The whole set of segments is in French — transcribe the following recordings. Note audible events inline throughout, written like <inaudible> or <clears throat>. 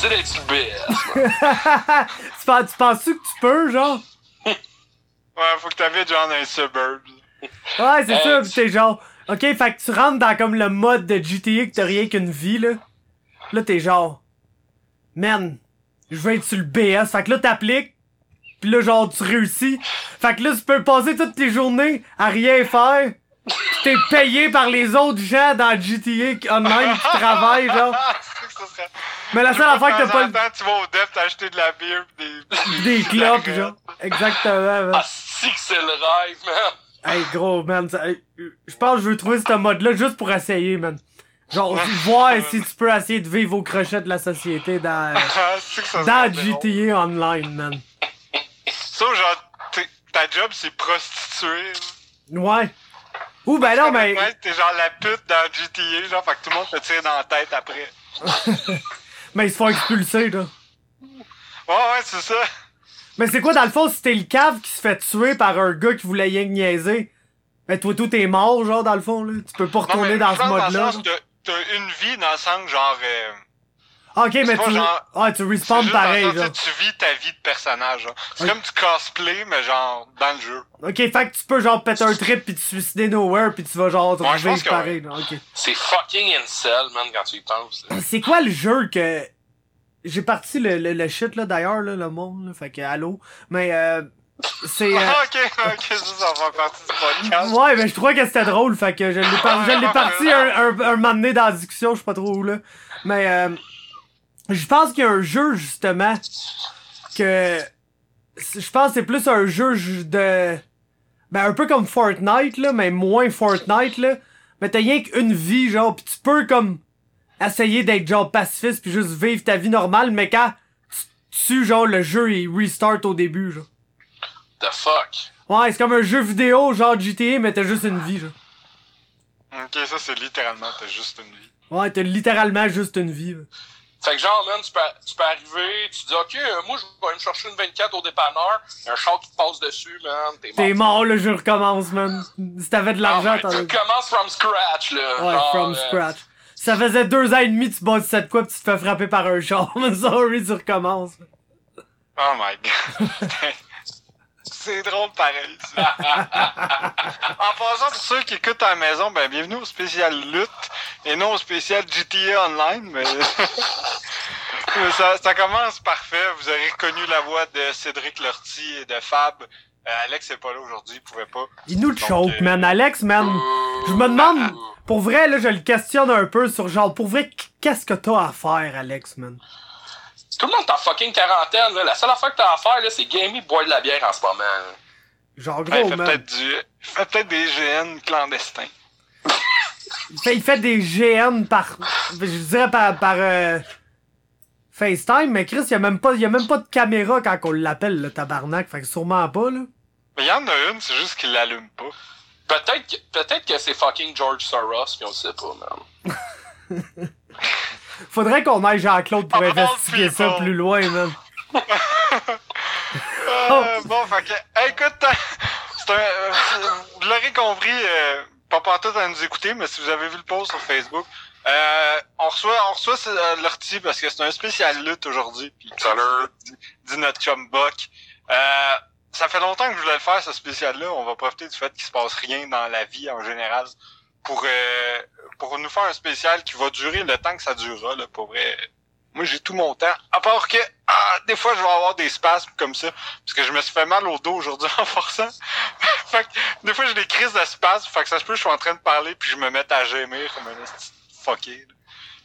décidé d'être le BS. tu, penses- tu penses-tu que tu peux, genre? Ouais, faut que t'habites genre dans les suburbs. Ouais, c'est Hey, ça, tu- pis t'es genre. Ok, fait que tu rentres dans comme le mode de GTA que t'as rien qu'une vie, là. Là, t'es genre. Man, je veux être sur le BS. Fait que là, t'appliques. Pis là, genre, tu réussis. Fait que là, tu peux passer toutes tes journées à rien faire. Pis t'es payé par les autres gens dans GTA Online qui travaillent, genre. <laughs> Mais la seule affaire que t'as pas le. De temps tu vas au def t'acheter de la bière pis des... Des <laughs> clopes, genre. Exactement, man. Ah, si que c'est le rêve, man. Hey gros man, ça- je pense que je veux trouver ce mode là juste pour essayer man. Genre voir si tu peux essayer de vivre au crochet de la société dans <laughs> Ah, c'est que ça dans. GTA Online man. Ça, genre, t'es- ta job, c'est prostituée. Ouais. Ou ben non mais Ouais, t'es genre la pute dans GTA, genre, fait que tout le monde te tire dans la tête après. <laughs> mais ils se font expulser là. Ouais, ouais, c'est ça. Mais c'est quoi dans le fond si t'es le cave qui se fait tuer par un gars qui voulait rien niaiser? Ben toi tout est mort genre dans le fond là. Tu peux pas Non, retourner mais dans ce pense mode là. le sens que T'as t'as une vie dans le sens, genre... Euh, Ok mais pas tu genre- ah tu respawns pareil genre. tu vis ta vie de personnage. C'est Ok. comme du cosplay, mais genre, dans le jeu. Ok fait que tu peux genre péter un trip puis te suicider nowhere puis tu vas genre te Ouais, je pareil. là. Ok. C'est fucking incel, man, quand tu y penses. C'est quoi le jeu que. J'ai parti le, le, le shit là d'ailleurs, là, le monde, là, fait que allô? Mais euh. C'est. euh, <laughs> ok, ok, ça, ça va faire partie du podcast. Ouais, mais je trouvais que c'était drôle, fait que je l'ai par- je l'ai parti un, un, un moment donné dans la discussion, je sais pas trop où là. Mais euh, je pense qu'il y a un jeu justement que je pense que c'est plus un jeu de ben un peu comme Fortnite là, mais moins Fortnite là. Mais t'as rien qu'une vie genre, pis tu peux comme essayer d'être genre pacifiste puis juste vivre ta vie normale, mais quand tu tues genre le jeu il restart au début genre. The fuck? Ouais, c'est comme un jeu vidéo genre GTA mais t'as juste une vie genre. Ok, ça, c'est littéralement, t'as juste une vie. Ouais, t'as littéralement juste une vie. là. Fait que genre, man, tu peux, tu peux arriver, tu dis, OK, euh, moi, je vais aller me chercher une 24 au dépanneur, un char qui te passe dessus, man, t'es mort. T'es mort, le jeu recommence, man. Si t'avais de l'argent, Ah, t'en tu commences from scratch, là. Ouais, genre, from euh, scratch. Ça faisait deux ans et demi, tu bosses cette quoi pis tu te fais frapper par un char. <laughs> Mais sorry, tu recommences. Oh my god. <laughs> C'est drôle pareil. ça. <laughs> en passant, pour ceux qui écoutent à la maison, ben bienvenue au spécial lutte et non au spécial GTA Online, mais, Mais <laughs> <laughs> ça, ça commence parfait. Vous aurez reconnu la voix de Cédric Lortie et de Fab. Euh, Alex est pas là aujourd'hui, il pouvait pas. Il nous le choke, euh, man. Alex, man. Je me demande, pour vrai, là, je le questionne un peu sur genre, pour vrai, qu'est-ce que t'as à faire, Alex, man? Tout le monde est en fucking quarantaine, là. La seule affaire que t'as à faire, là, c'est gamer, boire de la bière en ce moment. là. Genre, Ben, il gros, fait peut-être du, il fait peut-être des GN clandestins. Il fait, il fait des GN par, je dirais par, par, euh, FaceTime, mais Chris, il y a même pas, il y a même pas de caméra quand on l'appelle, le tabarnak. Fait que sûrement pas, là. Mais il y en a une, c'est juste qu'il l'allume pas. Peut-être que, peut-être que c'est fucking George Soros, pis on le sait pas, man. <laughs> Faudrait qu'on aille Jean-Claude pour Of all investiguer ça plus loin, man. <laughs> Euh, bon, fait que, hey, écoute, c'est un, euh, vous l'aurez compris, euh, pas partout à nous écouter, mais si vous avez vu le post sur Facebook, euh, on reçoit, on reçoit euh, l'ortie parce que c'est un spécial lutte aujourd'hui. Puis Salut. dit, dit notre chum Buck. Euh, ça fait longtemps que je voulais le faire, ce spécial-là. On va profiter du fait qu'il se passe rien dans la vie en général pour pour nous faire un spécial qui va durer le temps que ça durera, là, pour vrai. Moi, j'ai tout mon temps. À part que, ah, des fois, je vais avoir des spasmes comme ça. Parce que je me suis fait mal au dos aujourd'hui en forçant. <laughs> fait que, des fois, j'ai des crises de spasmes. Fait que ça se peut, je suis en train de parler puis je me mette à gémir comme un fucké. là.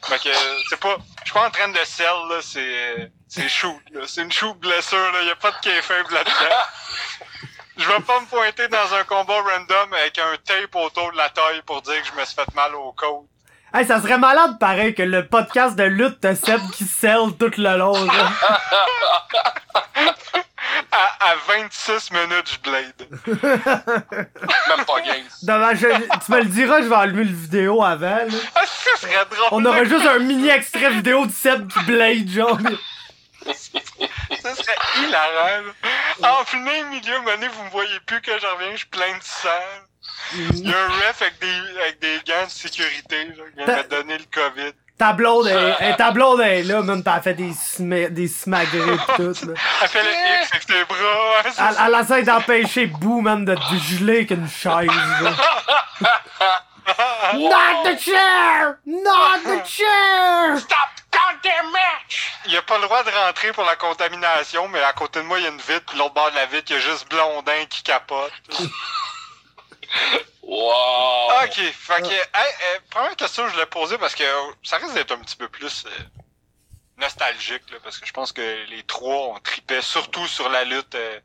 Fait que, c'est pas, je suis pas en train de sell, là. C'est, c'est shoot, là. C'est une shoot blessure, là. Y a pas de kayfabe là-dedans. <laughs> Je vais pas me pointer dans un combat random avec un tape autour de la taille pour dire que je me suis fait mal au côte. Hey, ça serait malade pareil que le podcast de lutte de Seb qui sell tout le long, là. <laughs> À, à 26 minutes, je blade. <laughs> Même pas game. Dommage, je- tu me le diras, je vais enlever le vidéo avant, là. Ah, ça serait drôle. On aurait juste un mini extrait vidéo de Seb qui blade, genre. Ça serait hilarant. En plein milieu, mané, vous me voyez plus que j'en reviens, je suis plein de sang. Il y a un ref avec des, avec des gants de sécurité, genre, qui T'as- me donner le COVID. Ta blonde, est- elle- ta blonde est là, même, elle fait des, sma- des smagrés pis tout, là. Elle fait le X avec ses bras. Elle, ça. elle essaie d'empêcher Boo, man, de te geler avec une chaise, là. <laughs> Not the chair! Not the <laughs> chair! Stop goddamn match! Il a pas le droit de rentrer pour la contamination, mais à côté de moi, il y a une vitre, puis l'autre bord de la vitre, il y a juste Blondin qui capote. <laughs> Wow! Ok, fait que, hey, euh, première question que je voulais poser, parce que euh, ça risque d'être un petit peu plus euh, nostalgique, là, parce que je pense que les trois, on tripait surtout sur la lutte euh,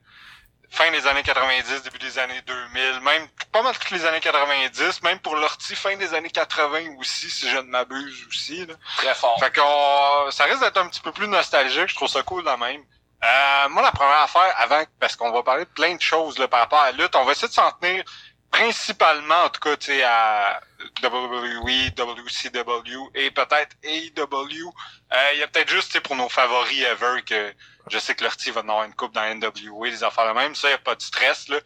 fin des années 90, début des années 2000, même pas mal toutes les années 90, même pour l'ortie, fin des années 80 aussi, si je ne m'abuse aussi. Là. Très fort. Fait qu'on, ça risque d'être un petit peu plus nostalgique, je trouve ça cool quand même. Euh, moi, la première affaire, avant, parce qu'on va parler de plein de choses là, par rapport à la lutte, on va essayer de s'en tenir principalement, en tout cas, tu à WWE, WCW et peut-être AEW. Euh, Il y a peut-être juste, pour nos favoris ever, que je sais que Lortie va avoir une coupe dans NWA, des affaires de même, ça, y a pas de stress, là.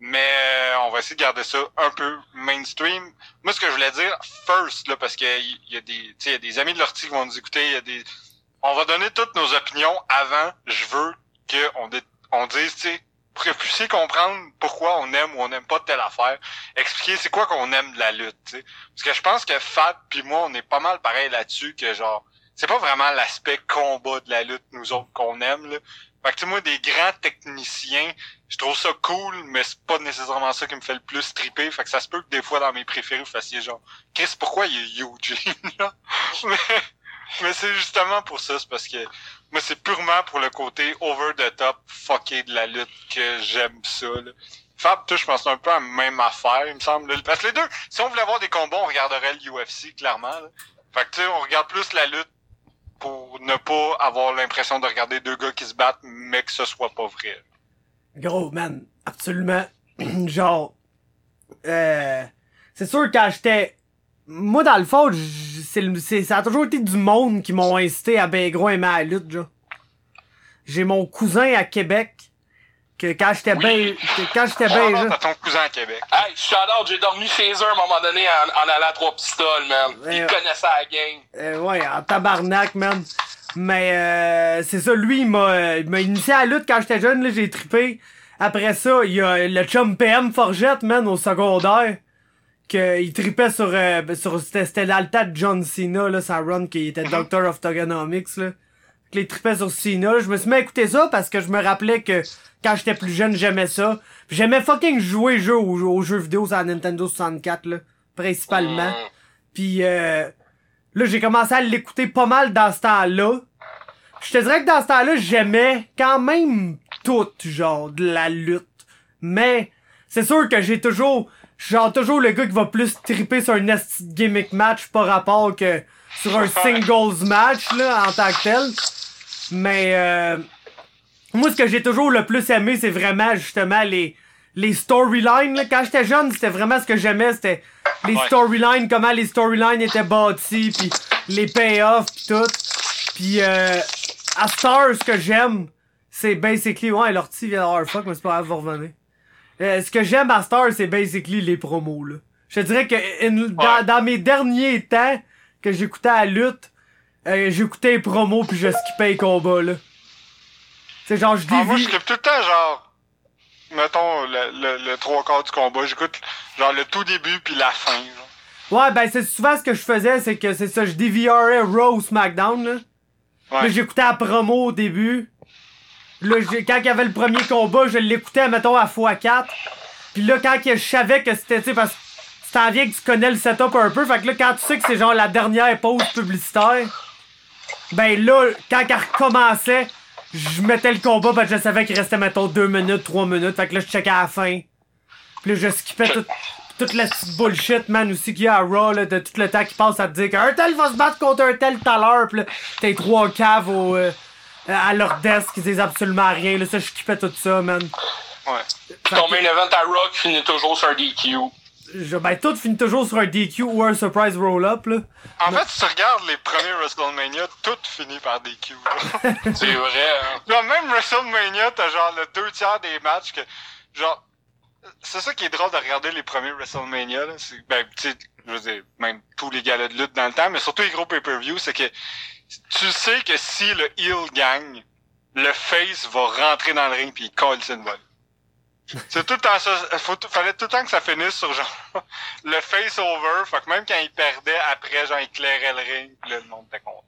Mais euh, on va essayer de garder ça un peu mainstream. Moi, ce que je voulais dire, first, là, parce qu'il y a des, il y a des amis de l'ortie qui vont nous écouter, il y a des, on va donner toutes nos opinions avant. Je veux qu'on on dise, tu sais, pour que vous puissiez comprendre pourquoi on aime ou on n'aime pas telle affaire. Expliquer c'est quoi qu'on aime de la lutte, tu sais. Parce que je pense que Fab puis moi, on est pas mal pareil là-dessus, que genre, c'est pas vraiment l'aspect combat de la lutte, nous autres, qu'on aime, là. Fait que, tu moi, des grands techniciens, je trouve ça cool, mais c'est pas nécessairement ça qui me fait le plus triper. Fait que ça se peut que des fois, dans mes préférés, vous fassiez genre, Chris, pourquoi il y a Eugene, là? <laughs> mais, mais c'est justement pour ça, c'est parce que moi, c'est purement pour le côté over the top, fucké de la lutte que j'aime ça, là. Fab, toi, je pense un peu la même affaire, il me semble. Parce que les deux, si on voulait avoir des combats, on regarderait l'UFC, clairement, là. Fait que, tu sais, on regarde plus la lutte pour ne pas avoir l'impression de regarder deux gars qui se battent, mais que ce soit pas vrai. Gros, man, absolument. <clears throat> Genre, euh, c'est sûr quand j'étais, moi dans le fond, c'est, le- c'est, ça a toujours été du monde qui m'ont incité à ben gros aimer la lutte, genre. J'ai mon cousin à Québec que quand j'étais ben, que quand j'étais ben, Shout-out jeune- à ton cousin à Québec. Hey, shout out, j'ai dormi chez eux à un moment donné en, en allant à trois pistoles, man. Ouais, Ils ouais. connaissaient la game. Euh, ouais, en tabarnak, man. Mais euh, c'est ça, lui, il m'a, il m'a initié à la lutte quand j'étais jeune, là, j'ai trippé. Après ça, il y a le chum PM Forgette, man, au secondaire. Que il tripait sur, euh, sur c'était, tas de John Cena, là, sa run, qui était Doctor of Togonomics, là. Que les tripait sur Cena. Je me suis mis à écouter ça parce que je me rappelais que quand j'étais plus jeune, j'aimais ça. J'aimais fucking jouer jeu aux, aux jeux vidéo sur la Nintendo 64, là. Principalement. Puis euh, là, j'ai commencé à l'écouter pas mal dans ce temps-là. Je te dirais que dans ce temps-là, j'aimais quand même tout, genre, de la lutte. Mais c'est sûr que j'ai toujours... Genre, toujours le gars qui va plus triper sur un gimmick match par rapport que sur un singles match, là, en tant que tel. Mais... Euh, moi, ce que j'ai toujours le plus aimé, c'est vraiment, justement, les... Les storylines. Quand j'étais jeune, c'était vraiment ce que j'aimais, c'était les storylines, comment les storylines étaient bâtis, puis les payoffs, pis tout. Puis euh, à Star, ce que j'aime, c'est basically... Ouais, l'ortie vient d'avoir fuck, mais c'est pas grave, va revenir. Euh, ce que j'aime à Star, c'est basically les promos, là. Je te dirais que in- dans, Ouais. dans mes derniers temps que j'écoutais la lutte, euh, j'écoutais les promos puis je skippais les combats, là. C'est genre, je Ah, moi, je tripe tout le temps, genre, mettons, le, le, le trois quarts du combat, j'écoute, genre, le tout début puis la fin, genre. Ouais, ben c'est souvent ce que je faisais, c'est que c'est ça, je DVRais Raw ou SmackDown. Là, Ouais. j'écoutais la promo au début. Là, quand il y avait le premier combat, je l'écoutais, mettons, à x4. Puis là, quand je savais que c'était, tu sais, parce que t'en viens que tu connais le setup un peu, fait que là, quand tu sais que c'est genre la dernière pause publicitaire, ben là, quand elle recommençait, je mettais le combat parce que je savais qu'il restait, mettons, 2 minutes, 3 minutes. Fait que là, je checkais à la fin. Puis là, je skippais tout, toute la petite bullshit, man, aussi qu'il y a à Raw, là, de tout le temps qui passe à te dire qu'un tel va se battre contre un tel tout à l'heure, pis là, t'as trois caves au, euh, à leur desk qui disent absolument rien, là, ça, je skippais tout ça, man. Ouais. Ton main event à Rock finit toujours sur un DQ. je- ben, tout finit toujours sur un DQ ou un surprise roll-up, là. En fait, si tu regardes les premiers WrestleMania, tout finit par des Q. genre. <laughs> C'est vrai, hein. Genre, même WrestleMania, t'as genre le deux tiers des matchs que, genre, c'est ça qui est drôle de regarder les premiers WrestleMania. Là. Ben, tu sais, je veux dire, même tous les galas de lutte dans le temps, mais surtout les gros pay-per-view, c'est que tu sais que si le heel gagne, le face va rentrer dans le ring puis il colle une balle. C'est tout le temps ça. Faut, fallait tout le temps que ça finisse sur genre <laughs> le face over. Fait que même quand il perdait, après, genre, il clairait le ring, pis là, le monde était content.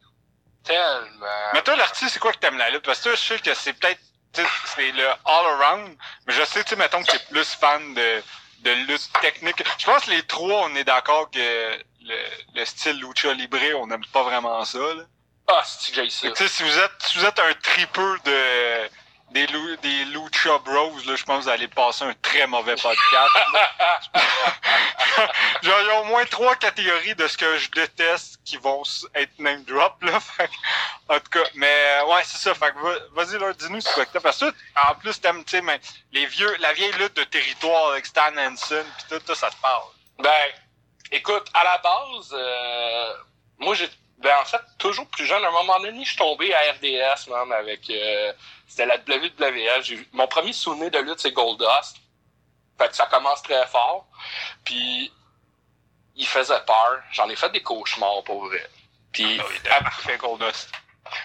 Tellement. Mais toi, l'artiste, c'est quoi que t'aimes la lutte? Parce que toi, je sais que c'est peut-être, c'est le all-around, mais je sais, tu sais, mettons que t'es plus fan de, de lutte technique. Je pense que les trois, on est d'accord que le, le style lucha libre, on n'aime pas vraiment ça, là. Ah, c'est que j'ai ça? Tu sais, si vous êtes, si vous êtes un tripeux de, des, lou- des Lucha Bros, là, je pense que vous allez passer un très mauvais podcast. <laughs> Genre, il y a au moins trois catégories de ce que je déteste qui vont être name drop, là. En tout cas, mais, ouais, c'est ça. Fait que, va- vas-y, là, dis-nous ce que t'as. Parce que, en plus, t'aimes, tu sais, mais les vieux, la vieille lutte de territoire avec Stan Hansen, pis tout, tout, ça te parle. Ben, écoute, à la base, euh, moi, j'ai, ben, en fait, toujours plus jeune, à un moment donné, je suis tombé à RDS, man, avec, euh, c'était la vu- mon premier souvenir de lutte, c'est Goldust. Fait que ça commence très fort. Puis, il faisait peur. J'en ai fait des cauchemars, pour vrai. Puis, Ah parfait, Goldust.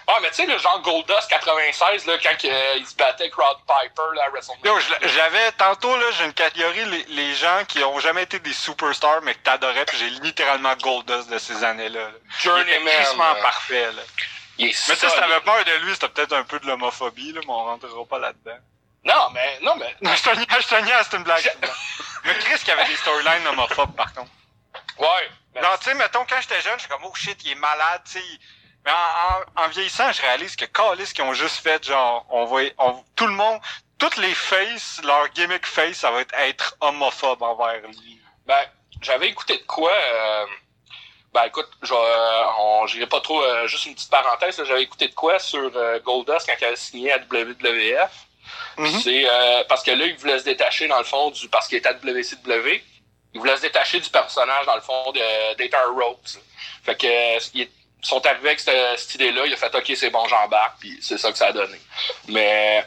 Ah, mais tu sais, le genre Goldust 96, là, quand euh, il se battait Crowd Piper, là, à WrestleMania. L'avais tantôt là, j'ai une catégorie les, les gens qui ont jamais été des superstars mais que t'adorais, puis j'ai littéralement Goldust de ces années-là. Il Journeyman. là. parfait là. Il est Mais tu sais, si t'avais peur de lui, c'était peut-être un peu de l'homophobie là, mais on rentrera pas là-dedans. Non, mais, non, mais, Non, je te je c'est une blague. mais Chris qui avait des storylines homophobes par contre. ouais. ben, Non, tu sais, mettons, quand j'étais jeune, j'étais comme, oh shit, il est malade, tu sais. Il- Mais en, en, en vieillissant, je réalise que Callis qui ont juste fait, genre, on va, on, tout le monde, toutes les faces, leur gimmick face, ça va être être homophobe envers lui. Ben, j'avais écouté de quoi. Euh, ben, écoute, je euh, j'irai pas trop. euh, juste une petite parenthèse. là, J'avais écouté de quoi sur euh, Goldust quand il avait signé à WWF. Mhm. C'est euh, parce que là, il voulait se détacher dans le fond du parce qu'il était à WCW. Il voulait se détacher du personnage dans le fond de Data Rhodes. Fait que euh, ils sont arrivés avec cette, idée-là. Il a fait OK, c'est bon, j'embarque. Puis c'est ça que ça a donné. Mais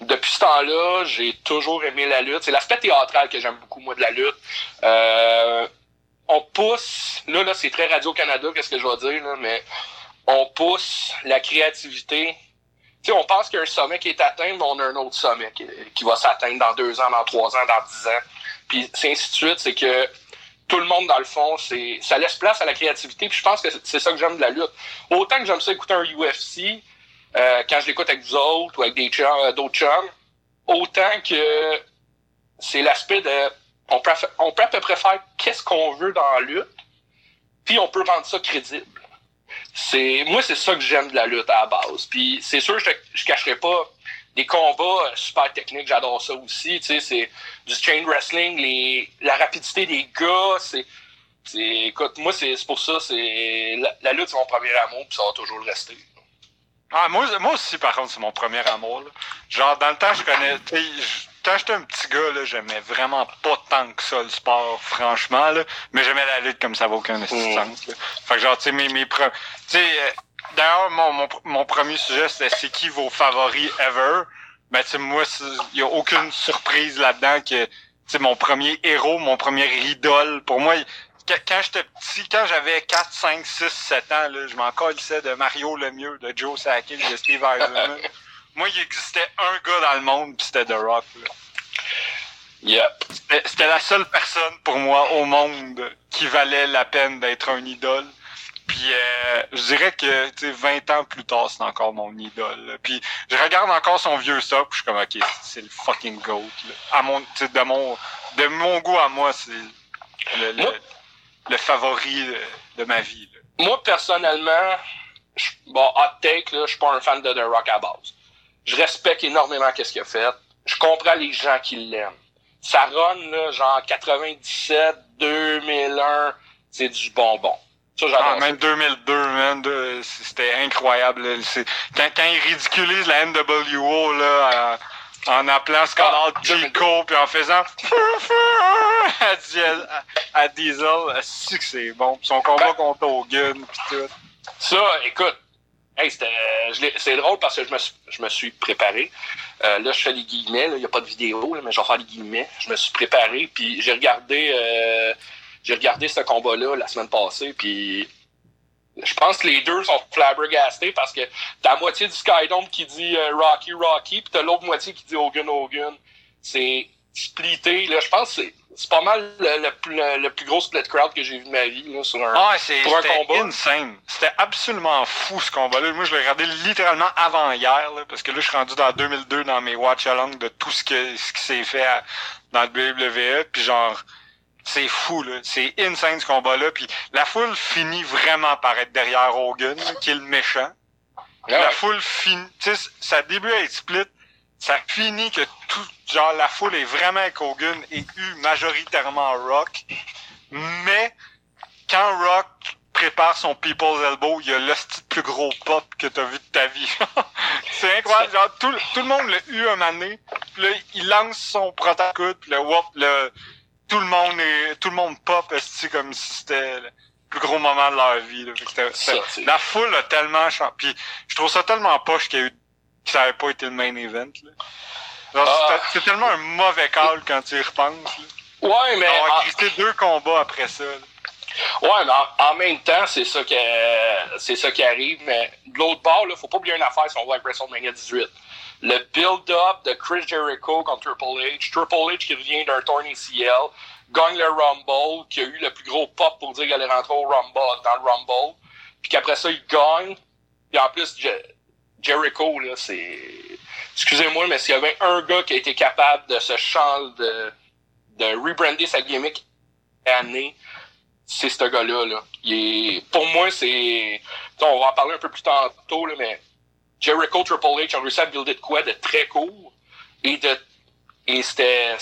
depuis ce temps-là, j'ai toujours aimé la lutte. C'est l'aspect théâtral que j'aime beaucoup, moi, de la lutte. Euh, on pousse, là, là, c'est très Radio-Canada, qu'est-ce que je vais dire, là, mais on pousse la créativité. Tu sais, on pense qu'il y a un sommet qui est atteint, mais on a un autre sommet qui, qui va s'atteindre dans deux ans, dans trois ans, dans dix ans. Puis c'est ainsi de suite, c'est que tout le monde, dans le fond, c'est ça laisse place à la créativité. Puis je pense que c'est- ça que j'aime de la lutte. Autant que j'aime ça écouter un UFC, euh, quand je l'écoute avec vous autres ou avec des euh, d'autres chums, autant que c'est l'aspect de on peut, on peut à peu près faire qu'est-ce qu'on veut dans la lutte, puis on peut rendre ça crédible. C'est moi c'est ça que j'aime de la lutte à la base. Puis c'est sûr je je cacherai pas des combats euh, super techniques, j'adore ça aussi, tu sais c'est du chain wrestling, les la rapidité des gars, c'est écoute, moi c'est pour ça c'est la, la lutte c'est mon premier amour, puis ça va toujours le rester. Ah, moi, moi aussi, par contre, c'est mon premier amour. là. Genre, dans le temps, je connais. Quand j'étais un petit gars, là, j'aimais vraiment pas tant que ça le sport, franchement, là. Mais j'aimais la lutte comme ça va aucun Mm. sens. là. Fait que genre, tu sais, mes, mes pre- Tu sais, euh, d'ailleurs, mon, mon, mon premier sujet, c'était c'est qui vos favoris ever? Ben, tu sais, moi, il y a aucune surprise là-dedans que, sais, mon premier héros, mon premier idole, pour moi, quand, j'étais petit, quand j'avais 4, 5, 6, 7 ans, là, je m'en colissais de Mario Lemieux, de Joe Sakic, de Steve Eisenman. <laughs> Moi, il existait un gars dans le monde, puis c'était The Rock. là. Yep. C'était la seule personne pour moi au monde qui valait la peine d'être un idole. Puis euh, je dirais que tu sais 20 ans plus tard, c'est encore mon idole. là. Puis je regarde encore son vieux stock, puis je suis comme OK, c'est le fucking goat. Là. À mon de mon de mon goût à moi, c'est le, le, le favori de, de ma vie. là. Moi, personnellement, je- bon, hot take, là, je suis pas un fan de The Rock à base. Je respecte énormément qu'est-ce qu'il a fait. Je comprends les gens qui l'aiment. Ça run, là, genre 97, 2001, c'est du bonbon. Ça, Ah, même 2002, man, c'était incroyable. C'est- Quand, quand ils ridiculisent la NWO là, en, en appelant Scott Ah, Hall Chico puis en faisant <laughs> à, Diesel, à, à Diesel, si que c'est bon. Son combat Ben- contre Hogan puis tout. Ça, écoute, Hey, c'est drôle parce que je me suis, je me suis préparé. Euh, là, je fais les guillemets. Il n'y a pas de vidéo, là, mais je vais faire les guillemets. Je me suis préparé, puis j'ai regardé, euh, j'ai regardé ce combat-là la semaine passée, puis je pense que les deux sont flabbergastés parce que t'as la moitié du Skydome qui dit euh, Rocky, Rocky, puis t'as l'autre moitié qui dit Hogan, Hogan. C'est splitté. Là, je pense que c'est, pas mal le, le plus- le- le plus gros split crowd que j'ai vu de ma vie là, sur un. Ah, Pour un c'était combat. insane. C'était absolument fou ce combat-là. Moi, je l'ai regardé littéralement avant hier, là, parce que là, je suis rendu dans 2002 dans mes watch along de tout ce, que, ce qui s'est fait à- dans le WWE. Puis genre, c'est fou, là. C'est insane ce combat-là. Puis la foule finit vraiment par être derrière Hogan, qui est le méchant. Ouais, La foule finit, tu sais, ça début à être split, ça finit que tout, genre, la foule est vraiment avec Hogan et eu majoritairement Rock. Mais, quand Rock prépare son People's Elbow, il y a le plus gros pop que t'as vu de ta vie. <laughs> c'est incroyable, genre, tout, tout le monde l'a eu un moment donné, puis là, il lance son protocode, puis le whoop, le, tout le monde est, tout le monde pop, esti, comme si c'était le plus gros moment de leur vie, là. Fait que c'est- la foule a tellement changé. Puis je trouve ça tellement poche qu'il y a eu que ça avait pas été le main event. Ah. c'est tellement un mauvais call quand tu y repenses. Là. Ouais, mais. On en- a critiqué deux combats après ça. là. Ouais, mais en, en même temps, c'est ça que c'est ça qui arrive. Mais de l'autre bord, là, faut pas oublier une affaire si on va avec WrestleMania 18. Le build-up de Chris Jericho contre Triple H, Triple H qui revient d'un tourne ACL, gagne le Rumble, qui a eu le plus gros pop pour dire qu'il allait rentrer au Rumble, dans le Rumble, puis qu'après ça, il gagne. Puis en plus, Je- Jericho, là, c'est... Excusez-moi, mais s'il y avait un gars qui a été capable de se changer, de, de rebrander sa gimmick année, c'est ce gars-là. Là. Il est, pour moi, c'est. On va en parler un peu plus tantôt, là, mais Jericho Triple H ont réussi à builder de quoi de très court. Et de. Et c'était.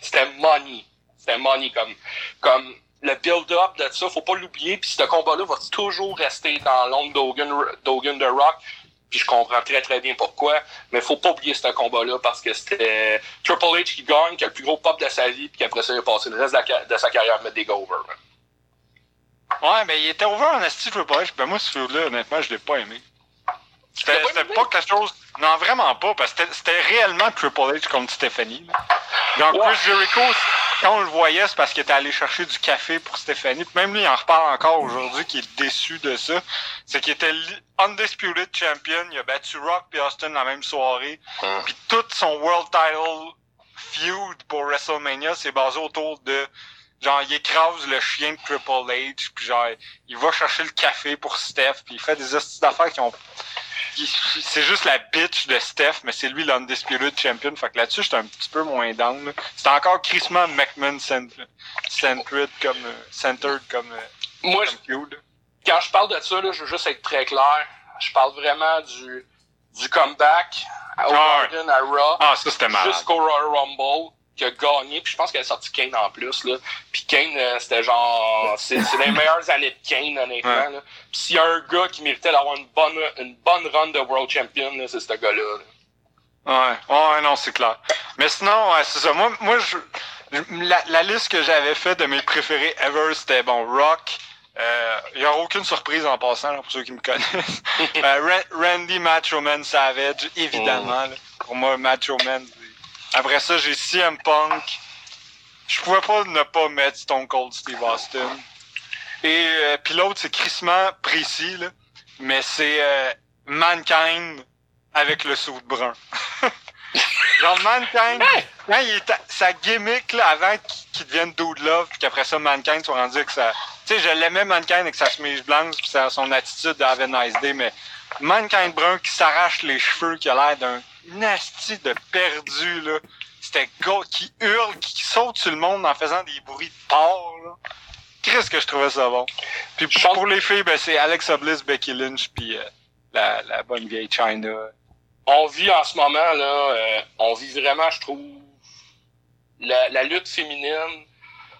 C'était money. C'était money comme. Comme le build-up de ça, faut pas l'oublier. Puis ce combat-là va toujours rester dans l'ombre d'Hogan, d'Hogan de Rock. Puis je comprends très très bien pourquoi. Mais faut pas oublier ce combat-là parce que c'était Triple H qui gagne, qui a le plus gros pop de sa vie, puis qu'après ça, il a passé le reste de, sa carrière à mettre des gars over. man. Ouais, mais il était over en esti Triple H. Ben moi, ce film-là, honnêtement, je l'ai pas aimé. C'était pas pas quelque chose. Non, vraiment pas, parce que c'était- c'était réellement Triple H contre Stephanie. là. Donc, Ouais. Chris Jericho, quand on le voyait, c'est parce qu'il était allé chercher du café pour Stephanie. Puis même lui, il en reparle encore aujourd'hui, qu'il est déçu de ça. C'est qu'il était Undisputed Champion. Il a battu Rock et Austin la même soirée. Hum. Puis tout son World Title feud pour WrestleMania, c'est basé autour de genre il écrase le chien de Triple H, puis genre il va chercher le café pour Steph, puis il fait des hosties d'affaires qui ont qui- c'est juste la bitch de Steph, mais c'est lui l'undisputed champion. Fait que là-dessus, j'étais un petit peu moins down. C'était encore Chrisman McMahon cent- centered comme euh, centered comme, euh, Moi, comme quand je parle de ça, là, je veux juste être très clair. Je parle vraiment du, du comeback au Ah à Raw Ah, ça c'était jusqu'au Royal Rumble qui a gagné. Puis je pense qu'elle a sorti Kane en plus. Là. Puis Kane, euh, c'était genre... C'est les meilleures années de Kane, honnêtement. Ouais. là. Puis s'il y a un gars qui méritait d'avoir une bonne, une bonne run de World Champion, c'est ce gars-là. là. Ouais, ouais, non, c'est clair. Mais sinon, ouais, c'est ça. Moi, moi je, la, la liste que j'avais faite de mes préférés ever, c'était bon, Rock. Euh, Il n'y aura aucune surprise en passant, là, pour ceux qui me connaissent. <laughs> Euh, Ra- Randy Macho Man Savage, évidemment. là. Pour moi, Macho Man. Après ça, j'ai CM Punk. Je pouvais pas ne pas mettre Stone Cold Steve Austin. Et euh, puis l'autre, c'est crissement précis, là. mais c'est euh, Mankind avec le saut brun. <laughs> Genre Mankind, quand il est à- sa gimmick là, avant qu'il devienne Dude Love, puis qu'après ça Mankind soit rendu que ça. Tu sais, je l'aimais Mankind avec sa chemise blanche, puis son attitude de Have a Nice Day, mais Mankind brun qui s'arrache les cheveux, qui a l'air d'un nasty de perdu là. C'était gars qui hurle, qui saute sur le monde en faisant des bruits de porc là. Qu'est-ce que je trouvais ça bon? Puis pour, les filles, ben c'est Alexa Bliss, Becky Lynch, puis euh, la, la bonne vieille China. on vit en ce moment, là, euh, on vit vraiment, je trouve, la, la lutte féminine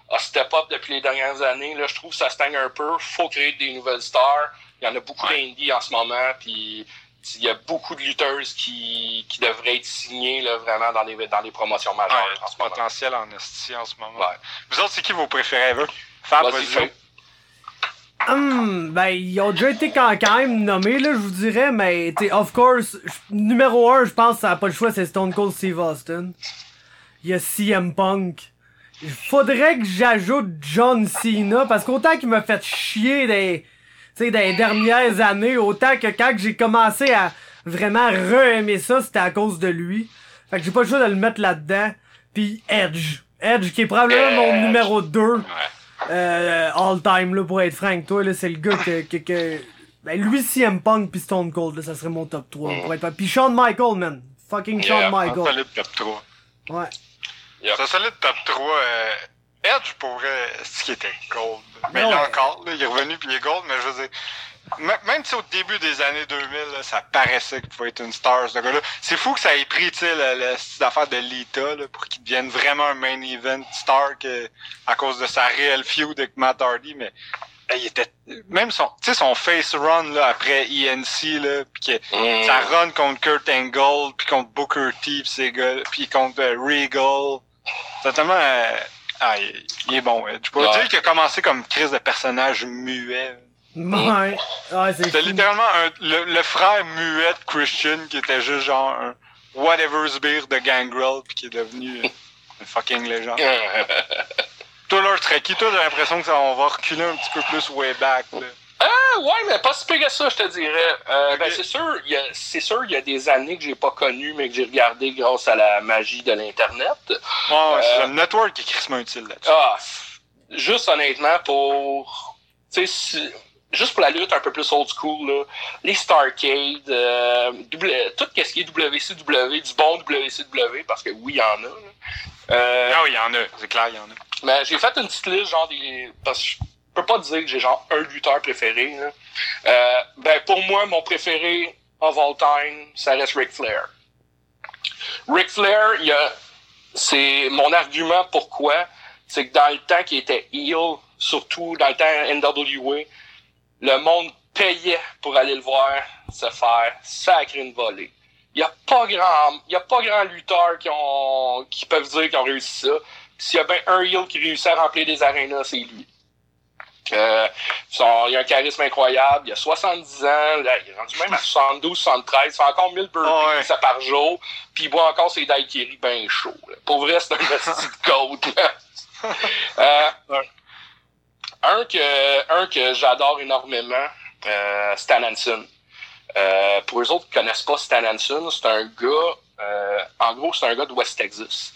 a step up depuis les dernières années. Là, je trouve que ça stagne un peu. faut créer des nouvelles stars. Il y en a beaucoup Ouais. d'indies en ce moment. Puis il y a beaucoup de lutteuses qui, qui devraient être signées là, vraiment dans les, dans les promotions majeures Ouais, en ce moment. potentiel en esti en ce moment. Ouais. Vous autres, c'est qui vos préférés, ever? Fab, Vas-y. Hum, ben, ils ont déjà été quand, quand même nommés, là, je vous dirais, mais, tu of course, numéro un, je pense, ça n'a pas le choix, c'est Stone Cold Steve Austin. Il y a CM Punk. Il faudrait que j'ajoute John Cena, parce qu'autant qu'il m'a fait chier des, tu sais, des dernières années, autant que quand j'ai commencé à vraiment re-aimer ça, c'était à cause de lui. Fait que j'ai pas le choix de le mettre là-dedans. Puis Edge. Edge, qui est probablement mon numéro 2 Ouais. euh, all time là pour être franc toi là c'est le gars que, que, que ben lui CM Punk puis Stone Cold là, ça serait mon top 3 pour être puis Shawn Michaels man fucking Shawn Yeah, Un Michaels solide top 3. ouais Yep. C'est un solide top 3. euh, Edge pourrait. Ce qui était gold. Mais Ouais. là encore, là, il est revenu puis il est gold, mais je veux dire. Même si au début des années 2000, là, ça paraissait qu'il pouvait être une star, ce gars-là. C'est fou que ça ait pris, tu sais, le- le- cette affaire de Lita, là, pour qu'il devienne vraiment un main event star que, à cause de sa réelle feud avec Matt Hardy, mais il était, même son, tu sais, son face run, là, après ENC, là, pis que, Mm. ça run contre Kurt Angle, puis contre Booker T, pis ces gars, puis contre euh, Regal. C'est tellement... euh, ah, il, il est bon. Edge. Ouais. dire qu'il a commencé comme crise de personnage muet. ouais C'était littéralement un, le, le frère muet de Christian qui était juste genre un whatever beer de Gangrel, puis qui est devenu <laughs> une fucking légende. <laughs> Toi, là, serait qui? Toi, j'ai l'impression que ça, on va reculer un petit peu plus way back. Là. Ah, ouais, mais pas si pire que ça, je te dirais. Euh, ben, c'est sûr, il y a, c'est sûr, il y a des années que j'ai pas connues, mais que j'ai regardé grâce à la magie de l'Internet. Ouais, c'est Euh, le network qui est crissement utile là-dessus. Ah, juste honnêtement, pour. Tu sais, juste pour la lutte un peu plus old school, là, les Starcade, euh, tout ce qui est WCW, du bon WCW, parce que oui, il y en a. là. Euh, Ah oui, il y en a. C'est clair, il y en a. mais j'ai fait une petite liste, genre des. Parce que je peux pas dire que j'ai genre un lutteur préféré. Euh, ben pour moi, mon préféré of all time, ça reste Ric Flair. Ric Flair, a. C'est mon argument pourquoi, c'est que dans le temps qu'il était heel, surtout dans le temps NWA, le monde payait pour aller le voir se faire sacrer une volée. Il y a pas grand, y a pas grand lutteur qui ont, qui peuvent dire qu'ils ont réussi ça. S'il y a bien un heel qui réussit à remplir des arénas, c'est lui. Euh, son- il a un charisme incroyable, il a 70 ans, là, il est rendu même à 72, 73, il fait encore 1000 burpees Ah ouais. ça par jour, puis il boit encore ses daiquiris bien chauds. Pour vrai, c'est un <laughs> petit de côte. Euh, un que, un que j'adore énormément, euh, Stan Hansen. Pour les autres qui connaissent pas Stan Hansen, c'est un gars, en gros, c'est un gars de West Texas.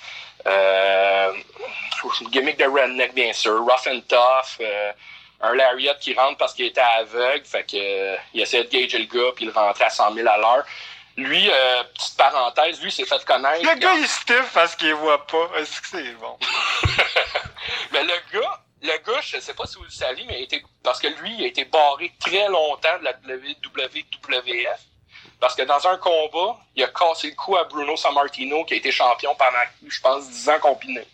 Euh, gimmick de redneck, bien sûr, rough and tough, euh, un lariat qui rentre parce qu'il était aveugle, fait que euh, il essayait de gager le gars puis il rentrait à 100 000 à l'heure. Lui, euh, petite parenthèse, lui s'est fait connaître. Le gars, il stiff parce qu'il voit pas. Est-ce que c'est bon? <laughs> Mais le gars, le gars, je sais pas si vous le savez, mais il été, parce que lui, il a été barré très longtemps de la WWF. Parce que dans un combat, il a cassé le cou à Bruno Sammartino, qui a été champion pendant, je pense, 10 ans combiné.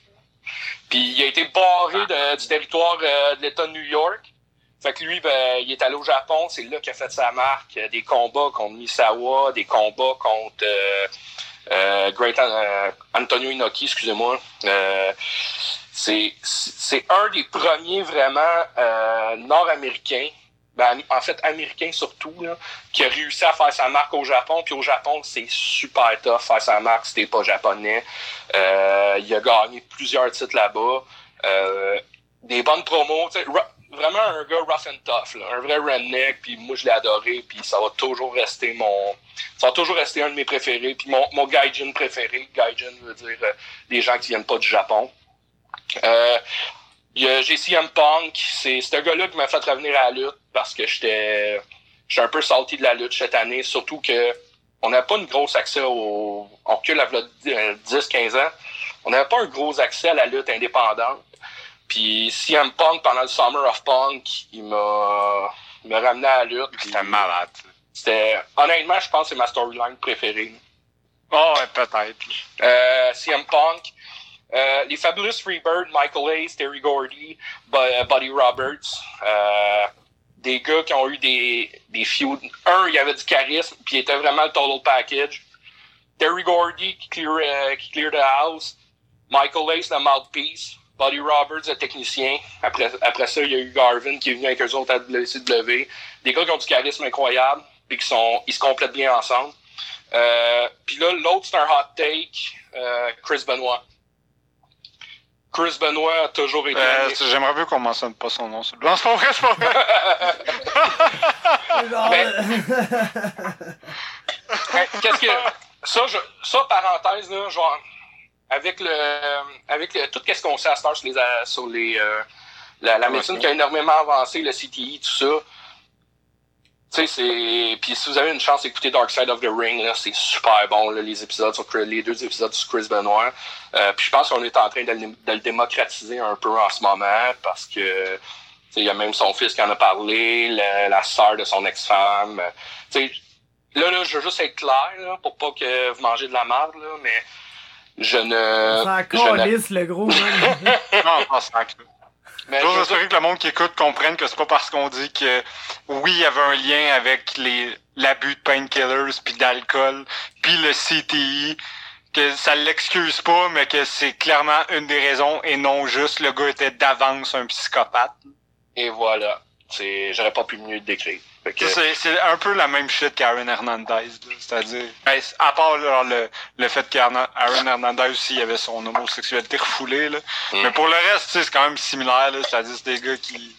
Puis il a été barré de- du territoire euh, de l'État de New York. Fait que lui, ben, il est allé au Japon, c'est là qu'il a fait sa marque. Euh, Des combats contre Misawa, des combats contre euh, euh, Great An- Antonio Inoki, excusez-moi. C'est c'est un des premiers vraiment nord-américains, ben, en fait américains surtout, là, qui a réussi à faire sa marque au Japon. Puis au Japon, c'est super tough faire sa marque si t'es pas japonais. Euh, il a gagné plusieurs titres là-bas. Euh, des bonnes promos. Vraiment un gars rough and tough, un vrai redneck, puis moi je l'ai adoré, puis ça va toujours rester mon, ça va toujours rester un de mes préférés, puis mon, mon gaijin préféré, gaijin veut dire euh, des gens qui viennent pas du Japon. Euh, il y a JCM Punk, c'est ce gars-là qui m'a fait revenir à la lutte parce que j'étais j'étais un peu salty de la lutte cette année, surtout que on n'avait pas une grosse accès au. On recule à 10-15 ans. On n'avait pas un gros accès à la lutte indépendante. Puis CM Punk, pendant le Summer of Punk, il m'a il m'a ramené à la lutte. C'était malade. C'était. Honnêtement, je pense que c'est ma storyline préférée. Oh, ouais, peut-être. Euh, CM Punk. Euh, les Fabulous Freebird, Michael Hayes, Terry Gordy, euh, Buddy Roberts. Euh, des gars qui ont eu des, des feuds. Un, il y avait du charisme, puis il était vraiment le total package. Terry Gordy qui clear, qui clear the house. Michael Hayes, le mouthpiece. Buddy Roberts, le technicien. Après, après ça, il y a eu Garvin qui est venu avec eux autres à WCW. Des gars qui ont du charisme incroyable, puis qui sont, ils se complètent bien ensemble. Puis là, l'autre, c'est un hot take, Chris Benoit. Chris Benoit a toujours été. Euh, J'aimerais bien qu'on mentionne pas son nom. Non, c'est pas vrai, c'est pas vrai. <laughs> Mais, Qu'est-ce que. Ça, je, ça parenthèse, là, genre, avec le. Avec le, tout ce qu'on sait à ce sur les. euh, Sur les euh, la, la médecine qui a énormément avancé, le CTI, tout ça. Tu sais, c'est. Puis si vous avez une chance d'écouter Dark Side of the Ring, là, c'est super bon, là, les épisodes sur Chris- les deux épisodes sur Chris Benoit. Euh, puis je pense qu'on est en train de, le- de le démocratiser un peu en ce moment parce que. tu sais, Il y a même son fils qui en a parlé, la, la sœur de son ex-femme. Tu sais, là, là, je veux juste être clair, là, pour pas que vous mangez de la merde, là, mais je ne. Ça je ne- calisse, le gros, <laughs> non, pas ça. Mais J'ose espérer que le monde qui écoute comprenne que c'est pas parce qu'on dit que oui, il y avait un lien avec les l'abus de painkillers puis d'alcool puis le CTI que ça l'excuse pas mais que c'est clairement une des raisons et non juste le gars était d'avance un psychopathe. Et voilà. C'est, j'aurais pas pu mieux le décrire. Que- C'est un peu la même shit qu'Aaron Hernandez, là. c'est-à-dire, à part là, le, le fait qu'Aaron Hernandez aussi avait son homosexualité refoulée, là. Mm. mais pour le reste, c'est quand même similaire, là. c'est-à-dire c'est des gars qui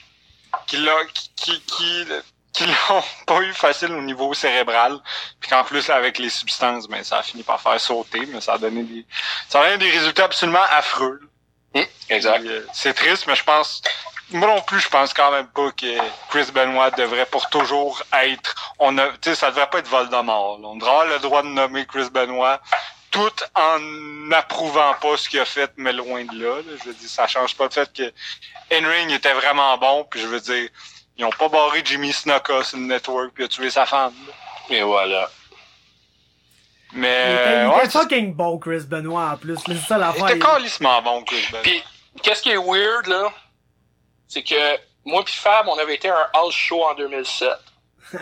qui l'a- qui qui, l'ont <laughs> pas eu facile au niveau cérébral, puis qu'en plus avec les substances, ben ça a fini par faire sauter, mais ça a donné des ça a donné des résultats absolument affreux. là. Hum, exact. Euh, C'est triste, mais je pense. Moi non plus, je pense quand même pas que Chris Benoit devrait pour toujours être. On a, tu sais, ça devrait pas être Voldemort. là. On devrait avoir le droit de nommer Chris Benoit, tout en n'approuvant pas ce qu'il a fait, mais loin de là. là. Je veux dire, ça change pas le fait que Henry était vraiment bon, puis je veux dire, ils ont pas barré Jimmy Snuka sur le network puis il a tué sa femme. là. Et voilà. Mais Il était, il ouais, était fucking bon, Chris Benoit, en plus. C'est ça il l'affaire. était il- calissement bon, Chris Benoit. Puis, qu'est-ce qui est weird, là, c'est que moi puis Fab, on avait été à un house show en 2007. <laughs>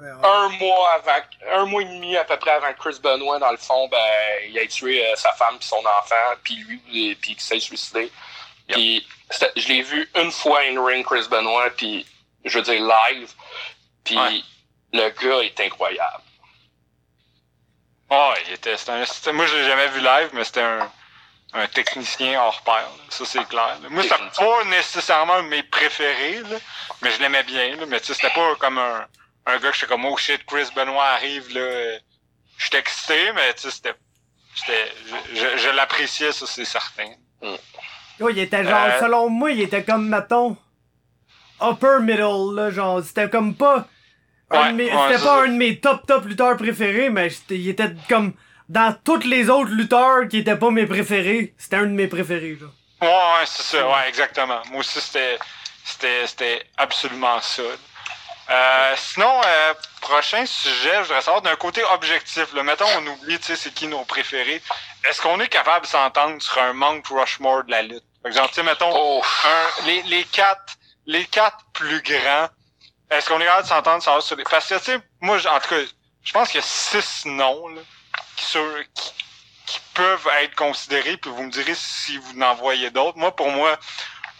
Ouais, ouais. Un mois avant, un mois et demi à peu près avant que Chris Benoit, dans le fond, ben, il a tué euh, sa femme puis son enfant, puis lui, et- puis qu'il s'est suicidé. Puis, c'était- je l'ai vu une fois in ring, Chris Benoit, puis, je veux dire, live. Puis, Ouais. le gars est incroyable. Oh, il était, c'était un- moi je l'ai jamais vu live, mais c'était un, un technicien hors pair. là. Ça c'est clair. là. Moi c'était pas nécessairement un de mes préférés, là, mais je l'aimais bien. Là, mais tu sais, c'était pas comme un, un gars que j'étais comme oh shit, Chris Benoit arrive là. J'étais excité, mais tu sais, c'était. Je, je, je l'appréciais, ça c'est certain. Oh, il était genre, Euh, selon moi, il était comme, mettons, upper middle, là, genre, c'était comme pas, Ouais, ouais, c'était pas ça. un de mes top top lutteurs préférés, mais j'étais- il était comme, dans tous les autres lutteurs qui étaient pas mes préférés, c'était un de mes préférés, là. Ouais, ouais, c'est ça, ouais, exactement. Moi aussi, c'était, c'était, c'était absolument ça. Euh, sinon, euh, prochain sujet, je voudrais savoir d'un côté objectif. Là, mettons, on oublie, tu sais, c'est qui nos préférés. Est-ce qu'on est capable de s'entendre sur un Mount Rushmore de la lutte? Par exemple, tu sais, mettons, Oh, un, les, les quatre, les quatre plus grands. Est-ce qu'on est capable de s'entendre sur les, parce que, tu sais, moi, en tout cas, je pense qu'il y a six noms, là, qui, sur- qui, qui peuvent être considérés, puis vous me direz si vous en voyez d'autres. Moi, pour moi,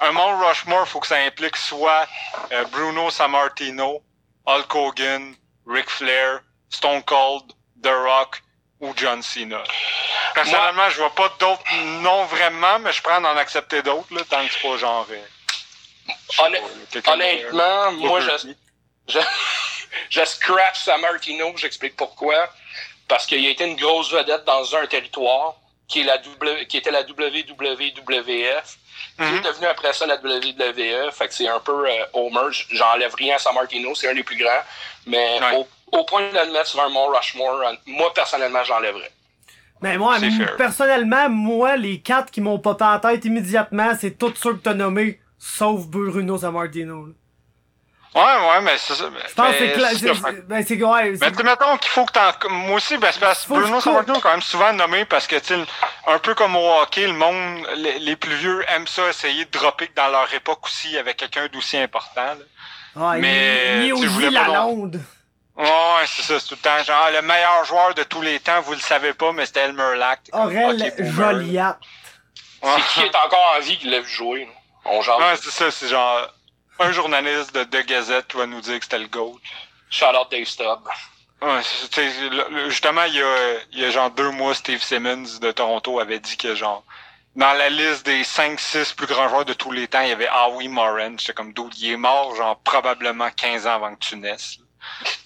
un Mount Rushmore, faut que ça implique soit euh, Bruno Sammartino, Hulk Hogan, Ric Flair, Stone Cold, The Rock ou John Cena. Personnellement, je vois pas d'autres noms vraiment, mais je prends d'en accepter d'autres, là, tant que c'est pas genre... euh, pas, de- honnêtement, moi, je, je, <laughs> je scratch Sammartino, j'explique pourquoi. Parce qu'il a été une grosse vedette dans un territoire qui, est la w, qui était la WWWF, qui est Mhm. devenu après ça la WWE. Fait que c'est un peu euh, Homer. J'enlève rien à Sammartino, c'est un des plus grands. Mais Ouais. au, au point de le mettre sur un Mont Rushmore, moi, personnellement, j'enlèverais. Mais moi, personnellement, moi, les quatre qui m'ont popé en tête immédiatement, c'est tous ceux que t'as nommés, sauf Bruno Sammartino. Ouais, ouais, mais c'est ça. Je pense que c'est Ben, c'est ouais, Mais c'est- tu sais, mettons qu'il faut que t'en... Moi aussi, ben, c'est parce Bruno Sammartino est quand même souvent nommé parce que, tu sais, un peu comme au hockey, le monde, les, les plus vieux aiment ça, essayer de dropper dans leur époque aussi avec quelqu'un d'aussi important. Là. Ouais, mais, voulais pas non- Lalonde. Ouais, c'est ça, c'est tout le temps. Genre, le meilleur joueur de tous les temps, vous le savez pas, mais c'était Elmer comme, Aurel. Joliat. C'est qui est encore en vie qui l'a vu jouer, là? On genre. Ouais, c'est ça, c'est genre un journaliste de, de Gazette qui va nous dire que c'était le GOAT. Shout out Dave Stubb. Ouais, justement, il y, a, il y a genre deux mois, Steve Simmons de Toronto avait dit que genre dans la liste des 5-6 plus grands joueurs de tous les temps, il y avait Howie Moran. J'étais comme d'où il est mort genre probablement 15 ans avant que tu naisses.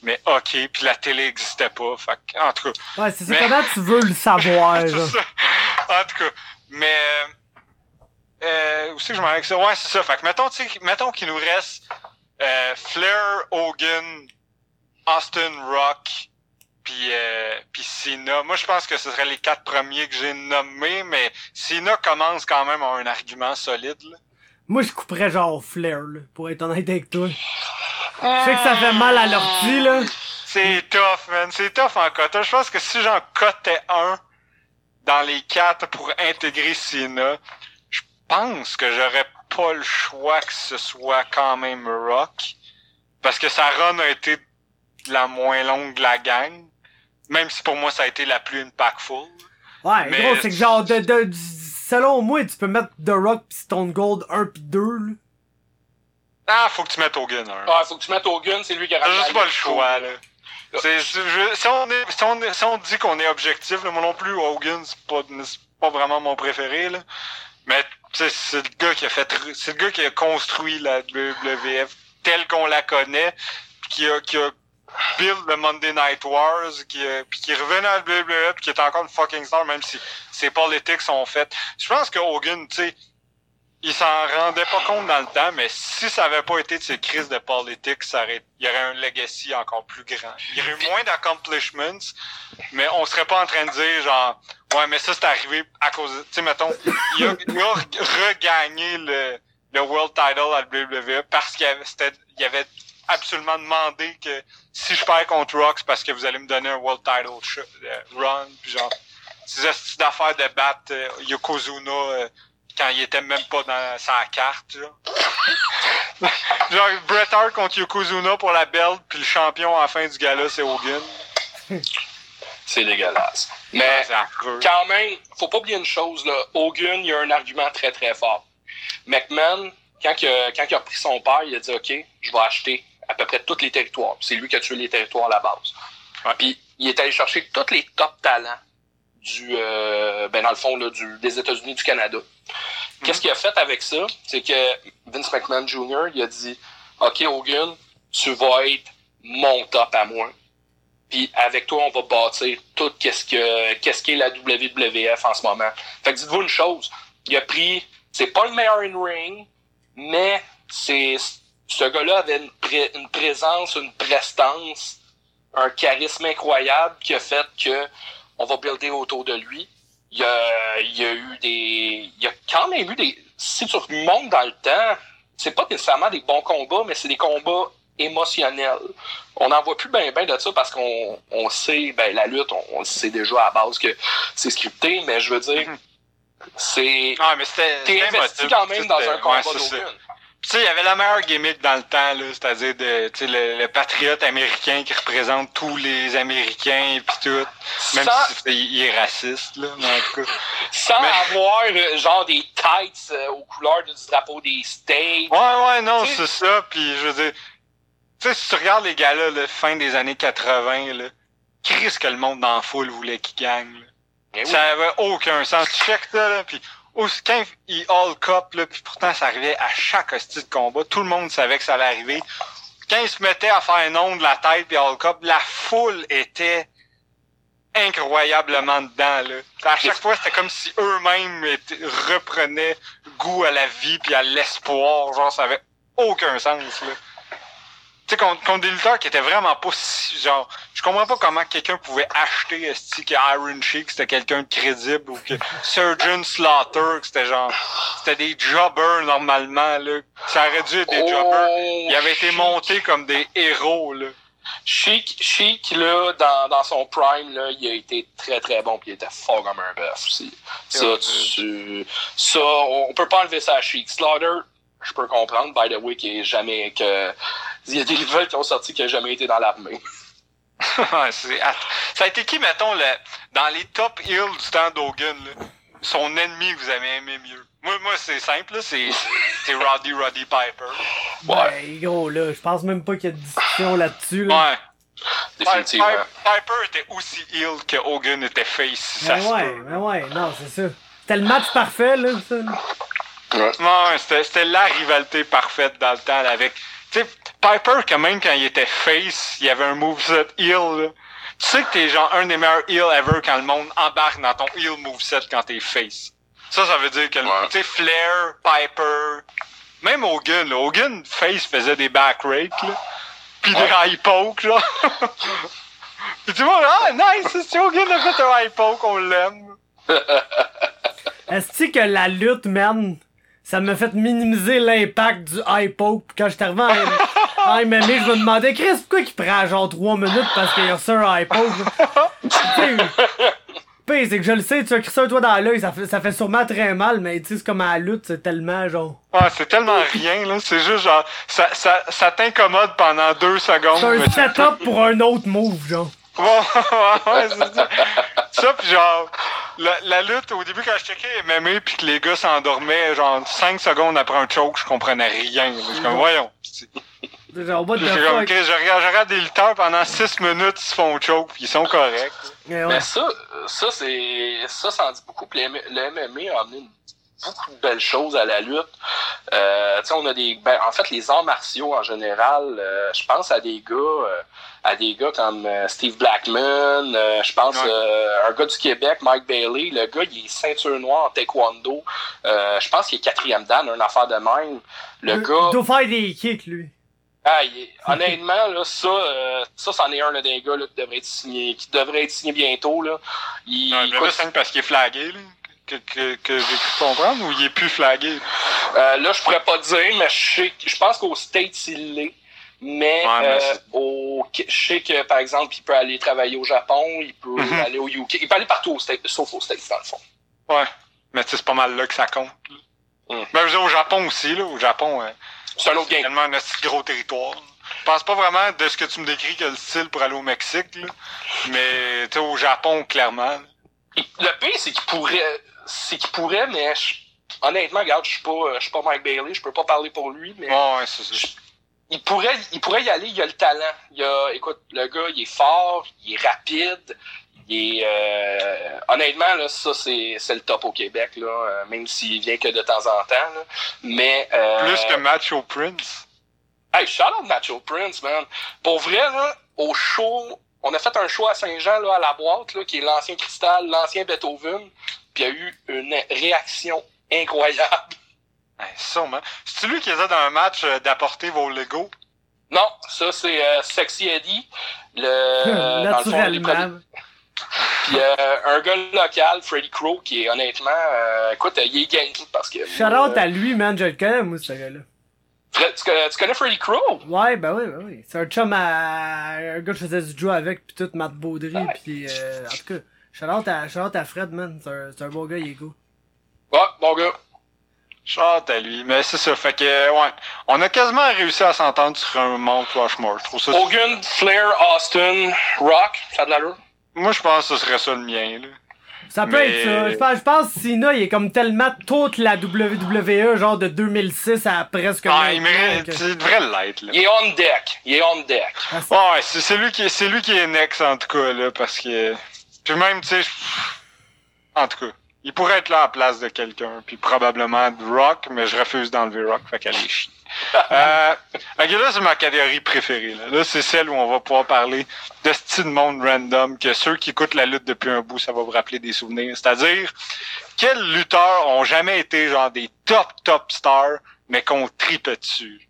Mais ok, puis la télé existait pas. Fait que, en tout cas, Ouais, c'est ça. Mais- Comment tu veux le savoir, <laughs> c'est là? ça. En tout cas, mais euh, où c'est que je m'en avec ça? Ouais, c'est ça. Fait que mettons, mettons qu'il nous reste euh, Flair, Hogan, Austin Rock, puis euh, puis Cena. Moi, je pense que ce seraient les quatre premiers que j'ai nommés, mais Cena commence quand même à un argument solide. Là. Moi, je couperais genre Flair, là, pour être honnête avec toi. Je sais que ça fait mal à l'ortie, là. C'est tough, man. C'est tough en quota. Je pense que si j'en cotais un dans les quatre pour intégrer Cena, pense que j'aurais pas le choix que ce soit quand même Rock. Parce que sa run a été la moins longue de la gang. Même si pour moi ça a été la plus impactful. Ouais, Mais- gros, c'est que genre, de, de, selon moi, tu peux mettre The Rock pis Stone Cold 1 pis 2, là. Ah, faut que tu mettes Hogan. Hein. Ah, faut que tu mettes Hogan, c'est lui qui a T'as juste pas le choix, là. C'est- c'est- je- si, on est, si, on est- si on dit qu'on est objectif, là, moi non plus, Hogan, c'est pas, c'est pas vraiment mon préféré, là. Mais, c'est le gars qui a fait, c'est le gars qui a construit la WWF telle qu'on la connaît, puis qui a, qui a build le Monday Night Wars, qui, a- puis qui est revenu à la WWF, puis qui est encore une fucking star, même si ses politics sont faites. Je pense que Hogan, tu sais, il s'en rendait pas compte dans le temps, mais si ça avait pas été de ces crises de politique, ça aurait, il y aurait un legacy encore plus grand. Il y aurait eu moins d'accomplishments, mais on serait pas en train de dire genre, ouais, mais ça c'est arrivé à cause, de- tu sais, mettons, il a, il a regagné le, le world title à la WWE parce qu'il avait, il avait absolument demandé que si je perds contre Rock, c'est parce que vous allez me donner un world title euh, run, puis genre, ces astuces d'affaires de battre euh, Yokozuna euh, quand il était même pas dans sa carte, genre. <laughs> genre, Bret Hart contre Yokozuna pour la belt, puis le champion à la fin du gala, c'est Hogan. C'est dégueulasse. Ah, Mais affreux. quand même, faut pas oublier une chose, là. Hogan, il y a un argument très très fort. McMahon, quand il, a, quand il a repris son père, il a dit OK, je vais acheter à peu près tous les territoires. C'est lui qui a tué les territoires à la base. Puis il est allé chercher tous les top talents du euh, ben dans le fond là, du, des États-Unis du Canada. Qu'est-ce qu'il a fait avec ça? C'est que Vince McMahon Jr. il a dit OK Hogan, tu vas être mon top à moi. Puis avec toi, on va bâtir tout qu'est-ce que qu'est-ce qu'est la WWF en ce moment. Fait que dites-vous une chose, il a pris, c'est pas le meilleur in ring, mais c'est ce gars-là avait une, une présence, une prestance, un charisme incroyable qui a fait que on va builder autour de lui. Il y a, il y a eu des, il y a quand même eu des, si tu remontes dans le temps, c'est pas nécessairement des bons combats, mais c'est des combats émotionnels. On n'en voit plus bien ben de ça parce qu'on on sait, ben la lutte, on, sait déjà à la base que c'est scripté, mais je veux dire, Mhm. c'est Ah, mais c'était. T'es investi quand même dans un combat ouais, ça. Tu sais, il y avait la meilleure gimmick dans le temps, là, c'est-à-dire de, le, le patriote américain qui représente tous les Américains puis tout. Même Sans, si il est raciste, là, mais en tout cas. sans Mais- avoir euh, genre des tights euh, aux couleurs du drapeau des States. Ouais, ouais, non, c'est ça. Puis je veux dire, tu sais, si tu regardes les gars-là, là, fin des années 80, là, Chris que le monde dans la foule voulait qu'ils gagnent. là. Eh oui. Ça avait aucun sens. Tu check ça, là, puis quand il all cup, là, puis pourtant ça arrivait à chaque hostie de combat, tout le monde savait que ça allait arriver. Quand il se mettait à faire un nom de la tête puis all cup, la foule était incroyablement dedans, là. À chaque fois, c'était comme si eux-mêmes reprenaient goût à la vie puis à l'espoir. Genre, ça avait aucun sens, là. Tu sais, contre, contre des lutteurs qui étaient vraiment pas si, genre, je comprends pas comment quelqu'un pouvait acheter, esti, que Iron Sheik c'était quelqu'un de crédible ou que <laughs> Surgeon Slaughter, que c'était genre, c'était des jobbers normalement, là. Ça aurait dû être des jobbers. Oh, Ils avaient été montés comme des héros, là. Chic, Chic, là, dans, dans son prime, là, il a été très très bon, puis il était fort comme un bœuf aussi. Ça, tu, ça, on peut pas enlever ça à Chic. Slaughter, je peux comprendre, by the way, qui est jamais que, il y a des nouvelles qui ont sorti qui a jamais été dans l'armée. <laughs> Ça a été qui, mettons, le, dans les top heels du temps d'Hogan, là? son ennemi que vous avez aimé mieux? Moi, moi c'est simple, là, c'est, c'est Roddy Roddy Piper. Ouais. Ben, gros, là, je pense même pas qu'il y a de discussion là-dessus, là. Ouais. Définitivement. Pi- Piper était aussi heel que Hogan était face, ça Ben se ouais, peut. ben ouais, non, c'est ça. C'était le match parfait, là, ça. Ouais. Ouais, c'était, c'était la rivalité parfaite dans le temps là, avec. Tu sais, Piper, quand même, quand il était face, il y avait un moveset heel. Là. Tu sais que t'es genre un des meilleurs heel ever quand le monde embarque dans ton heel moveset quand t'es face. Ça, ça veut dire que, le- Ouais. tu sais, Flair, Piper, même Hogan, là, Hogan face faisait des back rakes, là. Pis des high poke, là. <laughs> Pis tu vois, ah, nice, c'est Hogan a fait un high poke, on l'aime. Est-ce que la lutte, man, ça m'a fait minimiser l'impact du high poke. Quand j'étais arrivé en, MMA, <laughs> je me demandais, Chris, pourquoi il prend genre 3 minutes parce qu'il a reçu un high poke? Pire, c'est que je le sais, tu as ça toi dans l'œil, ça fait, ça fait sûrement très mal, mais tu sais, c'est comme à la lutte, c'est tellement genre. Ouais, c'est tellement rien, là. C'est juste genre, ça, ça, ça t'incommode pendant deux secondes. C'est un setup pour un autre move, genre. Ouais, ouais, <laughs> ouais, c'est ça. Ça, pis genre, la, la lutte, au début, quand je checkais MMA pis que les gars s'endormaient, genre, 5 secondes après un choke, je comprenais rien. Je suis comme, voyons. Genre, what the comme, fuck? ok, je regarde, je regarde des lutteurs pendant 6 minutes, ils se font choke pis ils sont corrects. Mais ouais. Mais ça, ça c'est ça, ça en dit beaucoup. Puis le, MMA a amené une- beaucoup de belles choses à la lutte. Euh, tu sais, on a des, ben, en fait, les arts martiaux en général. euh, je pense à des gars, euh, à des gars comme euh, Steve Blackman. euh, je pense Ouais. euh, un gars du Québec, Mike Bailey. Le gars, il est ceinture noire en taekwondo. Euh, je pense qu'il est quatrième dan, une affaire de même. Le Il gars. doit faire des kicks, lui. Ah, il est- honnêtement, là, ça, euh, ça, c'en est un là, des gars là, qui devrait être signé, qui devrait être signé bientôt. Là. Il, là, c'est parce qu'il est flagué, là. Que, que, que j'ai pu comprendre, ou il est plus flagué? euh, là, je pourrais pas dire, mais je sais, que- je pense qu'au States, il l'est. Mais, Ouais, mais euh, au, je sais que, par exemple, il peut aller travailler au Japon, il peut Mhm. aller au UK, il peut aller partout au States, sauf au States, dans le fond. Ouais. Mais tu sais, c'est pas mal là que ça compte. Mm. Mais je veux dire, au Japon aussi, là. Au Japon, euh, C'est un autre c'est game. tellement un assez gros territoire. Je pense pas vraiment de ce que tu me décris que le style pour aller au Mexique, là. Mais, tu au Japon, clairement. Le pire, c'est qu'il pourrait, c'est qu'il pourrait, mais je- honnêtement, regarde, je suis pas, euh, je suis pas Mike Bailey, je peux pas parler pour lui, mais. Ouais, ouais, c'est ça. Il pourrait, il pourrait y aller, il a le talent. Il a, écoute, le gars, il est fort, il est rapide, il est, euh, honnêtement, là, ça, c'est, c'est le top au Québec, là, euh, même s'il vient que de temps en temps, là. Mais, euh, Plus que Macho Prince. hey, shout out Macho Prince, man. Pour vrai, là, au show, on a fait un show à Saint-Jean, là, à la boîte, là, qui est l'ancien Cristal, l'ancien Beethoven, puis il y a eu une réaction incroyable. Ouais, sûrement. C'est lui qui essaie dans un match euh, d'apporter vos Legos? Non, ça, c'est euh, Sexy Eddie, le, euh, <laughs> dans le fond, les Naturellement. Puis euh, un gars local, Freddy Crow, qui est honnêtement, euh, écoute, euh, il est gang parce que. Shout out euh, à lui, man, je le connais, moi, ce gars-là. Fred- tu, connais, tu connais Freddy Crow? Ouais, ben oui, ben oui. C'est un chum à. Un gars que je faisais du jeu avec, pis tout, Matt Baudry, Ouais. pis euh, en tout cas, shout out à, shout à Fred, man. C'est un, c'est un bon gars, il est cool. Ouais, bon gars. Chante à lui. Mais c'est ça. Fait que, ouais. On a quasiment réussi à s'entendre sur un Mount Rushmore. Je trouve ça. Hogan, Flair, Austin, Rock, ça a de l'allure? Moi, je pense que ce serait ça le mien, là. Ça peut Mais- être ça. Je pense, je pense que Cena, il est comme tellement toute la WWE, genre de 2006 à presque. Ah, il maintenant, mérite. Il devrait l'être, là. Il est on deck. Il est on deck. Ouais, c'est c'est lui qui est, c'est lui qui est next en tout cas là, parce que puis même tu sais, je- en tout cas, il pourrait être là à la place de quelqu'un, puis probablement de Rock, mais je refuse d'enlever Rock, fait qu'elle est chier. <laughs> euh, ok, là c'est ma catégorie préférée. Là, Là, c'est celle où on va pouvoir parler de ce style de monde random que ceux qui écoutent la lutte depuis un bout, ça va vous rappeler des souvenirs. C'est-à-dire quels lutteurs ont jamais été genre des top top stars, mais qu'on tripe dessus?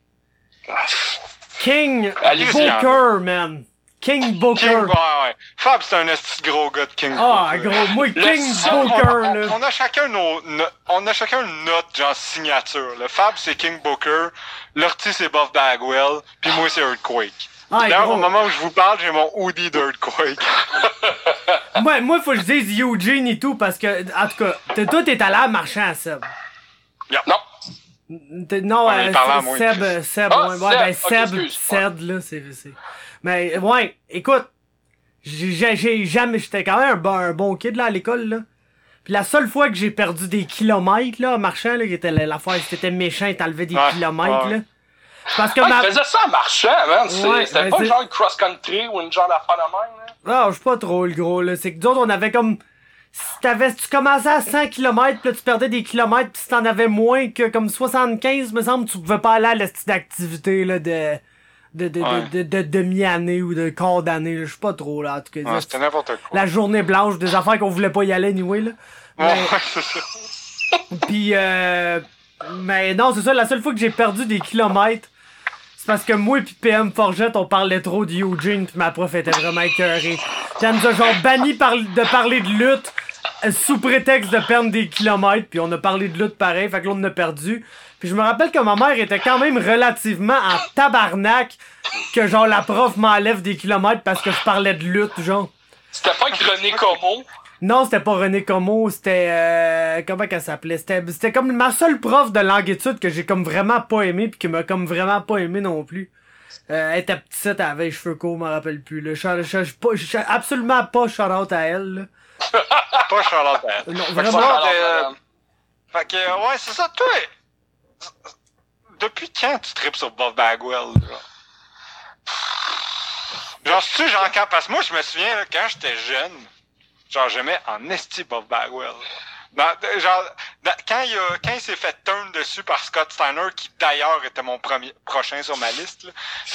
King Allez-y, Booker, man. King Booker. King, ouais, ouais. Fab, c'est un gros gars de King Ah, Booker. gros, moi, King Booker, on, là. on a chacun nos, no- on a chacun notre genre signature. Le Fab c'est King Booker, Lorty c'est Buff Bagwell, puis moi c'est Earthquake. Ah, D'ailleurs, au moment où je vous parle, j'ai mon hoodie d'Earthquake. <laughs> <laughs> Moi, moi, faut que je dise Eugene et tout, parce que, en tout cas, t'es- toi, t'es allé à marcher à Seb. Non. Non, On euh, Seb, Seb, Ah, ouais, Seb, ben Seb, Seb, là, c'est, c'est... Mais, ouais, écoute, j'ai, jamais, j'étais quand même un bon, un bon kid, là, à l'école, là. Puis la seule fois que j'ai perdu des kilomètres, là, en marchant, là, était la, la fois, c'était méchant, t'enlevais des Ouais, kilomètres, ouais. là. Parce que Ah, ma... il faisait ça en marchant, man. Ouais, C'était ben, pas genre cross-country ou une genre d'affaire de même, là. Ah, je suis pas trop le gros, là. C'est que d'autres, on avait comme. Si t'avais, si tu commençais à 100 km, puis là, tu perdais des kilomètres, pis si t'en avais moins que comme 75, me semble, tu pouvais pas aller à la petite activité, là, de. De, de, Ouais. de, de, de demi-année ou de quart d'année. Je suis pas trop, là, en tout cas. Ouais, c'était n'importe quoi. la journée blanche, des affaires qu'on voulait pas y aller, anyway, là. Ouais, Mais- <laughs> c'est ça. Puis, euh, mais non, c'est ça, la seule fois que j'ai perdu des kilomètres, c'est parce que moi et puis PM Forgette, on parlait trop de Eugene, puis ma prof était vraiment écœurée. Puis elle nous a genre banni par- de parler de lutte euh, sous prétexte de perdre des kilomètres, puis on a parlé de lutte pareil, fait que là on en a perdu. Puis je me rappelle que ma mère était quand même relativement en tabarnak que genre la prof m'enlève des kilomètres parce que je parlais de lutte, genre. C'était pas avec René Como? Non, c'était pas René Como, c'était euh, comment qu'elle s'appelait? C'était c'était comme ma seule prof de langue étude que j'ai comme vraiment pas aimé puis qui m'a comme vraiment pas aimé non plus. Euh, elle était petite, elle avait les cheveux courts, je m'en rappelle plus. Là. Je, je, je, absolument pas shout out à elle. Là. Pas Charlotte. Euh, Non, Fait que vraiment. euh, madame. Fait que, euh, ouais, c'est ça. Toi, depuis quand tu tripes sur Bob Bagwell? Genre, genre tu genre, parce que moi, je me souviens, quand j'étais jeune, genre, j'aimais en esti Bob Bagwell. Genre, quand il, a- quand il s'est fait turn dessus par Scott Steiner, qui d'ailleurs était mon premier, prochain sur ma liste,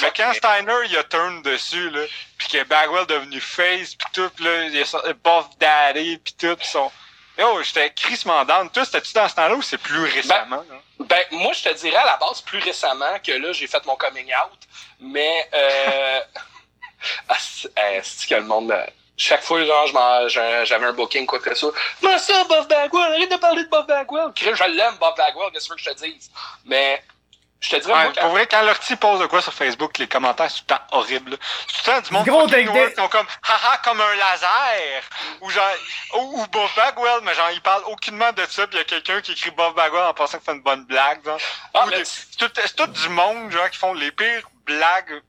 mais quand Steiner il a turn dessus, là, puis que Bagwell est devenu face, puis tout, pis là, il sorti Buff Daddy, puis tout, pis son... Yo, j'étais crissement down. Toi, c'était-tu dans ce temps-là ou c'est plus récemment? là? Ben, moi, je te dirais à la base, plus récemment que là, j'ai fait mon coming out. Mais, euh. <laughs> ah, c'est que le monde. Chaque fois, genre, j'avais un booking, quoi que ce soit. Mais ça, Bob Bagwell, arrête de parler de Bob Bagwell. Je l'aime, Bob Bagwell, qu'est-ce que je te dise? Mais, je te dirais, Ouais, moi, quand- pour vrai, quand l'ortie pose de quoi sur Facebook, les commentaires, c'est tout le temps horrible. là. C'est tout le temps du monde Gros qui sont comme haha comme un laser ou genre ou, ou Bob Bagwell mais genre il parle aucunement de ça puis il y a quelqu'un qui écrit Bob Bagwell en pensant que c'est une bonne blague genre. Ah, mais c'est tout, c'est tout du monde genre qui font les pires blagues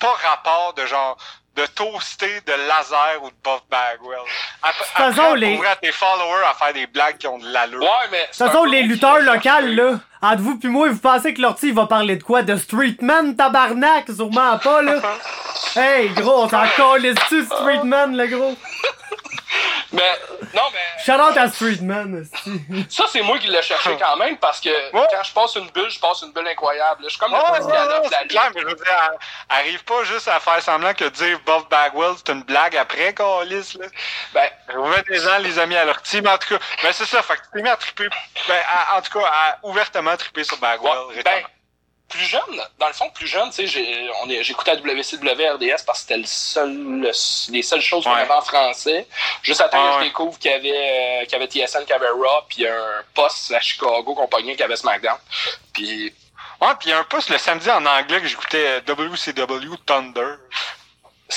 pas rapport de genre de toaster de laser ou de Bob Bagwell. Après, après, les- on à tes followers à faire des blagues qui ont de l'allure. Ouais, mais. De toute façon, les lutteurs locaux, là, entre vous pis moi, vous pensez que l'ortie il va parler de quoi? De Streetman, tabarnak? Sûrement pas, là. Hey, gros, on s'en calisse-tu, Streetman, le gros? Mais, non, mais. Shout out à Streetman. Ça, c'est moi qui l'ai cherché quand même parce que Ouais. quand je passe une bulle, je passe une bulle incroyable. Je suis comme Ouais, le ouais, ouais, de la c'est clair, mais je veux dire, arrive pas juste à faire semblant que dire Bob Bagwell, c'est une blague après, Calis, là. Ben, Revenez-en, les amis, à leur team, en tout cas. Ben, c'est ça, fait que tu t'es mis à triper, ben, à- en tout cas, à ouvertement triper sur Bagwell, Ouais, ben, plus jeune, dans le fond, plus jeune, tu sais, j'écoutais WCW RDS parce que c'était le seul, le- les seules choses qu'on Ouais. avait en français. Juste à temps que ouais. je découvre qu'il y avait, euh, qu'il y avait TSN, qu'il y avait Raw, puis un poste à Chicago pognait qui avait SmackDown. Puis, Ouais, a un poste le samedi en anglais que j'écoutais euh, WCW Thunder.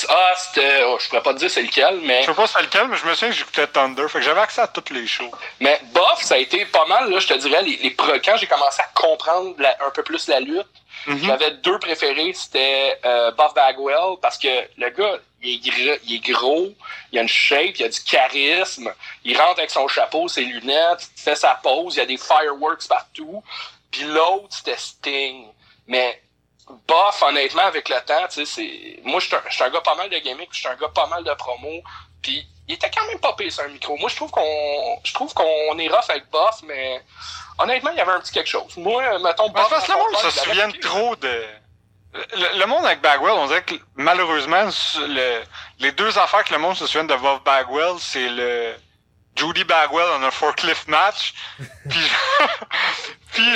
Ah, c'était, oh, je pourrais pas te dire c'est lequel, mais, Je sais pas c'est lequel, mais je me souviens que j'écoutais Thunder, fait que j'avais accès à toutes les shows. mais bof, ça a été pas mal, là, je te dirais, les, quand j'ai commencé à comprendre la- un peu plus la lutte, Mhm. J'avais deux préférés, c'était euh, Buff Bagwell, parce que le gars, il est, gr- il est gros, il a une shape, il a du charisme, il rentre avec son chapeau, ses lunettes, il fait sa pose, il y a des fireworks partout. Puis l'autre, c'était Sting. Mais Buff, honnêtement, avec le temps, tu sais, c'est... Moi, je suis un, un gars pas mal de gimmick, je suis un gars pas mal de promo, puis il était quand même pas pire sur un micro. Moi, je trouve qu'on je trouve qu'on est rough avec Buff, mais honnêtement, il y avait un petit quelque chose. Moi, mettons, Ben, c'est parce que le monde se souvient trop de. Le, le monde avec Bagwell, on dirait que malheureusement, le- les deux affaires que le monde se souvient de Bob Bagwell, c'est le Judy Bagwell en un forklift match, puis <laughs> puis,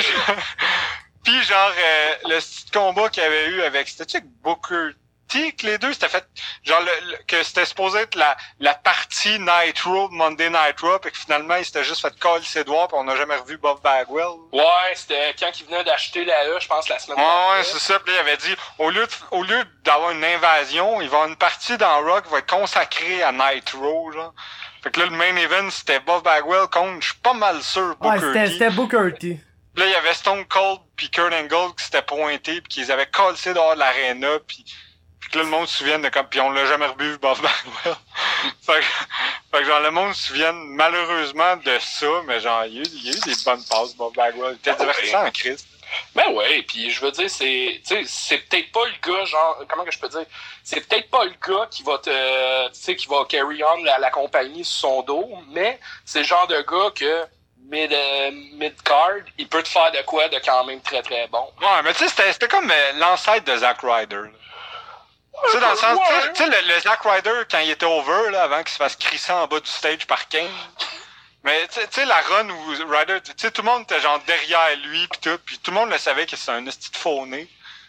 puis genre euh, le petit combat qu'il y avait eu avec c'était Booker T que les deux c'était fait genre le- le- que c'était supposé être la, la partie Night Raw de Monday Night Raw et que finalement il s'était juste fait coller ses doigts puis on n'a jamais revu Bob Bagwell. Ouais, c'était quand il venait d'acheter la E, je pense, la semaine Ouais, ouais, d'après. c'est ça. Puis là, il avait dit, au lieu, de- au lieu d'avoir une invasion, il va y avoir une partie dans Rock qui va être consacrée à Nitro, genre. Fait que là, le main event, c'était Bob Bagwell contre, je suis pas mal sûr, Ouais, Booker c'était T. c'était Booker T. Puis Là, il y avait Stone Cold puis Kurt Angle qui s'étaient pointés puis qu'ils avaient collé dehors de l'aréna puis, puis que là, le monde se souvienne de comme, puis on l'a jamais revu, Buff Bagwell. <laughs> fait, que, fait que genre, le monde se souvienne malheureusement de ça, mais genre, il y a eu, il y a eu des bonnes passes, Buff Bagwell. Il était Ah, divertissant en Christ. Ben ouais, puis je veux dire, c'est, tu sais, c'est peut-être pas le gars, genre, comment que je peux dire, c'est peut-être pas le gars qui va te, tu sais, qui va carry on la, la compagnie sur son dos, mais c'est le genre de gars que mid, euh, mid card, il peut te faire de quoi de quand même très très bon. Ouais, mais tu sais, c'était, c'était comme euh, l'ancêtre de Zack Ryder. Tu sais, dans le sens, tu sais- le, le Zack Ryder, quand il était over, là, avant qu'il se fasse crisser en bas du stage par Kane. Mais tu sais- la run où Ryder, tu sais, tout le monde était genre derrière lui pis tout, puis tout le monde le savait que c'était un esti de faux nez.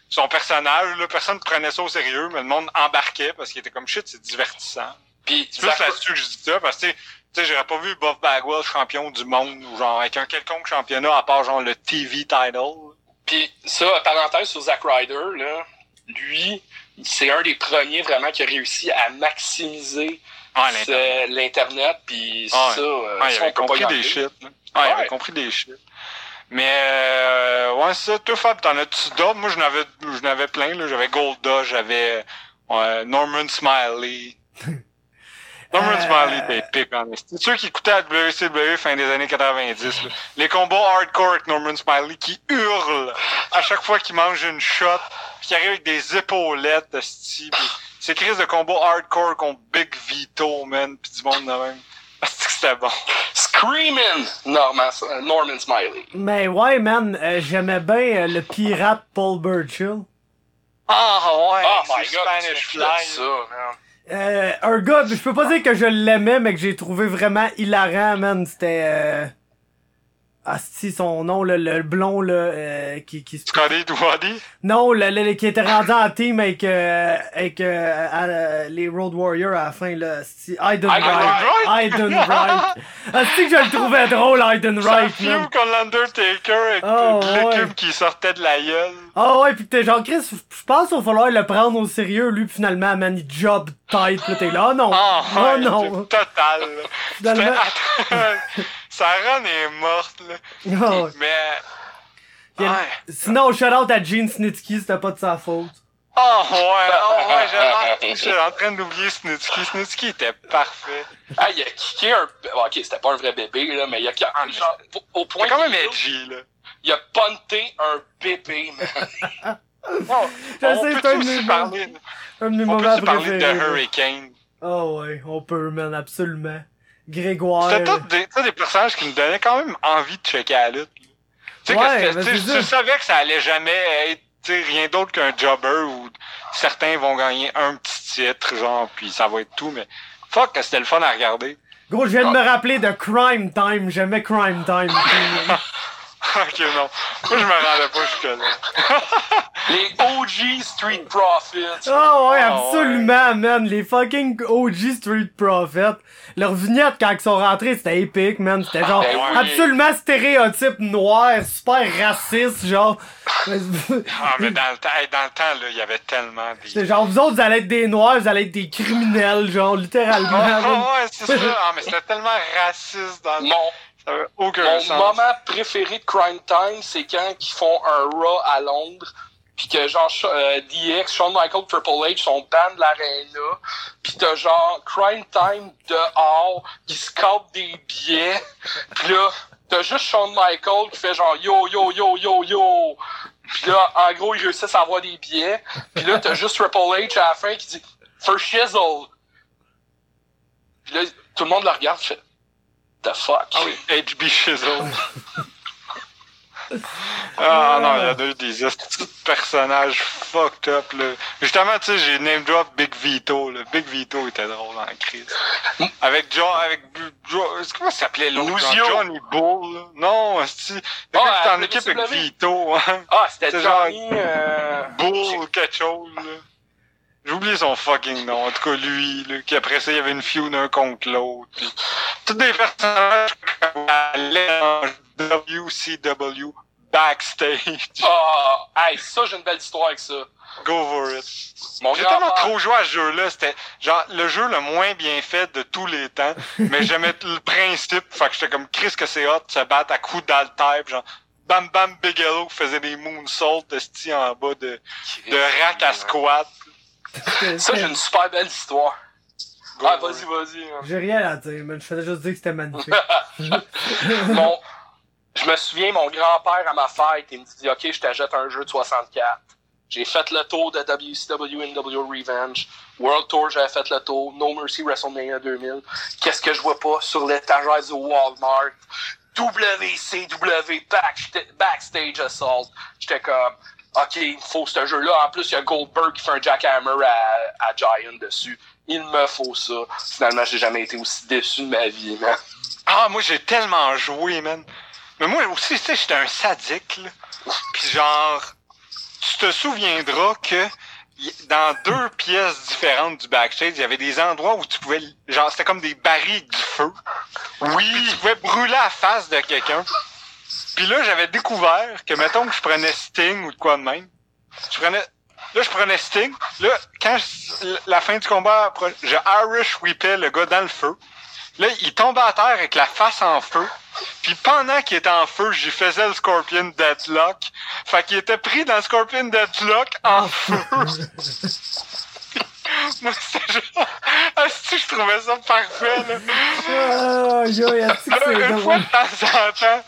Son personnage, là, personne ne prenait ça au sérieux, mais le monde embarquait parce qu'il était comme shit, c'est divertissant. Puis C'est plus là-dessus que je dis ça, parce que tu sais, j'aurais pas vu Buff Bagwell champion du monde ou genre avec un quelconque championnat à part genre le TV title. Puis ça, parenthèse sur Zack Ryder, là, lui, c'est un des premiers vraiment qui a réussi à maximiser Ah, l'Internet. puis Ah ouais. ça, euh, Ah, il ça, on avait compris des shit. Ah, il avait Ouais. compris des shit. Mais euh, ouais, ça, toi Fab, t'en as-tu d'autres? Moi j'en avais j'en avais plein, là. J'avais Golda, j'avais euh, Norman Smiley. <laughs> Norman Euh, Smiley était épique en esti. Ceux qui écoutaient la WCW fin des années 90, là. les combats hardcore avec Norman Smiley qui hurle à chaque fois qu'il mange une shot, puis qui arrive avec des épaulettes, esti, puis c'est crise de combat hardcore contre Big Vito, man, pis du monde de même. <laughs> C'était bon. Screaming Norman, Norman Smiley. Mais ouais, man, euh, j'aimais bien euh, le pirate Paul Burchill. Ah ouais, Oh c'est my god, Spanish tu Fly. ça, man. Euh, un gars, je peux pas dire que je l'aimais, mais que j'ai trouvé vraiment hilarant, man. C'était... Euh... Ah, si, son nom, là, le blond, là, euh, qui... qui... Scotty Dwaddy. Non, le, le- qui était rendu en team avec, euh, avec euh, à- euh, les Road Warriors à la fin, là. Si, Aiden Wright. Aiden <laughs> Wright. Ah, c'est que je le trouvais drôle, Aiden Wright, feud man. contre l'Undertaker avec Oh, l'équipe ouais. qui sortait de la gueule. Ah ouais, pis t'es genre, Chris, je pense qu'il va falloir le prendre au sérieux, lui, pis finalement, man, il job tight, là, t'es là, oh non, Ah oh ouais, non, c'est total. finalement, <laughs> <laughs> Attends, Sa run est morte, là. Ouais. Mais... A- Ouais. Sinon, shout out à Gene Snitsky, c'était pas de sa faute. Oh ouais, oh ouais, j'étais- j'étais en train d'oublier Snitsky. Snitsky était parfait. Ah, il a kické un. bon, ok, c'était pas un vrai bébé, là, mais il a. Ah, genre, au- point quand même edgy, là. Il a punté un bébé, man. <laughs> Oh, Je on sais, peut c'est un aussi parler, Un de mes on peut parler de. Hurricane? Ah ouais, on peut, man, absolument. Grégoire. C'était tous des, des personnages qui nous donnaient quand même envie de checker la lutte. Tu sais, Ouais, tu savais que ça allait jamais être rien d'autre qu'un jobber où certains vont gagner un petit titre, genre, puis ça va être tout, mais fuck, que c'était le fun à regarder. Gros, je viens de me rappeler de Crime Time. J'aimais Crime Time. <laughs> <laughs> ok, non. Moi, je me rendais pas jusque-là. <laughs> Les OG Street Profits. Ah ouais, Ah absolument, man. Les fucking OG Street Profits. Leur vignette quand ils sont rentrés, c'était épique, man. C'était genre ben absolument stéréotype noir, super raciste, genre. Ah, mais dans le temps, dans le temps, là, il y avait tellement des... C'était genre, vous autres, vous allez être des noirs, vous allez être des criminels, genre, littéralement. Ah, ouais, c'est ça. Ah, mais c'était tellement raciste dans le Mon, Ça avait aucun mon sens. moment préféré de Crime Time, c'est quand ils font un Raw à Londres, puis que genre euh, DX, Shawn Michaels, Triple H sont ban de l'aréna, puis t'as genre Crime Time dehors qui scope des billets, puis là t'as juste Shawn Michaels qui fait genre yo yo yo yo yo, puis là en gros ils réussissent à avoir des billets, puis là t'as juste Triple H à la fin qui dit for shizzle, puis là tout le monde le regarde, fait the fuck? Ah oui, HB Shizzle. <laughs> ah non, il y a deux des personnages fucked up là. Justement, tu sais, j'ai name drop Big Vito là. Big Vito était drôle en crise. Avec John, avec Bu- Jo- est-ce comment ça s'appelait l'autre? Johnny Bull là? Non. Le Ah, était à en équipe avec. Vito, hein. Ah, c'était C'est genre- Johnny. Euh... Bull ou quelque chose là. J'ai oublié son fucking nom. En tout cas, lui, là, qui après ça, il y avait une feud un contre l'autre. puis Tous des personnages allaient en WCW backstage. Ah, hey, ça, j'ai une belle histoire avec ça. Go for it. J'ai tellement trop joué à ce jeu-là. C'était genre le jeu le moins bien fait de tous les temps. mais j'aimais le principe. Fait que j'étais comme Chris que c'est hot de se battre à coups d'alter. Genre Bam Bam Bigelow faisait des moonsaults esti en bas de, de rack à squat. Ça, j'ai une super belle histoire. Ah, vas-y, vas-y. J'ai rien à dire, man. Je faisais juste dire que c'était magnifique. <laughs> Mon- je me souviens, mon grand-père à ma fête, il me dit Ok, je t'achète un jeu de 64. J'ai fait le tour de WCW NW Revenge. World Tour, j'avais fait le tour. No Mercy WrestleMania 2000. Qu'est-ce que je vois pas sur l'étagère du Walmart? WCW Backsta- Backstage Assault. J'étais comme, OK, il me faut ce jeu-là. En plus, il y a Goldberg qui fait un jackhammer à, à Giant dessus. Il me faut ça. Finalement, j'ai jamais été aussi déçu de ma vie, man. Ah, moi, j'ai tellement joué, man. Mais moi aussi, tu sais, j'étais un sadique, là. Pis genre, tu te souviendras que dans deux pièces différentes du backstage, il y avait des endroits où tu pouvais, genre, c'était comme des barriques du feu. Oui. tu pouvais brûler la face de quelqu'un. Puis là, j'avais découvert que, mettons que je prenais Sting ou de quoi de même, je prenais, là, je prenais Sting. Là, quand je- la fin du combat, je Irish whippais le gars dans le feu. Là, il tombait à terre avec la face en feu. Puis pendant qu'il était en feu, j'y faisais le Scorpion Deadlock. Fait qu'il était pris dans le Scorpion Deadlock en <laughs> feu. <laughs> Moi, c'était genre... Ah, si, je trouvais ça parfait, là. <laughs> Ah, yo, Une fois de temps en temps,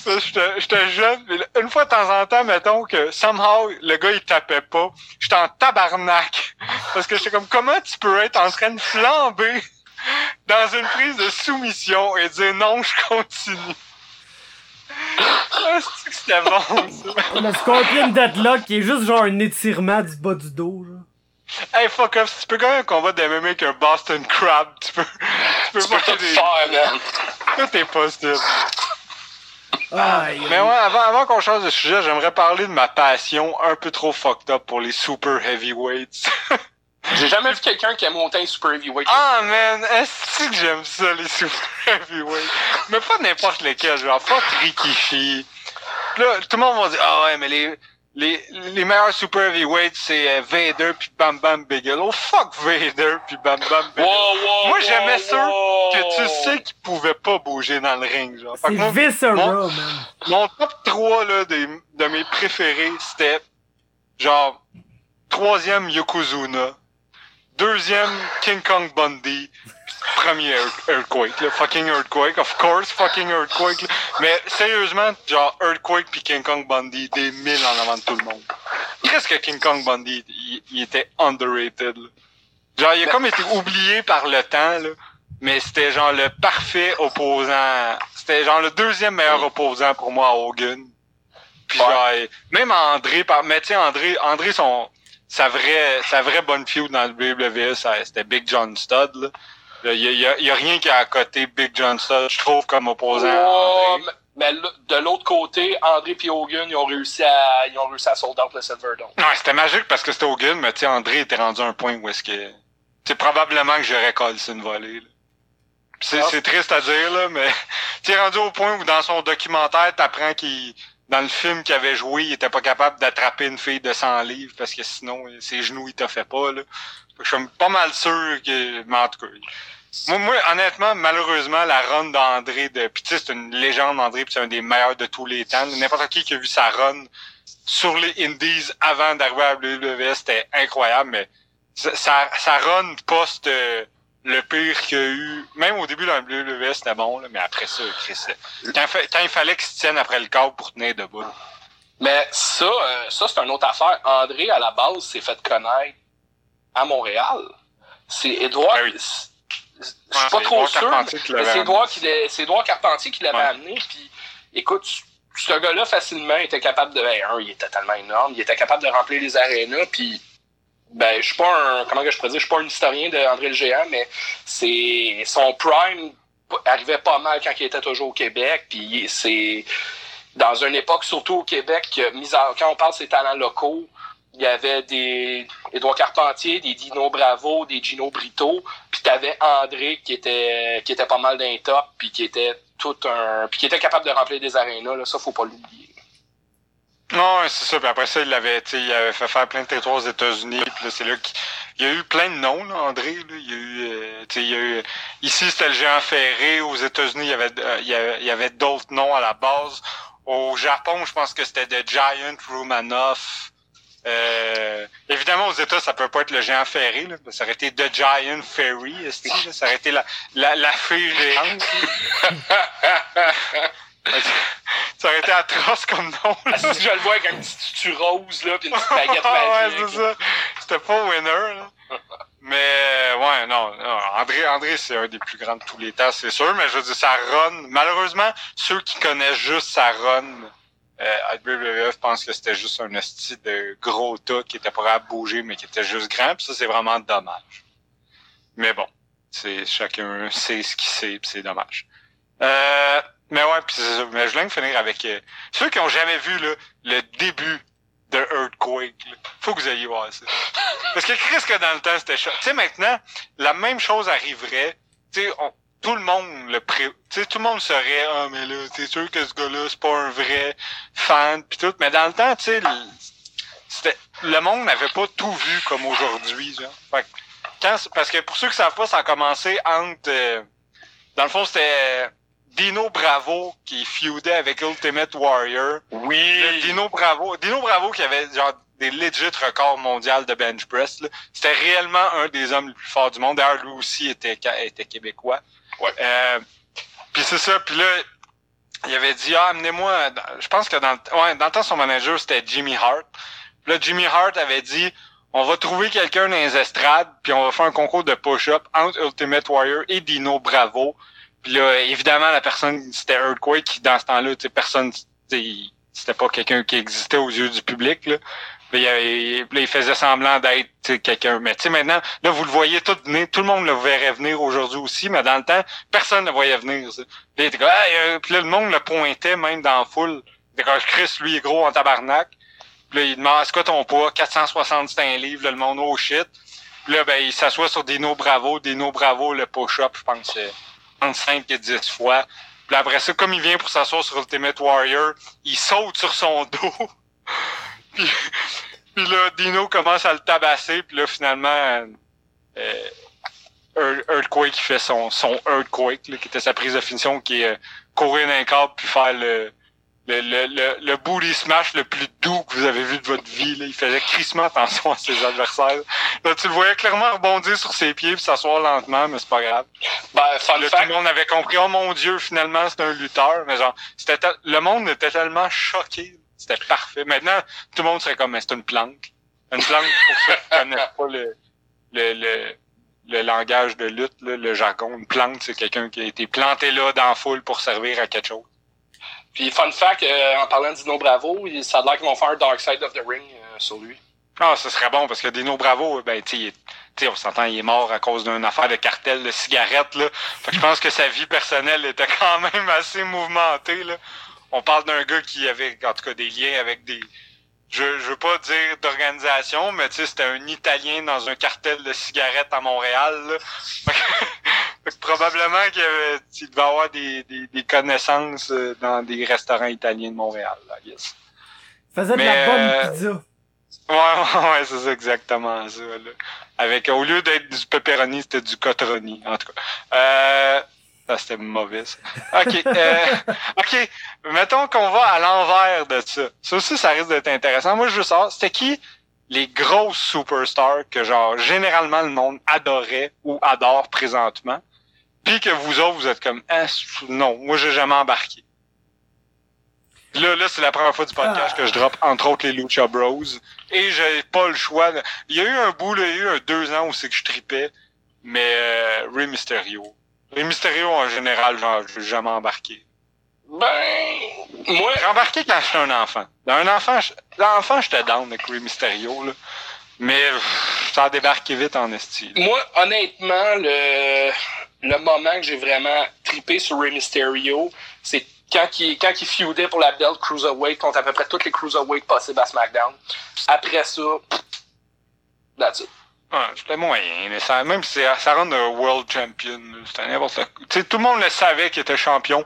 ça, j'étais jeune, mais une fois de temps en temps, mettons que somehow le gars il tapait pas, j'étais en tabarnak. Parce que j'étais comme, comment tu peux être en train de flamber dans une prise de soumission et dire non, je continue? Ah, c'est que c'était bon, ça? Le Scorpion Deadlock qui est juste genre un étirement du bas du dos, genre. Hey, fuck off, si tu peux gagner un combat de MMA avec un Boston Crab, tu peux, tu peux Tu peux faire tout des... faire, man. Tout est possible. Aïe, Mais ouais, avant, avant qu'on change de sujet, j'aimerais parler de ma passion un peu trop fucked up pour les super heavyweights. <laughs> J'ai jamais vu quelqu'un qui a monté un super heavyweight. ah man, est-ce que j'aime ça les super heavyweights? Mais pas n'importe lesquels, genre fuck Rikishi. Là, tout le monde va dire ah ouais mais les les, les meilleurs super heavyweights c'est euh, Vader puis Bam Bam Bigelow. Fuck Vader puis Bam Bam Bigelow. wow, Moi, j'aimais ça wow. Que tu sais qu'ils pouvaient pas bouger dans le ring, genre. C'est mon- man. Mon top 3 là, des, de mes préférés, c'était genre troisième Yokozuna, deuxième King Kong Bundy, premier Earth- Earthquake, là, fucking Earthquake, of course, fucking Earthquake. là. Mais sérieusement, genre Earthquake puis King Kong Bundy, des mille en avant de tout le monde. Qu'est-ce que King Kong Bundy, il, était underrated. Là? Genre, il a comme été oublié par le temps, là. Mais c'était genre le parfait opposant. C'était genre le deuxième meilleur opposant pour moi à Hogan. Puis Ouais. genre, même André, par... mais tu sais, André, André, son, sa vraie, sa vraie bonne feud dans le WWE, c'était Big John Studd, là. Il y a, a- y a rien qui a à côté Big John Studd, je trouve, comme opposant à Ouais, mais de l'autre côté, André et Hogan, ils ont réussi à, ils ont réussi à sold out le Silverdome. Non, c'était magique parce que c'était Hogan, mais tu André était rendu à un point où est-ce que... C'est probablement que j'aurais collé une volée, C'est Ah. c'est triste à dire, là, mais <laughs> tu rendu au point où dans son documentaire, t'apprends qu'il... Dans le film qu'il avait joué, il était pas capable d'attraper une fille de 100 livres parce que sinon, ses genoux, il t'a fait pas, là. Je suis pas mal sûr que... Mais en tout cas... Moi, honnêtement, malheureusement, la run d'André de... Puis c'est une légende, André, puis c'est un des meilleurs de tous les temps. N'importe qui qui a vu sa run sur les Indies avant d'arriver à la WWE, c'était incroyable, mais sa, run post euh, le pire qu'il y a eu, même au début la WWE, c'était bon, là, mais après ça, Chris, quand, il fallait qu'il se tienne après le câble pour tenir debout. Mais ça, euh, ça c'est une autre affaire. André, à la base, s'est fait connaître à Montréal. C'est Édouard. Ah oui. c'est- Je suis Ouais, pas trop Édouard sûr. Carpentier qui mais l'avait C'est Édouard, Carpentier qui l'avait Ouais. amené. Puis, écoute, ce gars-là, facilement, était capable de. Ben, un, il était tellement énorme. Il était capable de remplir les arénas. Puis, ben, je suis pas un. Comment que je pourrais dire Je suis pas un historien d'André le Géant, mais c'est. Son prime arrivait pas mal quand il était toujours au Québec. Puis, c'est. Dans une époque, surtout au Québec, mis à- quand on parle de ses talents locaux, il y avait des Édouard Carpentier, des Dino Bravo, des Gino Brito, puis t'avais André qui était qui était pas mal d'un top, puis qui était tout un puis qui était capable de remplir des arénas là, ça faut pas l'oublier. Non, c'est ça. Puis après ça, il avait fait faire plein de territoires aux États-Unis. Puis c'est là qu'il il y a eu plein de noms, là, André. Là. Il y a eu, euh. Ici, c'était le géant ferré. Aux États-Unis, il y avait, euh, il y avait, il y avait d'autres noms à la base. Au Japon, je pense que c'était The Giant Roumanoff. Euh, évidemment, aux États, ça peut pas être le géant ferré. Là. Ça aurait été The Giant Ferry. Là. Ça aurait été la, la, la fée géante. <laughs> ça aurait été atroce comme nom. Là. Ah, je le vois avec un petit tutu rose, là, puis une petite baguette <laughs> magique. ouais, c'est ça. C'était pas winner, là. Mais, ouais, non, André, André, c'est un des plus grands de tous les temps, c'est sûr, mais je veux dire, sa run, malheureusement, ceux qui connaissent juste sa run, euh, à WWF pensent que c'était juste un hostie de gros tas qui était pas à bouger, mais qui était juste grand, pis ça, c'est vraiment dommage. Mais bon, c'est chacun sait ce qu'il sait, pis c'est dommage. Euh, mais ouais, pis c'est ça. Mais je voulais finir avec euh, ceux qui ont jamais vu là, le début de Earthquake. Faut que vous ayez voir ça. Parce que Chris que dans le temps, c'était chaud. Tu sais, maintenant, la même chose arriverait. Tu sais, tout le monde le pré... Tu sais, tout le monde serait Ah, mais là, c'est sûr que ce gars-là, c'est pas un vrai fan pis tout. Mais dans le temps, tu sais, c'était. Le monde n'avait pas tout vu comme aujourd'hui. Quand... Parce que pour ceux qui savent pas, ça a commencé entre. Euh, dans le fond, c'était Dino Bravo qui feudait avec Ultimate Warrior. Oui. Dino Bravo. Dino Bravo qui avait genre des legit records mondiaux de bench press. C'était réellement un des hommes les plus forts du monde. D'ailleurs, lui aussi était, était québécois. Ouais. Euh, puis c'est ça. Puis là, il avait dit, ah, amenez-moi... Je pense que dans le, ouais, dans le temps, son manager, c'était Jimmy Hart. Puis là, Jimmy Hart avait dit, on va trouver quelqu'un dans les estrades, puis on va faire un concours de push-up entre Ultimate Warrior et Dino Bravo. Puis là, évidemment, la personne, c'était Earthquake, qui dans ce temps-là, personne, c'était pas quelqu'un qui existait aux yeux du public. Là. Puis, il, il, faisait semblant d'être quelqu'un. Mais tu sais, maintenant, là, vous le voyez tout venir. Tout le monde le verrait venir aujourd'hui aussi, mais dans le temps, personne ne voyait venir. Il euh, là, le monde le pointait même dans la foule. Il Chris, lui, est gros en tabarnak. Puis là, il demande, c'est quoi ton poids? 461 livres, là, le monde, oh shit. Puis là, ben, il s'assoit sur Dino Bravo. Dino Bravo, le push-up, je pense, 5 et 10 fois. Puis après ça, comme il vient pour s'asseoir sur Ultimate Warrior, il saute sur son <laughs> dos. Puis, puis, là, Dino commence à le tabasser. Puis là, finalement, euh, Earthquake qui fait son, son Earthquake, là, qui était sa prise de finition, qui est euh, courir d'un câble puis faire le, le, le, le, booty smash le plus doux que vous avez vu de votre vie. Là. Il faisait crissement attention à ses adversaires. Là, tu le voyais clairement rebondir sur ses pieds puis s'asseoir lentement, mais c'est pas grave. Ben, tout le monde avait compris, oh mon dieu, finalement, c'est un lutteur. Mais genre, c'était le monde était tellement choqué. C'était parfait. Maintenant, tout le monde serait comme, c'est une planque. Une planque, pour ceux qui connaissent pas le, le, le, le langage de lutte, le jargon. Une plante, c'est quelqu'un qui a été planté là dans la foule pour servir à quelque chose. Puis, fun fact, euh, en parlant de Dino Bravo, ça a l'air qu'ils vont faire Dark Side of the Ring euh, sur lui. Ah, ce serait bon, parce que Dino Bravo, ben, tu sais, on s'entend, il est mort à cause d'une affaire de cartel de cigarettes, là. Fait que je pense que sa vie personnelle était quand même assez mouvementée, là. On parle d'un gars qui avait, en tout cas, des liens avec des, je, je veux pas dire d'organisation, mais tu sais, c'était un Italien dans un cartel de cigarettes à Montréal. Là. <laughs> probablement qu'il devait avoir des, des, des, connaissances euh, dans des restaurants italiens de Montréal, là, yes. Faisait de la bonne euh, pizza. <laughs> Ouais, ouais, c'est ça, exactement ça. Là. Avec, au lieu d'être du pepperoni, c'était du cotroni, en tout cas. Euh, ah, c'était mauvais. OK. Euh. Mettons qu'on va à l'envers de ça. Ça aussi, ça risque d'être intéressant. Moi, je veux savoir, c'était qui les grosses superstars que, genre, généralement, le monde adorait ou adore présentement, puis que vous autres, vous êtes comme, ah, non, moi, j'ai jamais embarqué. Là, là, c'est la première fois du podcast que je drop, entre autres, les Lucha Bros. Et j'ai pas le choix. Il y a eu un bout, là, il y a eu un deux ans où c'est que je tripais, mais euh, Rey Mysterio les Mysterio, en général, genre, je jamais embarqué. Ben, moi... J'ai embarqué quand j'étais un enfant. Dans un enfant, l'enfant, j'étais down avec Rey Mysterio, là. Mais ça a débarqué vite en estime. Moi, honnêtement, le, le moment que j'ai vraiment trippé sur Rey Mysterio, c'est quand il, quand il feudait pour la belt Cruiserweight contre à peu près toutes les Cruiserweight possibles à SmackDown. Après ça, that's it. Ouais, c'était moyen, mais ça, même si ça rend un world champion, c'était n'importe quoi. tout le monde le savait qu'il était champion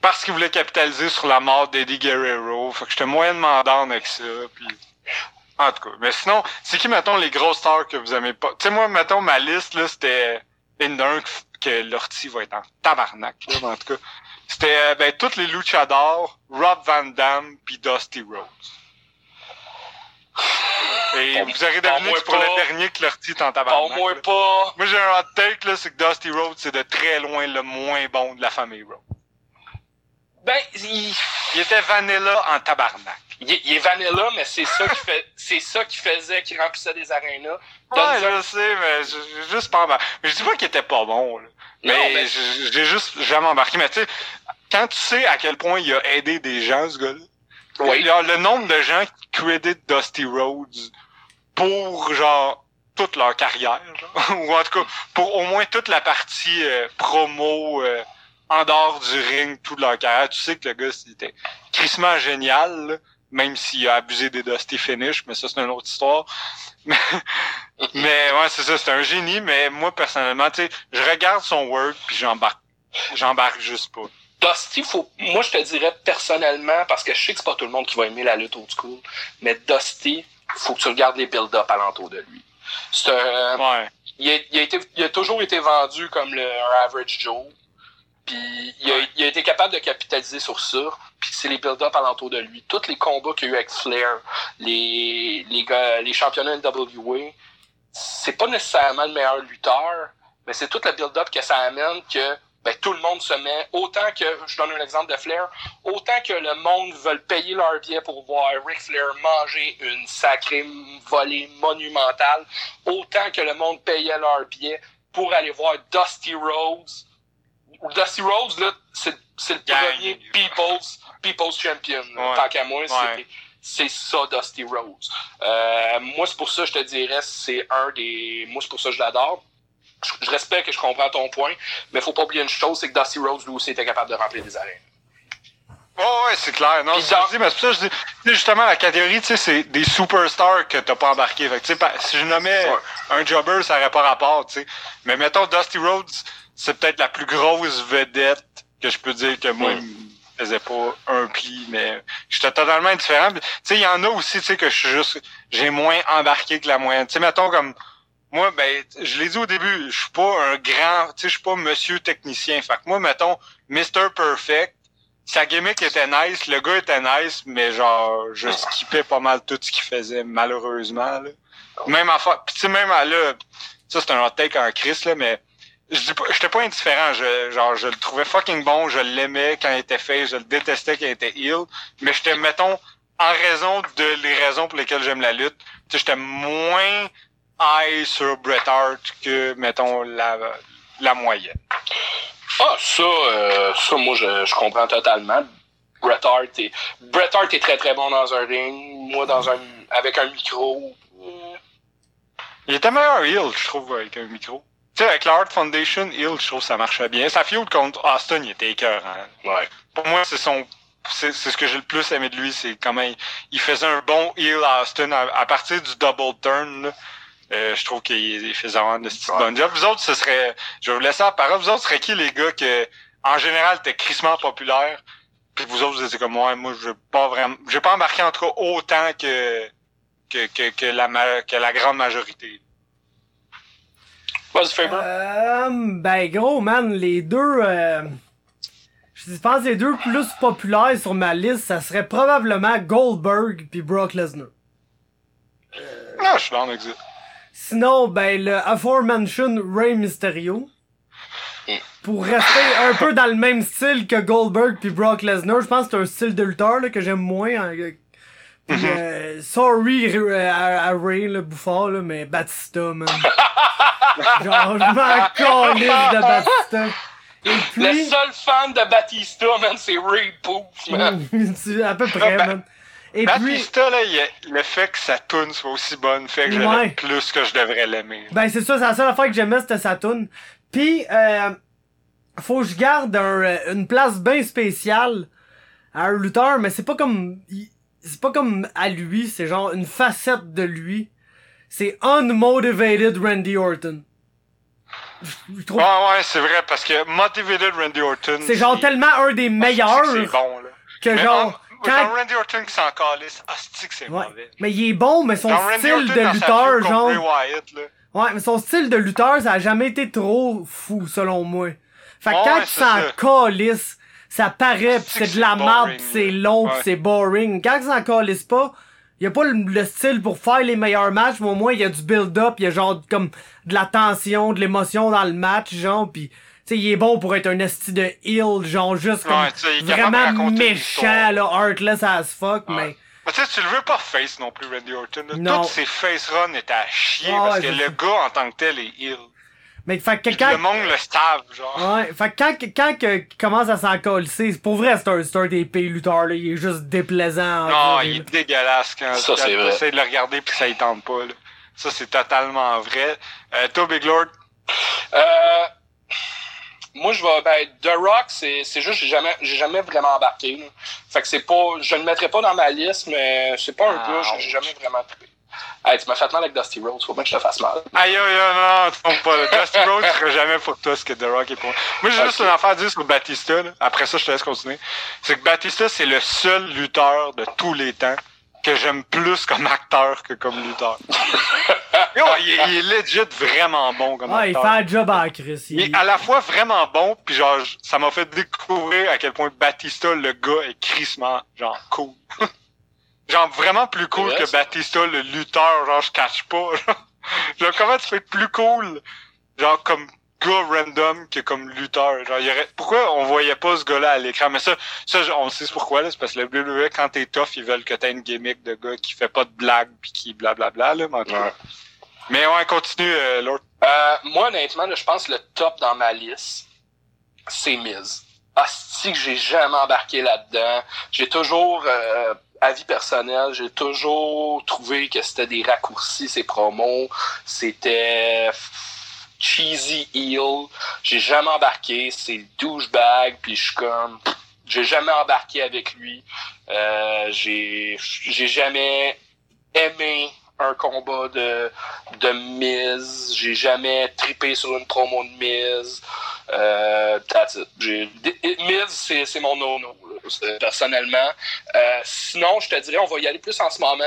parce qu'il voulait capitaliser sur la mort d'Eddie Guerrero. Fait que j'étais moyennement down avec ça, puis... En tout cas, mais sinon, c'est qui, mettons, les grosses stars que vous aimez pas? Tu sais, moi, mettons, ma liste, là, c'était une que l'ortie va être en tabarnak, là, en tout cas. C'était, euh, ben, toutes les luchadors, Rob Van Damme, puis Dusty Rhodes. Et Bon, vous aurez bon, deviné moi que pour pas. le dernier que leur titre en Bon, tabarnak. moi là. pas. Moi, j'ai un hot take, là, c'est que Dusty Rhodes, c'est de très loin le moins bon de la famille Rhodes. Ben, il, Il était vanilla en tabarnak. il est- il est vanilla, mais c'est ça qui fait, c'est ça qui faisait qu'il remplissait des arénas. Ouais, je sais, mais j'ai juste pas embarqué. Mais je dis pas qu'il était pas bon, là. Non, Mais, j'ai j'ai juste jamais embarqué. Mais tu sais, quand tu sais à quel point il a aidé des gens, ce gars-là, Oui. le nombre de gens qui créditent Dusty Rhodes pour, genre, toute leur carrière, <laughs> ou en tout cas, pour au moins toute la partie euh, promo euh, en dehors du ring, toute leur carrière. Tu sais que le gars, c'était crissement génial, même s'il a abusé des Dusty Finish, mais ça, c'est une autre histoire. <laughs> Mais, mais ouais, c'est ça, c'est un génie, mais moi, personnellement, tu sais, je regarde son work, puis j'embarque. J'embarque juste pas. Dusty, faut, moi, je te dirais personnellement, parce que je sais que c'est pas tout le monde qui va aimer la lutte old school, mais Dusty, faut que tu regardes les build-up alentour de lui. C'est un, Ouais. il a, il a été, il a toujours été vendu comme le, un average Joe. Puis il a, il a été capable de capitaliser sur ça. Puis c'est les build-up alentour de lui. Tous les combats qu'il y a eu avec Flair, les, les, gars, les championnats NWA, c'est pas nécessairement le meilleur lutteur, mais c'est tout le build-up que ça amène que ben, tout le monde se met, autant que, je donne un exemple de Flair, autant que le monde veut payer leur billet pour voir Ric Flair manger une sacrée volée monumentale, autant que le monde payait leur billet pour aller voir Dusty Rhodes. Dusty Rhodes, là, c'est, c'est le premier People's, People's Champion. Ouais. Tant qu'à moi, c'est, Ouais. c'est ça, Dusty Rhodes. Euh, moi, c'est pour ça, je te dirais, c'est un des. Moi, c'est pour ça que je l'adore. Je, je respecte et je comprends ton point, mais faut pas oublier une chose, c'est que Dusty Rhodes, lui aussi, était capable de remplir des arènes. Ouais, ouais, c'est clair. Non, ça je dis, mais c'est pour ça que je dis, justement, la catégorie, tu sais, c'est des superstars que t'as pas embarqué. Fait que, tu sais, si je nommais Ouais. un jobber, ça aurait pas rapport, tu sais. Mais mettons, Dusty Rhodes, c'est peut-être la plus grosse vedette que je peux dire que moi, Ouais. il me faisait pas un pli, mais j'étais totalement indifférent. Tu sais, il y en a aussi, tu sais, que je suis juste, j'ai moins embarqué que la moyenne. Tu sais, mettons, comme, moi, ben, je l'ai dit au début, je suis pas un grand, tu sais, je suis pas monsieur technicien. Fait que moi, mettons, Mr. Perfect, sa gimmick était nice, le gars était nice, mais genre, je skippais pas mal tout ce qu'il faisait, malheureusement, là. Même en Puis tu sais, même à- là, ça c'est un hot take en Chris, là, mais je dis pas, j'étais pas indifférent, je, genre, je le trouvais fucking bon, je l'aimais quand il était fait, je le détestais quand il était heel, mais j'étais, mettons, en raison de les raisons pour lesquelles j'aime la lutte, tu sais, j'étais moins high sur Bret Hart que, mettons, la, la moyenne. Ah, ça, euh, ça, moi, je, je comprends totalement. Bret Hart est, Bret Hart est très très bon dans un ring. Moi, dans un, avec un micro. Il était meilleur heel, je trouve, avec un micro. Tu sais, avec la Hart Foundation, heel, je trouve que ça marchait bien. Sa feud contre Austin, il était écœurant. Ouais. Pour moi, c'est son, c'est, c'est ce que j'ai le plus aimé de lui, c'est comment il, il faisait un bon heel à Austin à, à partir du double turn, là. Euh, je trouve qu'il il faisait vraiment de ce Ouais. bon job. Vous autres, ce serait, je vais vous laisser la parole. Vous autres, ce serait qui les gars que, en général, étaient crissement populaires? Puis vous autres, vous étiez comme moi, moi, je pas vraiment, j'ai pas embarqué en tout cas autant que, que, que, que la, ma- que la grande majorité. Vas-y, Faber. Euh, ben gros man, les deux euh, je pense les deux plus populaires sur ma liste, ça serait probablement Goldberg puis Brock Lesnar. Ah, je suis dans l'exit. Sinon, ben le aforementioned Rey Mysterio. Mm. Pour rester un peu dans le même style que Goldberg puis Brock Lesnar, je pense que c'est un style de lutteur là, que j'aime moins. hein, que- Mm-hmm. euh, sorry euh, à, à Ray, le bouffard, là, mais Batista, man. <laughs> Genre, je m'en calisse de Batista. Et Le seul fan de Batista, man, c'est Ray Booth, man. <laughs> À peu près, man. Et puis, là, il le fait que sa tune soit aussi bonne fait que je Ouais. l'aime plus que je devrais l'aimer. ben c'est ça, c'est la seule affaire que j'aimais, c'était sa toune. Puis, euh, faut que je garde un, euh, une place bien spéciale à un lutteur, mais c'est pas comme... C'est pas comme à lui, c'est genre une facette de lui. C'est Unmotivated Randy Orton. Je- je trouve Ouais, ouais, c'est vrai, parce que Motivated Randy Orton. c'est genre tellement un des meilleurs C'est bon, là. que Mais genre... quand- Dans Randy Orton qui s'en calisse, hostie que c'est Ouais. mauvais? Mais il est bon, mais son Dans style Orton, de lutteur, genre... Wyatt, là. Ouais, mais son style de lutteur, ça a jamais été trop fou, selon moi. Fait que Ouais, quand c'est s'en ça. calisse, ça paraît, pis C'est de la merde, c'est long, pis Ouais. c'est boring. Quand tu s'en calisse pas, il y a pas le, le style pour faire les meilleurs matchs, mais au moins il y a du build-up, il y a genre comme de la tension, de l'émotion dans le match, genre, pis sais, il est bon pour être un esti de heel, genre juste comme Ouais, il vraiment méchant, là, heartless as fuck, Ouais. mais Mais tu sais, tu le veux pas face non plus, Randy Orton. là. Non. Toutes ses face runs étaient à chier Ah, parce que le gars en tant que tel est heel. mais fait que quand Le monde le savent, genre. Ouais, fait que quand, quand que- qu'il commence à s'en coller, pour vrai, c'est un, un des pires lutteurs, là. Il est juste déplaisant. Non, il est dégueulasse quand, Ça, quand c'est vrai. essaies de le regarder puis ça y tente pas. Là. Ça, c'est totalement vrai. Euh, toi, Big Lord, Euh, moi, je vais. Ben, The Rock, c'est c'est juste, j'ai jamais, j'ai jamais vraiment embarqué. là. Fait que c'est pas. Je ne le mettrai pas dans ma liste, mais c'est pas un Ah, gars, j'ai jamais vraiment trippé. Hey, tu m'as fait mal avec Dusty Rhodes, faut bien que je te fasse mal. Aïe, aïe, aïe, non, tu trompes pas. là. Dusty <laughs> Rhodes sera jamais pour toi ce que The Rock est pour moi. Moi, j'ai juste une affaire à dire sur Batista. là. Après ça, je te laisse continuer. C'est que Batista, c'est le seul lutteur de tous les temps que j'aime plus comme acteur que comme lutteur. <laughs> <laughs> Yo, il, est, il est legit vraiment bon comme Ouais, il acteur. fait un job à Chris. Il est à la fois vraiment bon, puis genre, ça m'a fait découvrir à quel point Batista, le gars, est crissement, genre, cool. <laughs> genre, vraiment plus cool vrai, que ça. Batista, le lutteur, genre, je cache pas. <laughs> Genre, Genre, comment tu être plus cool, genre, comme gars random que comme lutteur? Genre, il y aurait... Pourquoi on voyait pas ce gars-là à l'écran? Mais ça, ça, on sait pourquoi, là. C'est parce que le WWE, quand t'es tough, ils veulent que t'aies une gimmick de gars qui fait pas de blagues pis qui blablabla, là. Mais. Ouais. mais ouais, continue, euh, Lord. Euh, moi, honnêtement, je pense que le top dans ma liste, c'est Miz. Ah, si que j'ai jamais embarqué là-dedans. J'ai toujours, euh, avis personnel, j'ai toujours trouvé que c'était des raccourcis, ces promos. C'était cheesy heel. J'ai jamais embarqué. C'est douchebag, puis je suis comme... J'ai jamais embarqué avec lui. Euh, j'ai j'ai jamais aimé un combat de de Miz. J'ai jamais trippé sur une promo de Miz. Euh, Miz, c'est c'est mon no-no, personnellement. Euh, sinon, je te dirais, on va y aller plus en ce moment.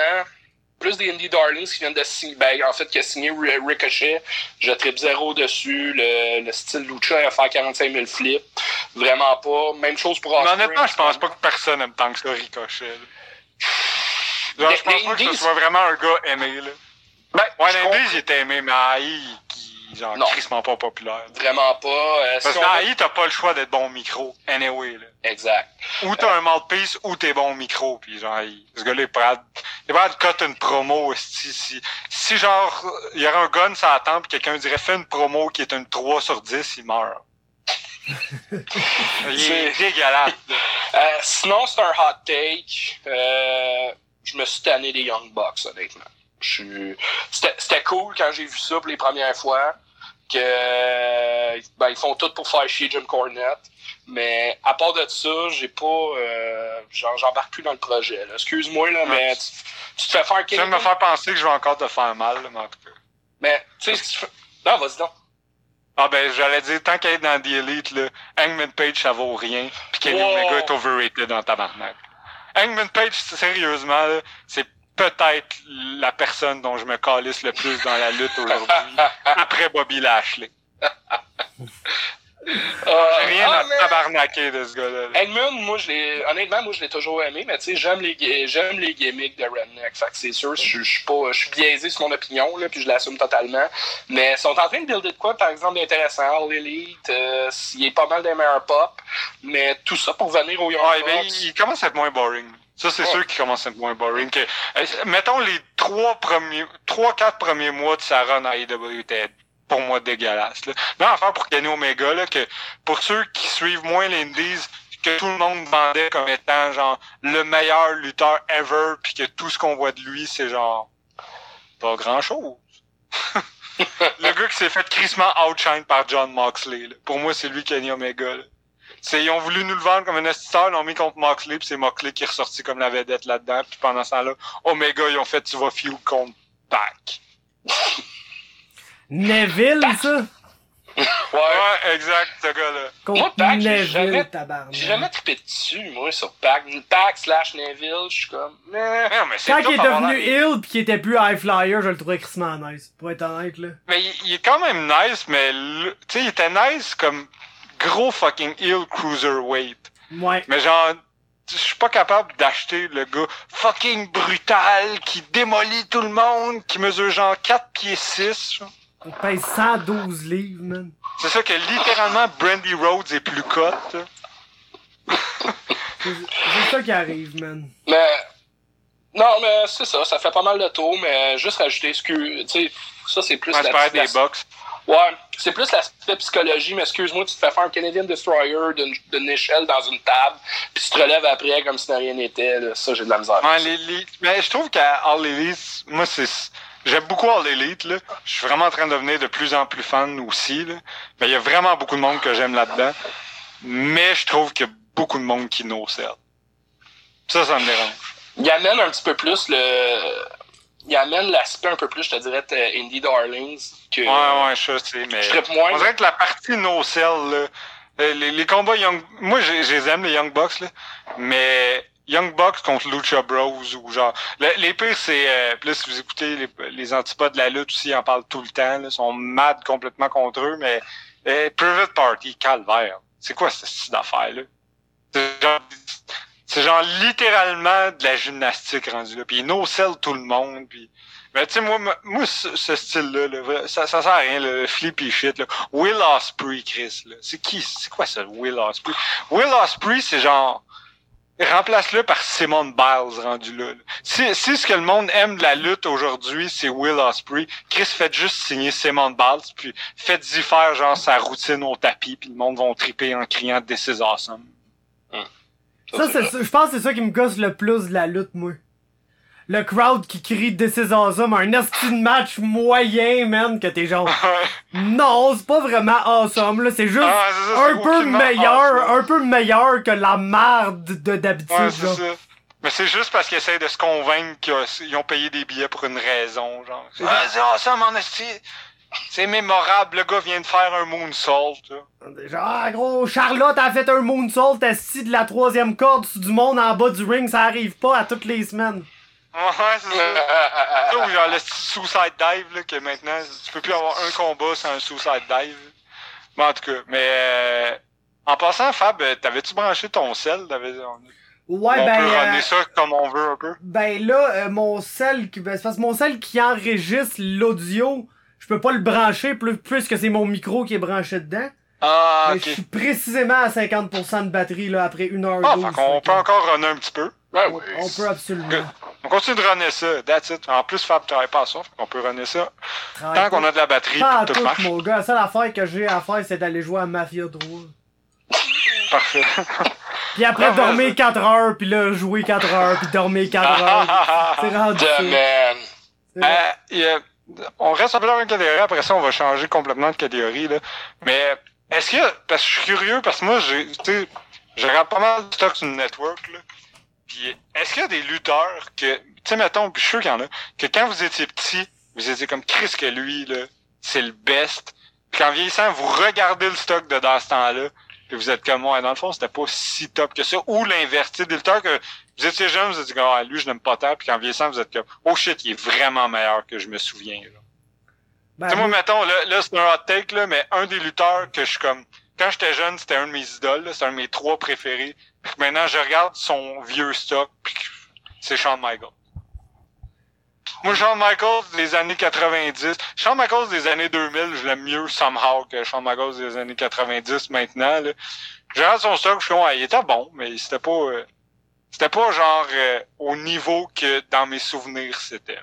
Plus des Indie Darlings qui viennent de signer, ben, en fait, qui a signé Ri- Ricochet. Je tripe zéro dessus. Le, le style Lucha, va faire 45 000 flips. Vraiment pas. Même chose pour Mais Osprey. honnêtement, je pense pas que personne aime tant que ça Ricochet. Genre, je pense pas que ce soit vraiment un gars aimé, là. Ben, Ouais, l'Indies, il était aimé, mais Aïe, qui, genre, Non. crissement pas populaire. Vraiment pas. Euh, Parce si va- qu'Aïe, t'as pas le choix d'être bon au micro, anyway, là. Exact. Ou t'as un mouthpiece, ou t'es bon au micro, pis genre, il- ce gars-là, il est prêt à, il te cut une promo, si, si, si genre, il y aurait un gun la tempe, pis quelqu'un dirait, fais une promo qui est une 3 sur 10, il meurt. <laughs> il est dégueulasse. Euh, sinon, c'est un hot take. Euh, je me suis tanné des Young Bucks, honnêtement. C'était cool quand j'ai vu ça pour les premières fois. Que ben, ils font tout pour faire chier Jim Cornette. Mais à part de ça, j'ai pas. Euh, J'embarque plus dans le projet. Excuse-moi, là, mais tu, tu te fais faire Tu viens de me faire penser que je vais encore te faire mal, là, mais en tout cas. Mais, tu sais, si tu fais- Non, vas-y donc. Ah ben, j'allais dire, tant qu'elle est dans The Elite, là, Hangman Page, ça vaut rien, pis Kenny Wow. Omega est overrated dans tabarnak. Hangman Page, sérieusement, c'est peut-être la personne dont je me calisse le plus dans la lutte aujourd'hui, <laughs> après Bobby Lashley. Euh, J'ai rien ah, à mais- tabarnaquer de ce gars-là. là. Eggman, moi, je l'ai, honnêtement, moi, je l'ai toujours aimé, mais tu sais, j'aime les, j'aime les gimmicks de Redneck. Fait que c'est sûr, je, suis pas, je suis biaisé sur mon opinion, là, puis je l'assume totalement. Mais ils sont en train de builder de quoi, par exemple, d'intéressant. L'Elite, euh, il est pas mal des meilleurs pop, mais tout ça pour venir au Young Ouais, ben, il commence à être moins boring. Ça, c'est Ouais. sûr qu'il commence à être moins boring. Que, euh, mettons les trois premiers, trois, quatre premiers mois de sa run à AEW étaient pour moi dégueulasse. Là. Mais enfin pour Kenny Omega, là, que pour ceux qui suivent moins l'Indies, que tout le monde vendait comme étant genre le meilleur lutteur ever, puis que tout ce qu'on voit de lui, c'est genre pas grand chose. <laughs> le gars qui s'est fait crissement outshine par John Moxley. là. Pour moi, c'est lui Kenny Omega. là. C'est, ils ont voulu nous le vendre comme un assisteur, ils l'ont mis contre Moxley, puis c'est Moxley qui est ressorti comme la vedette là-dedans, puis pendant ce temps-là, Omega, ils ont fait tu vas feud contre Pac. Neville, ça? Ouais. Ouais, exact, ce gars-là. Contre Moi, Pac, j'ai Neville, jamais- jamais trippé dessus, moi, sur Pac. Pac slash Neville, je suis comme, meh. Non, mais c'est Quand il est devenu ill pis qu'il était plus high flyer, je le trouvais crissement nice. Pour être honnête, là. Mais il, il est quand même nice, mais tu sais, il était nice comme gros fucking heel cruiserweight. Ouais. Mais genre, je suis pas capable d'acheter le gars fucking brutal qui démolit tout le monde, qui mesure genre 4 pieds 6. genre. Il pèse 112 livres, man. C'est ça que littéralement Brandy Rhodes est plus cote. C'est ça qui arrive, man. Mais. Non, mais c'est ça, ça fait pas mal de tours, mais juste rajouter ce que. Tu sais, ça, c'est plus Ouais, la- des la- box. Ouais, c'est plus l'aspect psychologie, mais excuse-moi, tu te fais faire un Canadian Destroyer d'une échelle dans une table, puis tu te relèves après comme si rien n'était, ça, j'ai de la misère. Ouais, les, les- Mais je trouve qu'à All Elite, moi, c'est. J'aime beaucoup All Elite, là. Je suis vraiment en train de devenir de plus en plus fan aussi, là. Mais il y a vraiment beaucoup de monde que j'aime là-dedans. Mais je trouve qu'il y a beaucoup de monde qui no-sell. Ça, ça me dérange. Il amène un petit peu plus le. Il amène l'aspect un peu plus, je te dirais, de Indie Darlings, que. Ouais, ouais, je sais, mais. Je moins. On dirait que la partie no-sell, là. euh, Les, les combats Young. Moi, j'ai- je les aime, les Young Bucks, là. Mais. Young Bucks contre Lucha Bros ou genre. le- les pires, c'est. Euh, là, si vous écoutez les, les antipodes de la lutte aussi, ils en parlent tout le temps. Là, ils sont mad complètement contre eux, mais. euh, Private Party, calvaire. C'est quoi cette style d'affaire-là? C'est genre. C'est genre littéralement de la gymnastique rendu là. Puis ils no-sell tout le monde. Puis. Mais tu sais, moi, moi, ce, style-là, ça, ça sert à rien, le flippy shit. Là. Will Osprey, Chris. là. C'est qui? C'est quoi ça, Will Osprey? Will Osprey, c'est genre. Remplace-le par Simone Biles rendu là. Si, si ce que le monde aime de la lutte aujourd'hui, c'est Will Osprey, Chris faites juste signer Simone Biles, puis faites-y faire genre sa routine au tapis, puis le monde va triper en criant This is awesome. Ça, c'est je pense que c'est ça qui me gosse le plus de la lutte, moi. Le crowd qui crie This is awesome, un esti de match moyen, man, que t'es genre, non, c'est pas vraiment awesome, là, c'est juste Ah, c'est ça, un peu meilleur, awesome. un peu meilleur que la merde de d'habitude, Ouais, c'est genre. ça. Mais c'est juste parce qu'ils essayent de se convaincre qu'ils ont payé des billets pour une raison, genre. Ah, c'est awesome, en esti. C'est mémorable, le gars vient de faire un moonsault, là. Genre, ah, gros, Charlotte a fait un moonsault assis de la troisième corde sur du monde en bas du ring, ça arrive pas à toutes les semaines. Ouais, c'est ça. <laughs> Ou genre le suicide dive, là, que maintenant, tu peux plus avoir un combat sans un suicide dive. Mais en tout cas, mais euh, en passant, Fab, euh, t'avais-tu branché ton sel? T'avais, on, Ouais, on ben. peut euh, ça comme on veut un peu. Ben là, euh, mon sel, qui- ben, c'est parce que mon sel qui enregistre l'audio, je peux pas le brancher plus, puisque c'est mon micro qui est branché dedans. Ah, Mais ok. je suis précisément à 50% de batterie là après 1h12. Ah, fait qu'on fait peut que encore runner un petit peu. Ouais, on, oui. on peut absolument. Good. On continue de runner ça, that's it. En plus, Fab travaille pas à ça, qu'on peut runner ça. Travaille Tant qu'on a de la batterie, pas tout tout, marche. mon gars. La seule affaire que j'ai à faire, c'est d'aller jouer à Mafia 3. <laughs> Parfait. Puis après, Ah, mais- dormir 4 heures, puis là, jouer 4 heures, puis dormir 4 heures. <laughs> C'est rendu ça. The man. Euh, il y a- on reste un peu dans la catégorie, après ça, on va changer complètement de catégorie, là. Mais, est-ce que, parce que je suis curieux, parce que moi, j'ai, tu je regarde pas mal de stocks sur le network, là. Puis, est-ce qu'il y a des lutteurs que, tu sais, mettons, puis je suis sûr qu'il y en a, que quand vous étiez petit, vous étiez comme Chris que lui, là, c'est le best. Puis qu'en vieillissant, vous regardez le stock de dans ce temps-là, puis vous êtes comme moi, dans le fond, c'était pas si top que ça. Ou l'inverse, des lutteurs que vous étiez jeune, vous étiez comme, ah, lui, je l'aime pas tant, puis qu'en vieillissant, vous êtes comme, oh shit, il est vraiment meilleur que je me souviens, là. Ben, Tu sais, moi, mettons, là, là c'est un hot take, là, mais un des lutteurs que je suis comme, quand j'étais jeune, c'était un de mes idoles, c'est un de mes trois préférés. Puis maintenant, je regarde son vieux stock, puis c'est Shawn Michaels. Moi, Shawn Michaels des années 90, Shawn Michaels des années 2000, je l'aime mieux somehow que Shawn Michaels des années 90 maintenant, là. Je regarde son stock, je suis comme, ouais, il était bon, mais c'était pas, euh, c'était pas genre euh, au niveau que dans mes souvenirs c'était.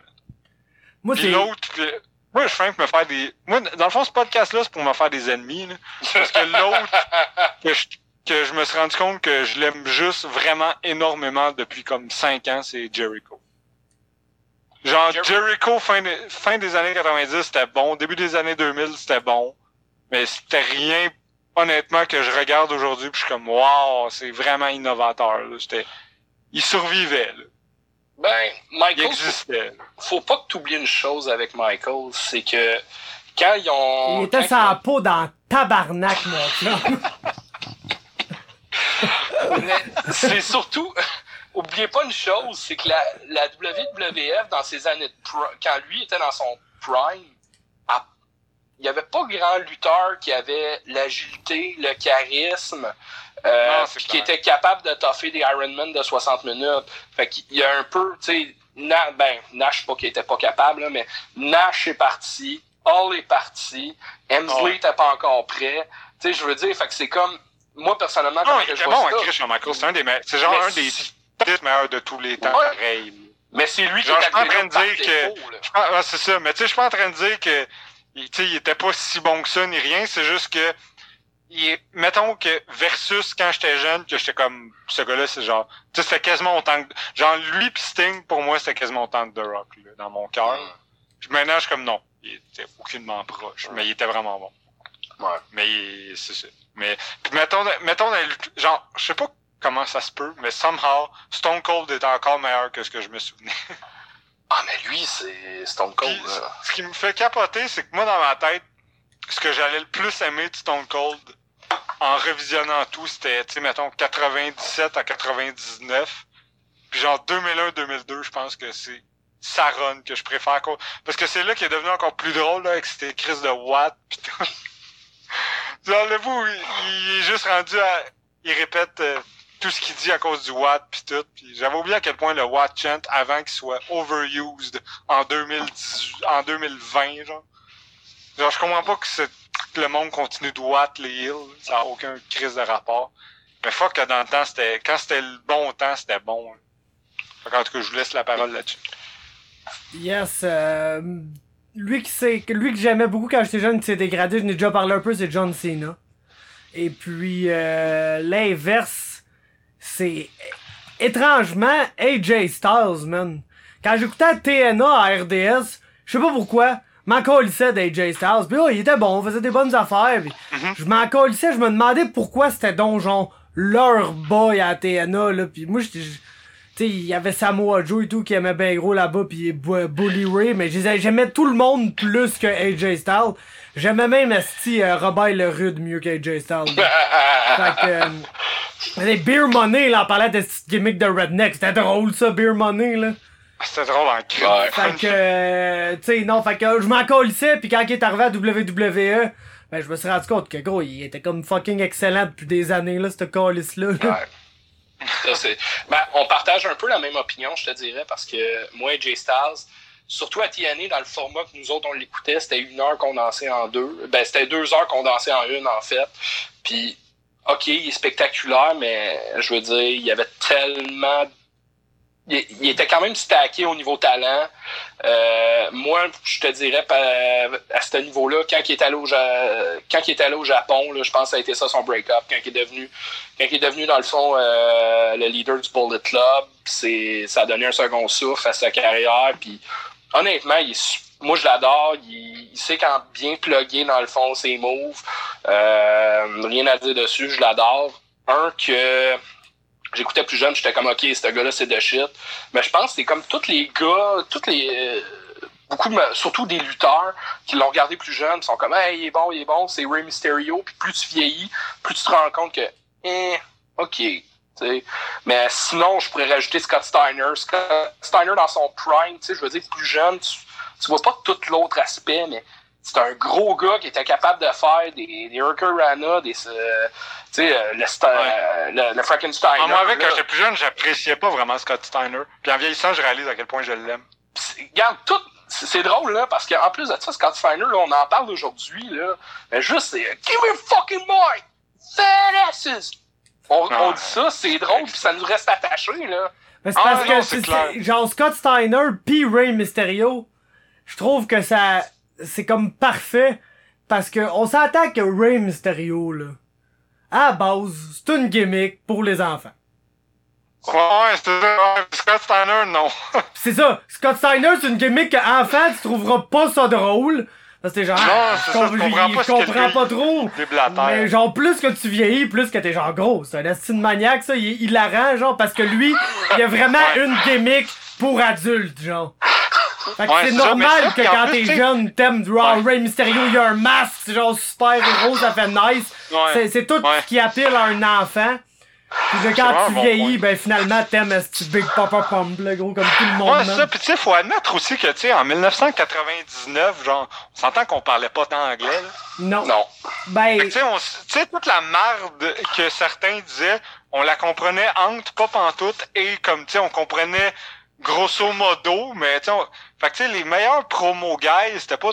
moi, Puis l'autre, que- moi, je fais me faire des. Moi, dans le fond, ce podcast-là, c'est pour me faire des ennemis. Là. Parce que l'autre, <laughs> que je, que je me suis rendu compte que je l'aime juste vraiment énormément depuis comme 5 ans, c'est Jericho. Genre, Jer- Jericho, fin, de- fin des années 90, c'était bon. Début des années 2000, c'était bon. Mais c'était rien, honnêtement, que je regarde aujourd'hui, puis je suis comme, wow, c'est vraiment innovateur. Là. C'était... Il survivait, là. Ben, il Michael, faut, existait. faut pas que tu oublies une chose avec Michael, c'est que quand ils ont. Il était quand sans peau dans tabarnak, mon chum. C'est surtout, <laughs> oubliez pas une chose, c'est que la, la WWF, dans ses années de pri- quand lui était dans son prime, il y avait pas grand lutteur qui avait l'agilité, le charisme, euh, Non, qui clair. était capable de toffer des Ironman de 60 minutes. Fait qu'il y a un peu, tu sais, Na- ben, Nash, pas qu'il était pas capable, là, mais Nash est parti, Hall est parti, Hemsley Ouais. était pas encore prêt. Tu sais, je veux dire, fait que c'est comme, moi, personnellement, quand je vois bon. C'est un des meilleurs. C'est genre Mais un des c'est- 10 meilleurs de tous les temps, Ouais. pareil. mais c'est lui qui est je suis pas en train de dire que- c'est ça. Mais tu sais, je suis pas en train de dire que il, il était pas si bon que ça ni rien. C'est juste que, il mettons que versus quand j'étais jeune, que j'étais comme, ce gars-là, c'est genre, tu sais, c'était quasiment autant que, genre, lui pis Sting, pour moi, c'était quasiment autant que The Rock, là, dans mon cœur. Mm. Maintenant, je suis comme non. Il était aucunement proche. Mais il était vraiment bon. Ouais. Mais il- c'est ça. Mais, puis mettons, mettons, genre, je sais pas comment ça se peut, mais somehow, Stone Cold est encore meilleur que ce que je me souvenais. <laughs> Ah, mais lui, c'est Stone Cold, Puis, là. ce qui me fait capoter, c'est que moi, dans ma tête, ce que j'allais le plus aimer de Stone Cold, en revisionnant tout, c'était, tu sais, mettons, 97 à 99. Puis genre 2001-2002, je pense que c'est sa run que je préfère. Parce que c'est là qu'il est devenu encore plus drôle, là, avec ces crises de Watt, pis tout. <laughs> Genre, le bout, il, il est juste rendu à... Il répète euh, tout ce qu'il dit à cause du Watt, pis tout. Puis j'avais oublié à quel point le Watt chant, avant qu'il soit overused en 2018, en 2020, genre. Genre, je comprends pas que, que le monde continue de Watt les hills. Ça a aucun crise de rapport. Mais fuck que dans le temps, c'était, quand c'était le bon temps, c'était bon. Fait qu'en tout cas, je vous laisse la parole là-dessus. Yes, euh, lui c'est lui que j'aimais beaucoup quand j'étais jeune qui s'est dégradé, je n'ai déjà parlé un peu, c'est John Cena. Et puis euh, l'inverse, c'est étrangement AJ Styles, man. Quand j'écoutais TNA à RDS, je sais pas pourquoi, m'en colissais d'AJ Styles. Puis oh, il était bon, on faisait des bonnes affaires. Puis Mhm. Je m'en colissais, je me demandais pourquoi c'était genre leur boy à TNA là. Puis moi j'étais tu sais, il y avait Samoa Joe et tout qui aimait bien gros là-bas, puis Bu- Bully Ray, mais j'aimais tout le monde plus que AJ Styles. J'aimais même Esti euh, Robert le Rude mieux que AJ Styles. <laughs> fait que, euh, les Beer Money, là, on parlait de cette gimmick de Redneck. C'était drôle ça, Beer Money, là. C'était drôle en. Ouais. Fait que, euh, tu sais, non, fait que euh, je m'en colissais, puis quand il est arrivé à WWE, ben je me suis rendu compte que gros, il était comme fucking excellent depuis des années, là, ce calice-là. là. Ouais. Ben, on partage un peu la même opinion, je te dirais, parce que moi et Jay Styles, surtout à TNA, dans le format que nous autres on l'écoutait, c'était une heure condensée en deux. Ben, c'était deux heures condensées en une, en fait. Puis, ok, il est spectaculaire, mais je veux dire, il y avait tellement. Il, était quand même stacké au niveau talent. Euh, moi, je te dirais à ce niveau-là, quand il est allé au quand il est allé au Japon, je pense que ça a été ça son break-up, quand il est devenu quand il est devenu dans le fond euh, le leader du Bullet Club, c'est ça a donné un second souffle à sa carrière. Puis honnêtement, moi je l'adore. Il, il sait quand bien plugger dans le fond ses moves. Euh, rien à dire dessus, je l'adore. Un que j'écoutais plus jeune, j'étais comme ok, ce gars-là c'est de shit. Mais je pense que c'est comme tous les gars, tous les euh, beaucoup surtout des lutteurs qui l'ont regardé plus jeune, sont comme hey, il est bon, il est bon, c'est Rey Mysterio. Puis plus tu vieillis, plus tu te rends compte que eh, ok. tu sais. Mais sinon, je pourrais rajouter Scott Steiner. Scott Steiner dans son prime, je veux dire, plus jeune, tu, tu vois pas tout l'autre aspect, mais c'est un gros gars qui était capable de faire des, des Hurricane des, euh, tu sais, euh, le, euh, le, le Frankensteiner. Ah, moi, avec, quand j'étais plus jeune, j'appréciais pas vraiment Scott Steiner. Puis en vieillissant, je réalise à quel point je l'aime. Pis, Regarde, tout, c'est drôle, là, parce qu'en plus de ça, Scott Steiner, là, on en parle aujourd'hui, là, mais juste, c'est Give me fucking boy! Fat asses! On, Ah. on dit ça, c'est drôle, puis ça nous reste attaché, là. Mais c'est Ah, parce non, que c'est c'est- clair. c'est- genre Scott Steiner pis Ray Mysterio, je trouve que ça c'est comme parfait parce que on s'attend que Ray Mysterio là à la base, c'est une gimmick pour les enfants. Ouais, c'était ça. Scott Steiner, non. <laughs> C'est ça, Scott Steiner c'est une gimmick que enfant tu trouveras pas ça drôle. Parce que t'es genre Non, ah, je ça, comprends- pas je comprends trop. Mais genre plus que tu vieillis, plus que t'es genre gros. C'est un estime maniaque ça, il est hilarant genre parce que lui, il a vraiment Ouais. une gimmick pour adultes genre. Fait que Ouais, c'est normal ça, que quand t'es jeune, t'aimes genre. Ray Mysterio, il y a un masque, genre super héros, ça fait nice. C'est, tout ce qui appelle à un enfant. Puis quand tu vieillis, ben finalement, t'aimes ce petit Big Papa Pump, là, gros, comme tout le monde. Ouais, ça. Puis tu sais, faut admettre aussi que, tu sais, en 1999, genre, on s'entend qu'on parlait pas tant anglais, là. Non. Non. Ben, Tu sais, toute la merde que certains disaient, on la comprenait entre, pas pantoute, et comme, tu sais, on comprenait grosso modo, mais tu sais, on- fait que, tu sais, les meilleurs promo guys, c'était pas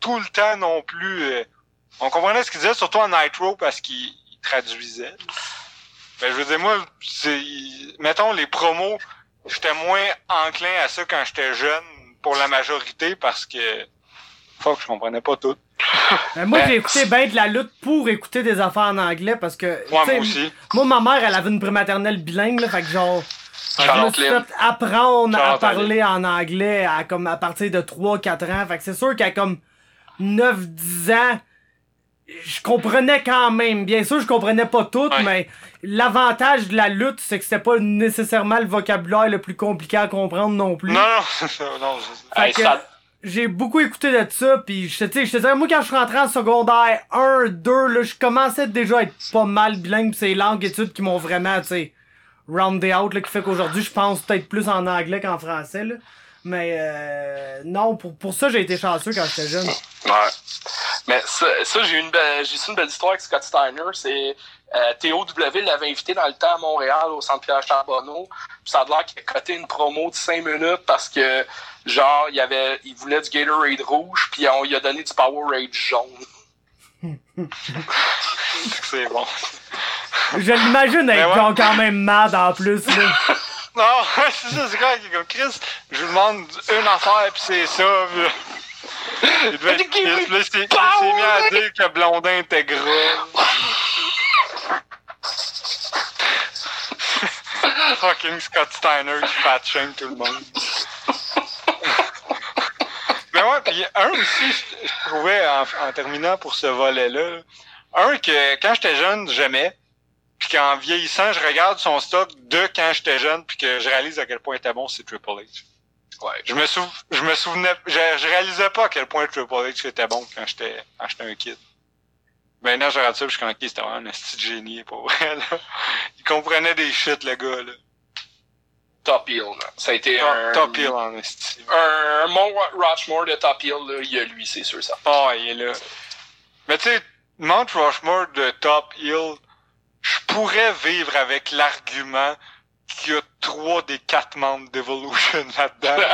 tout le temps non plus, euh, on comprenait ce qu'ils disaient, surtout en Nitro, parce qu'ils ils traduisaient. Ben, je veux dire, moi, c'est, mettons, les promos, j'étais moins enclin à ça quand j'étais jeune, pour la majorité, parce que, fuck, je comprenais pas tout. <laughs> ben, moi, ben, j'ai écouté ben de la lutte pour écouter des affaires en anglais parce que. Moi, aussi. Moi, ma mère, elle avait une prématernelle bilingue, là, fait que genre. Je me suis fait apprendre à parler en anglais à, comme, à partir de 3-4 ans. Fait que c'est sûr qu'à comme 9-10 ans, je comprenais quand même. Bien sûr, je comprenais pas tout, Ouais. mais l'avantage de la lutte, c'est que c'était pas nécessairement le vocabulaire le plus compliqué à comprendre non plus. Non, non, <laughs> c'est ça, non, Hey, que ça- j'ai beaucoup écouté de ça, puis je te sais, je te dirais, moi quand je suis rentré en secondaire 1, 2, là, je commençais déjà à être pas mal bilingue, pis c'est les langues études qui m'ont vraiment, tu sais, roundé out, là, qui fait qu'aujourd'hui, je pense peut-être plus en anglais qu'en français, là. Mais euh, non, pour, pour ça, j'ai été chanceux quand j'étais jeune. Ouais. Mais ça, ça, j'ai eu une belle, une belle histoire avec Scott Steiner. C'est euh, Théo W l'avait invité dans le temps à Montréal au centre Pierre Charbonneau. Puis ça a l'air qu'il a coté une promo de 5 minutes parce que genre il avait il voulait du Gatorade rouge puis on lui a donné du Powerade jaune. <laughs> C'est bon. Je l'imagine être ouais. quand même mad en plus, là. <laughs> Non, <laughs> c'est ça, c'est quoi qui est comme Chris, je vous demande une affaire pis c'est ça. Il devait me il- là, il s'est mis à dire que Blondin était gras. <laughs> Fucking Scott Steiner qui fat shame tout le monde. Mais ouais, pis un aussi, je, je trouvais, en, en terminant pour ce volet-là, un que quand j'étais jeune, j'aimais, puis qu'en vieillissant, je regarde son stock de quand j'étais jeune, puis que je réalise à quel point il était bon, c'est Triple H. Ouais. Je me, sou je me souvenais, je, je réalisais pas à quel point Triple H était bon quand j'étais quand j'étais un kid. Maintenant, je regarde ça, je suis ok, c'était vraiment un de génie, pour vrai, là. Il comprenait des shit, le gars, là. Top Heel. là. Ça a été Top, un, top heel en esti. un, un Mont Rushmore de Top Heel. Là, il y a lui, c'est sûr ça. Ah, il est là. Mais tu sais, Mount Rushmore de Top Hill, je pourrais vivre avec l'argument qu'il y a trois des quatre membres d'Evolution <laughs> là-dedans. <laughs>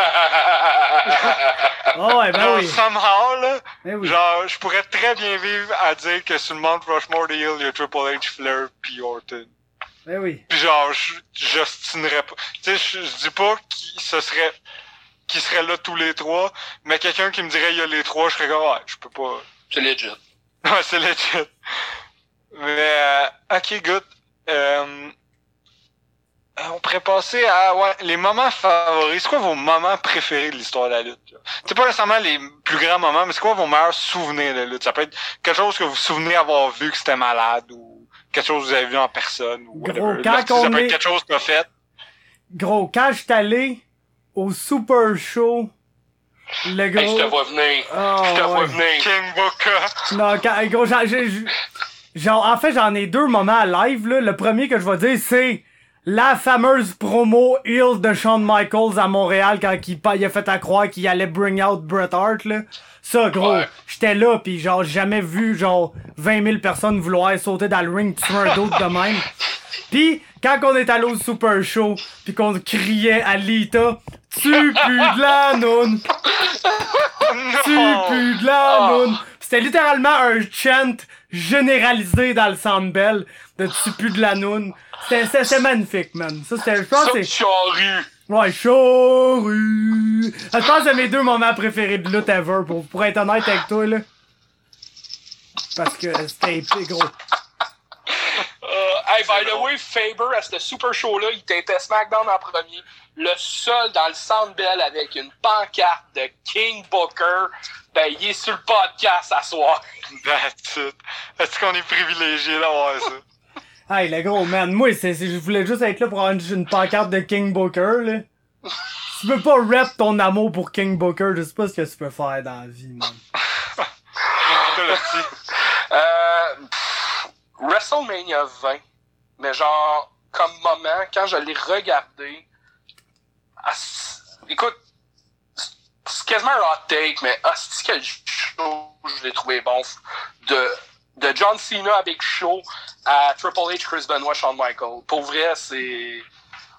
Oh, ouais, ben Genre, oui. somehow, là, Ben oui. genre, je pourrais très bien vivre à dire que sur le Mount Rushmore de Hill, il y a Triple H, Flair, puis Orton. Ben oui. Puis genre, je- j'ostinerais pas. Tu sais, je, je dis pas qu'il ce serait qu'ils seraient là tous les trois, mais quelqu'un qui me dirait il y a les trois, je serais comme ouais, je peux pas. c'est legit. <laughs> Ouais, c'est legit. Mais, euh, ok, good. Euh, on pourrait passer à, ouais, les moments favoris. C'est quoi vos moments préférés de l'histoire de la lutte? là? C'est pas nécessairement les plus grands moments, mais c'est quoi vos meilleurs souvenirs de lutte? Ça peut être quelque chose que vous vous souvenez avoir vu que c'était malade, ou quelque chose que vous avez vu en personne, ou Gros, whatever. quand Là, ça on peut est- être quelque chose que t'as fait. Gros, quand je suis allé au Super Show, le gros... Hey, je te vois venir. Ah, je te vois venir. King Booker. Non, quand, hey, gros, j'en, j'ai- j'ai- genre, en fait, j'en ai deux moments à live, là. Le premier que je vais dire, c'est la fameuse promo Hills de Shawn Michaels à Montréal quand il, il a fait à croire qu'il allait bring out Bret Hart, là. Ça, gros, Ouais. j'étais là, pis genre, jamais vu, genre, 20 000 personnes vouloir sauter dans le ring, tuer un <laughs> d'autre de même. Pis, quand on est allé au Super Show, pis qu'on criait à Lita, tu <laughs> pues de la noune! tu pues de la Ah. noune. C'était littéralement un chant généralisé dans le Sandbell de tu pues de la noune. C'était- magnifique, man. Ça, c'était, je pense Ça, c'est, ouais, charrue. Je pense que c'est mes deux moments préférés de lutte ever, pour, pour être honnête avec toi, là. Parce que c'était épique, gros. Euh, hey, by the way, Faber, à ce super show-là, il était SmackDown en premier. Le seul dans le Sandbell avec une pancarte de King Booker. Ben, il est sur le podcast à soir. That's it. Est-ce qu'on est privilégié d'avoir ça? Hey, le gros, man. Moi, c'est, je voulais juste être là pour avoir une, pancarte de King Booker, là. Tu peux pas rap ton amour pour King Booker, je sais pas ce que tu peux faire dans la vie, man. <laughs> Euh, WrestleMania 20. Mais genre, comme moment, quand je l'ai regardé, ah, écoute, c'est quasiment un hot take, mais ah, c'est quel show je l'ai trouvé bon. De, de John Cena avec Show à Triple H, Chris Benoit, Shawn Michaels. Pour vrai, c'est,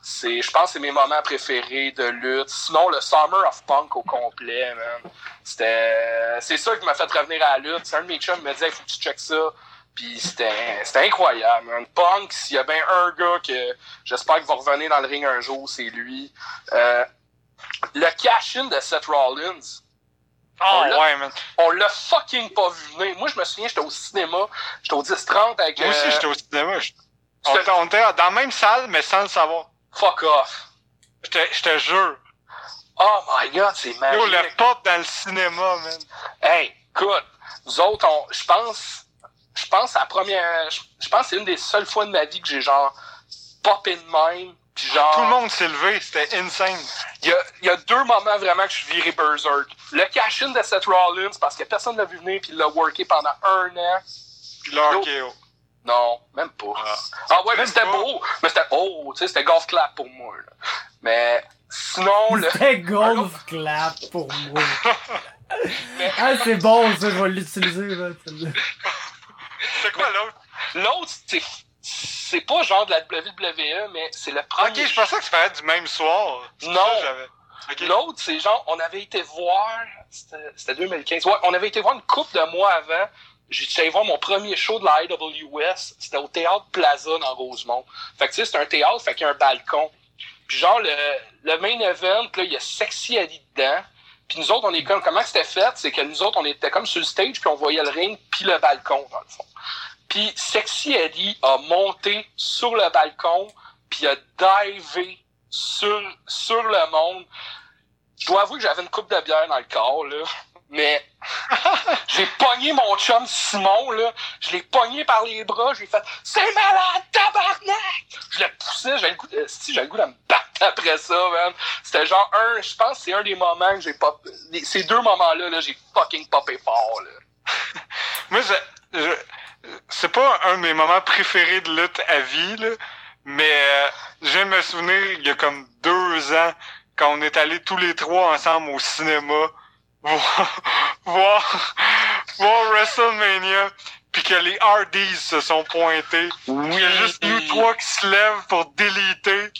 c'est, je pense c'est mes moments préférés de lutte. Sinon, le Summer of Punk au complet, man. C'était, c'est ça qui m'a fait revenir à la lutte. C'est un de mes chums me disait, faut que tu checkes ça. Puis c'était, c'était incroyable, man. Punk, s'il y a bien un gars que j'espère qu'il va revenir dans le ring un jour, c'est lui. Euh, le cash-in de Seth Rollins, Ah On l'a- ouais, man. on l'a fucking pas vu venir. Moi, je me souviens, j'étais au cinéma, j'étais au 10-30 avec... Moi aussi, euh, j'étais au cinéma. On était, on était dans la même salle, mais sans le savoir. Fuck off. Je te, jure. Oh my god, c'est Yo, magique. le pop dans le cinéma, man. Hey, écoute, nous autres, on, je pense, je pense à la première, je, je pense que c'est une des seules fois de ma vie que j'ai genre popé de même, puis genre, Tout le monde s'est levé, c'était insane. il y a, y a deux moments vraiment que je suis viré berserk. Le cash-in de Seth Rollins, parce que personne l'a vu venir, puis il l'a worké pendant un an. Puis là. Non, même pas. Ah. Ah ouais, mais c'était beau. Mais c'était oh, tu sais, c'était golf clap pour moi. là. Mais sinon, le. C'était golf clap pour moi. <laughs> ah, c'est bon, ça, je vais l'utiliser, là. C'est quoi l'autre? L'autre, c'est. C'est pas genre de la WWE, mais c'est le premier. Ok, je pensais que ça ferait du même soir. Non. L'autre, c'est genre, on avait été voir, c'était c'était 2015, ouais, on avait été voir une couple de mois avant. J'étais voir mon premier show de la IWS, c'était au Théâtre Plaza dans Rosemont. Fait que tu sais, c'est un théâtre, fait qu'il y a un balcon. Puis genre, le, le main event, là, il y a Sexy Ali dedans. Puis nous autres, on est comme, comment c'était fait? C'est que nous autres, on était comme sur le stage, puis on voyait le ring, puis le balcon, dans le fond. Puis Sexy Eddie a monté sur le balcon, puis a divé sur, sur le monde. Je dois avouer que j'avais une coupe de bière dans le corps, là. Mais <laughs> j'ai pogné mon chum Simon, là. Je l'ai pogné par les bras, j'ai fait C'est malade, tabarnak! Je le poussais, j'avais le goût de. Si j'avais le goût de me battre après ça, man. C'était genre un. Je pense que c'est un des moments que j'ai pas. Ces deux moments-là, là, j'ai fucking popé fort, là. <laughs> Moi, je, je- c'est pas un de mes moments préférés de lutte à vie, là, mais euh, je me souvenir, il y a comme deux ans, quand on est allés tous les trois ensemble au cinéma, <laughs> voir, voir, voir WrestleMania, puis que les Hardys se sont pointés. Oui. Il y a juste nous trois qui se lèvent pour déliter.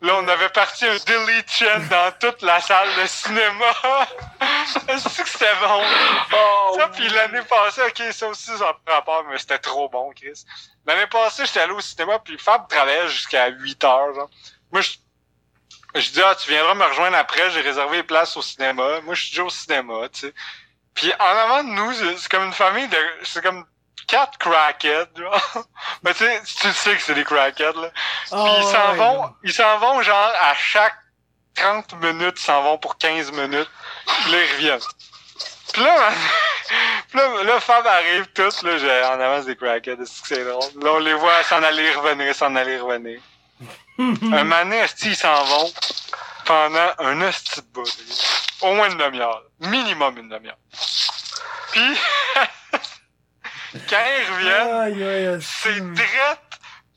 Là, on avait parti un delete chain dans toute la salle de cinéma. <laughs> Est-ce que c'était bon? Oh, Ça, puis l'année passée, ok, ça aussi, ça pas rapport, mais c'était trop bon, Chris. L'année passée, j'étais allé au cinéma, puis Fab travaillait jusqu'à 8 heures, genre. Moi, je, je dis, ah, tu viendras me rejoindre après, j'ai réservé les places au cinéma. Moi, je suis déjà au cinéma, tu sais. Puis en avant de nous, c'est c'est comme une famille de, c'est comme quatre crackheads, genre. <laughs> Mais tu sais, tu sais que c'est des crackheads, là. Ah, Puis ils s'en ouais, vont, ils s'en vont genre à chaque 30 minutes, ils s'en vont pour 15 minutes. Puis là, ils reviennent. Puis là, <laughs> puis là, là, Fab arrive tous, là, j'ai- en avance des crackheads, est-ce que c'est drôle? Là, on les voit s'en aller revenir, s'en aller revenir. <laughs> Un mané, ils s'en vont pendant un esti de bout. Au moins une demi-heure. Minimum une demi-heure. Puis, quand ils reviennent, c'est direct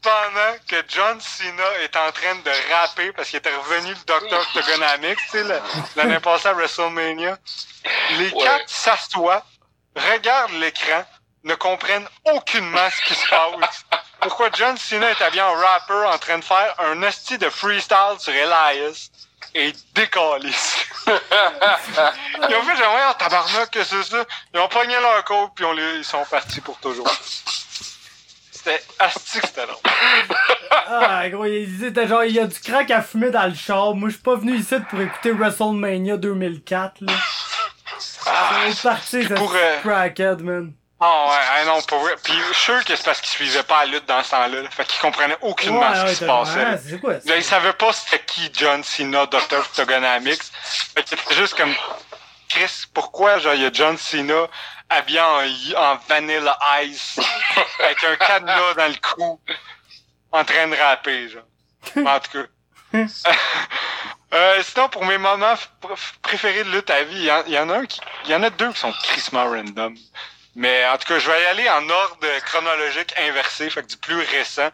pendant que John Cena est en train de rapper parce qu'il était revenu le Dr. Octogonamics, tu sais, l'année <laughs> passée à WrestleMania. Les Ouais. quatre s'assoient, regardent l'écran, ne comprennent aucunement ce qui se passe. Pourquoi John Cena est habillé en rapper en train de faire un hostie de freestyle sur Elias? Et décalisse. <laughs> Ils ont fait genre, ouais, tabarnak, que c'est ça? Ils ont pogné leur côte puis on les, ils sont partis pour toujours. C'était asti que c'était long. Ah, gros, il disait, genre, il y a du crack à fumer dans le char. Moi, je suis pas venu ici pour écouter WrestleMania 2004, là. Ah, C'est parti, ça, pour, euh, crackhead, man. Ah ouais, ah non, pour vrai. Puis je suis sûr que c'est parce qu'ils suivaient pas la lutte dans ce temps-là. là. Fait qu'ils comprenaient aucunement ce qui se passait. ah, c'est quoi, Là, savaient pas c'était qui John Cena, Dr. Octogonamics. Fait que c'était juste comme, Chris, pourquoi, genre, il y a John Cena habillé en, en Vanilla Ice, <laughs> avec un cadenas dans le cou, en train de rapper, genre. En tout cas. <laughs> Euh, sinon, pour mes moments pr- préférés de lutte à vie, il y, en- il y en a un qui, il y en a deux qui sont crissement random. Mais en tout cas, je vais y aller en ordre chronologique inversé, fait que du plus récent.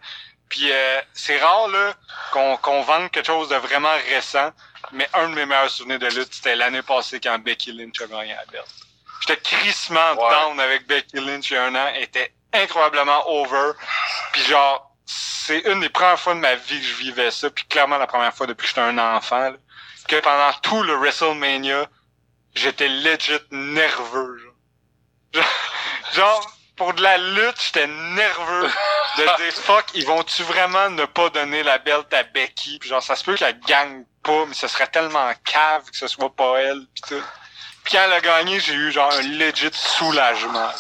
Puis euh, c'est rare là qu'on qu'on vende quelque chose de vraiment récent, mais un de mes meilleurs souvenirs de lutte, c'était l'année passée quand Becky Lynch a gagné la belt. J'étais crissement Ouais. down avec Becky Lynch il y a un an, elle était incroyablement over. Puis genre, c'est une des premières fois de ma vie que je vivais ça, puis clairement la première fois depuis que j'étais un enfant, là, que pendant tout le WrestleMania, j'étais legit nerveux. Genre, pour de la lutte, j'étais nerveux de <laughs> dire fuck, ils vont-tu vraiment ne pas donner la belt à Becky? Puis genre, ça se peut qu'elle gagne pas, mais ce serait tellement cave que ce soit pas elle, pis tout. Puis quand elle a gagné, j'ai eu genre un legit soulagement.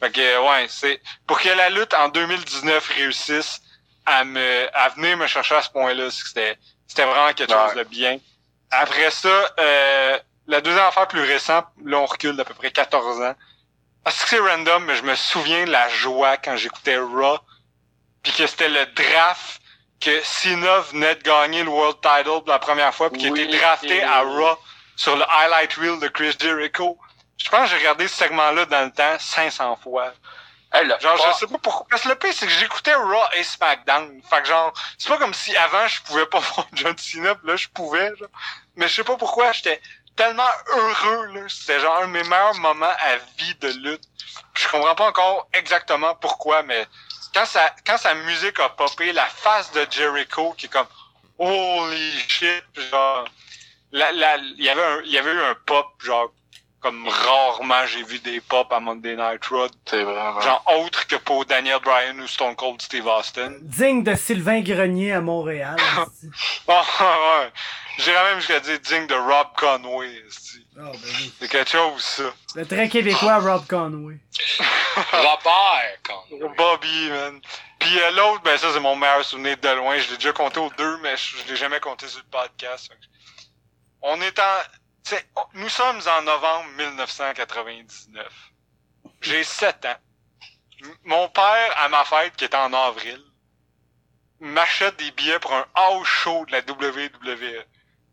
Fait que ouais, c'est pour que la lutte en 2019 réussisse à me à venir me chercher à ce point-là, c'était c'était vraiment quelque chose de bien. Après ça, euh, la deuxième affaire plus récente, là on recule d'à peu près 14 ans. Que c'est random, mais je me souviens de la joie quand j'écoutais Raw, puis que c'était le draft que Cena venait de gagner le World Title pour la première fois, puis qui Oui, était drafté et- à Raw sur le highlight reel de Chris Jericho. Je pense que j'ai regardé ce segment-là dans le temps 500 fois. Hey, Genre, pas- je sais pas pourquoi. Parce que le pire, c'est que j'écoutais Raw et SmackDown. Fait que genre, c'est pas comme si avant je pouvais pas <laughs> voir John Cena, pis là je pouvais, genre. Mais je sais pas pourquoi, j'étais tellement heureux, là. C'était genre un de mes meilleurs moments à vie de lutte. Je comprends pas encore exactement pourquoi, mais quand sa, quand sa musique a popé, la face de Jericho qui est comme Holy shit, genre. La, la, il y avait un, il y avait eu un pop, genre, comme rarement j'ai vu des pop à Monday Night Raw. C'est vraiment. Genre autre que pour Daniel Bryan ou Stone Cold Steve Austin. Digne de Sylvain Grenier à Montréal. <laughs> Oh, ouais. J'irais même jusqu'à dire digne de Rob Conway. ben oui. C'est quelque chose, ça. Le très québécois Rob Conway. <laughs> Robert, quand Bobby, man. Puis euh, l'autre, ben ça, c'est mon meilleur souvenir de loin. Je l'ai déjà compté aux deux, mais je, je l'ai jamais compté sur le podcast. On est en... t'sais, on- nous sommes en novembre 1999. J'ai 7 ans. Mon père, à ma fête, qui était en avril, m'achète des billets pour un house show de la WWE.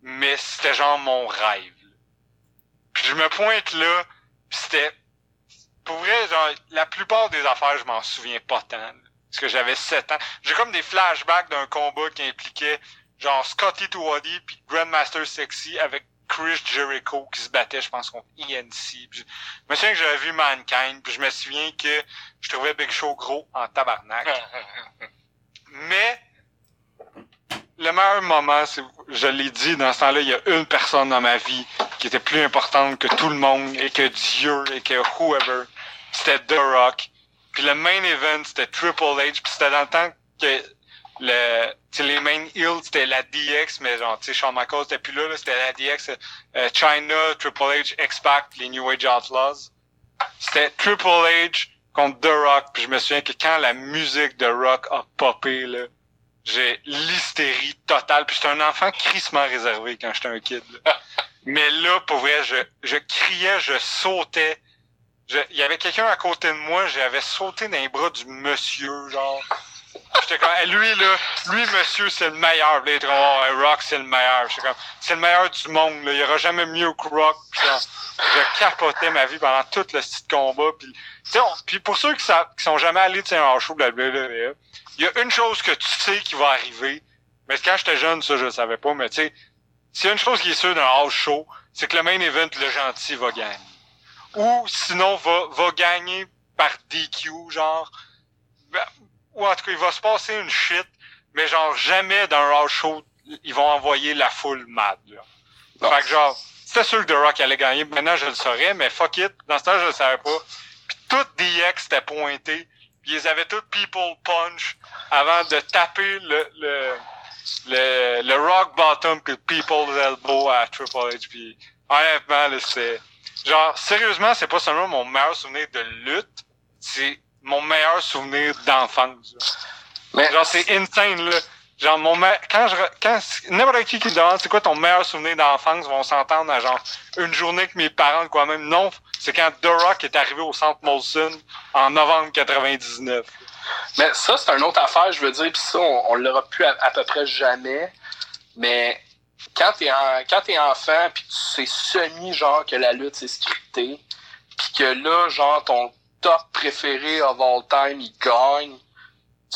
Mais c'était genre mon rêve. là. Puis je me pointe là, c'était... Pour vrai, genre, la plupart des affaires, je m'en souviens pas tant. là. parce que j'avais 7 ans. J'ai comme des flashbacks d'un combat qui impliquait genre Scotty Tuwadi puis Grandmaster Sexy avec Chris Jericho qui se battait, je pense, contre ENC. Puis je me souviens que j'avais vu Mankind, puis je me souviens que je trouvais Big Show gros en tabarnak. <laughs> Mais le meilleur moment, c'est, je l'ai dit, dans ce temps-là, il y a une personne dans ma vie qui était plus importante que tout le monde et que Dieu et que whoever. C'était The Rock. Puis le main event, c'était Triple H. Puis c'était dans le temps que le, les main heels, c'était la DX, mais genre, tu sais, Shawn Michaels c'était plus là, là c'était la DX, euh, China, Triple H, X-Pac, les New Age Outlaws. C'était Triple H contre The Rock. Puis je me souviens que quand la musique de Rock a popé, là, j'ai l'hystérie totale. Puis j'étais un enfant crissement réservé quand j'étais un kid. là. <laughs> Mais là, pour vrai, je, je criais, je sautais. Il y avait quelqu'un à côté de moi, j'avais sauté dans les bras du monsieur, genre. J'étais comme, lui, là, lui, monsieur, c'est le meilleur. Là, oh, hey, Rock, c'est le meilleur. C'est le meilleur du monde, là. Il y aura jamais mieux que Rock. Puis genre, ma vie pendant tout le de combat. Puis, on- puis pour ceux qui, sa- qui sont jamais allés, tu en show de la WWE, il y a une chose que tu sais qui va arriver. Mais quand j'étais jeune, ça, je le savais pas. Mais tu sais, s'il une chose qui est sûre d'un house show, c'est que le main event, le gentil va gagner. Ou sinon, va, va gagner par DQ, genre. Ou en tout cas, il va se passer une shit, mais genre jamais dans un house show, ils vont envoyer la foule mad. Là. Non. Fait que genre, c'était sûr que The Rock allait gagner. Maintenant, je le saurais, mais fuck it. Dans ce temps, je le savais pas. Puis tout DX était pointé. Puis ils avaient tout People Punch avant de taper le, le, le, le Rock Bottom le People's Elbow à Triple H. Puis honnêtement, là, c'est... Genre, sérieusement, c'est pas seulement mon meilleur souvenir de lutte, c'est mon meilleur souvenir d'enfance. Mais Genre, c'est insane, là. Genre, mon me- quand je, quand, n'importe qui qui demande c'est quoi ton meilleur souvenir d'enfance, vont s'entendre à genre, une journée que mes parents, quoi même. Non, c'est quand The Rock est arrivé au centre Molson en novembre 99. Mais ça, c'est une autre affaire, je veux dire, puis ça, on, on l'aura plus à, à peu près jamais. Mais quand t'es en, quand t'es enfant, puis tu sais semi genre que la lutte c'est scripté, puis que là, genre ton top préféré of all time, il gagne,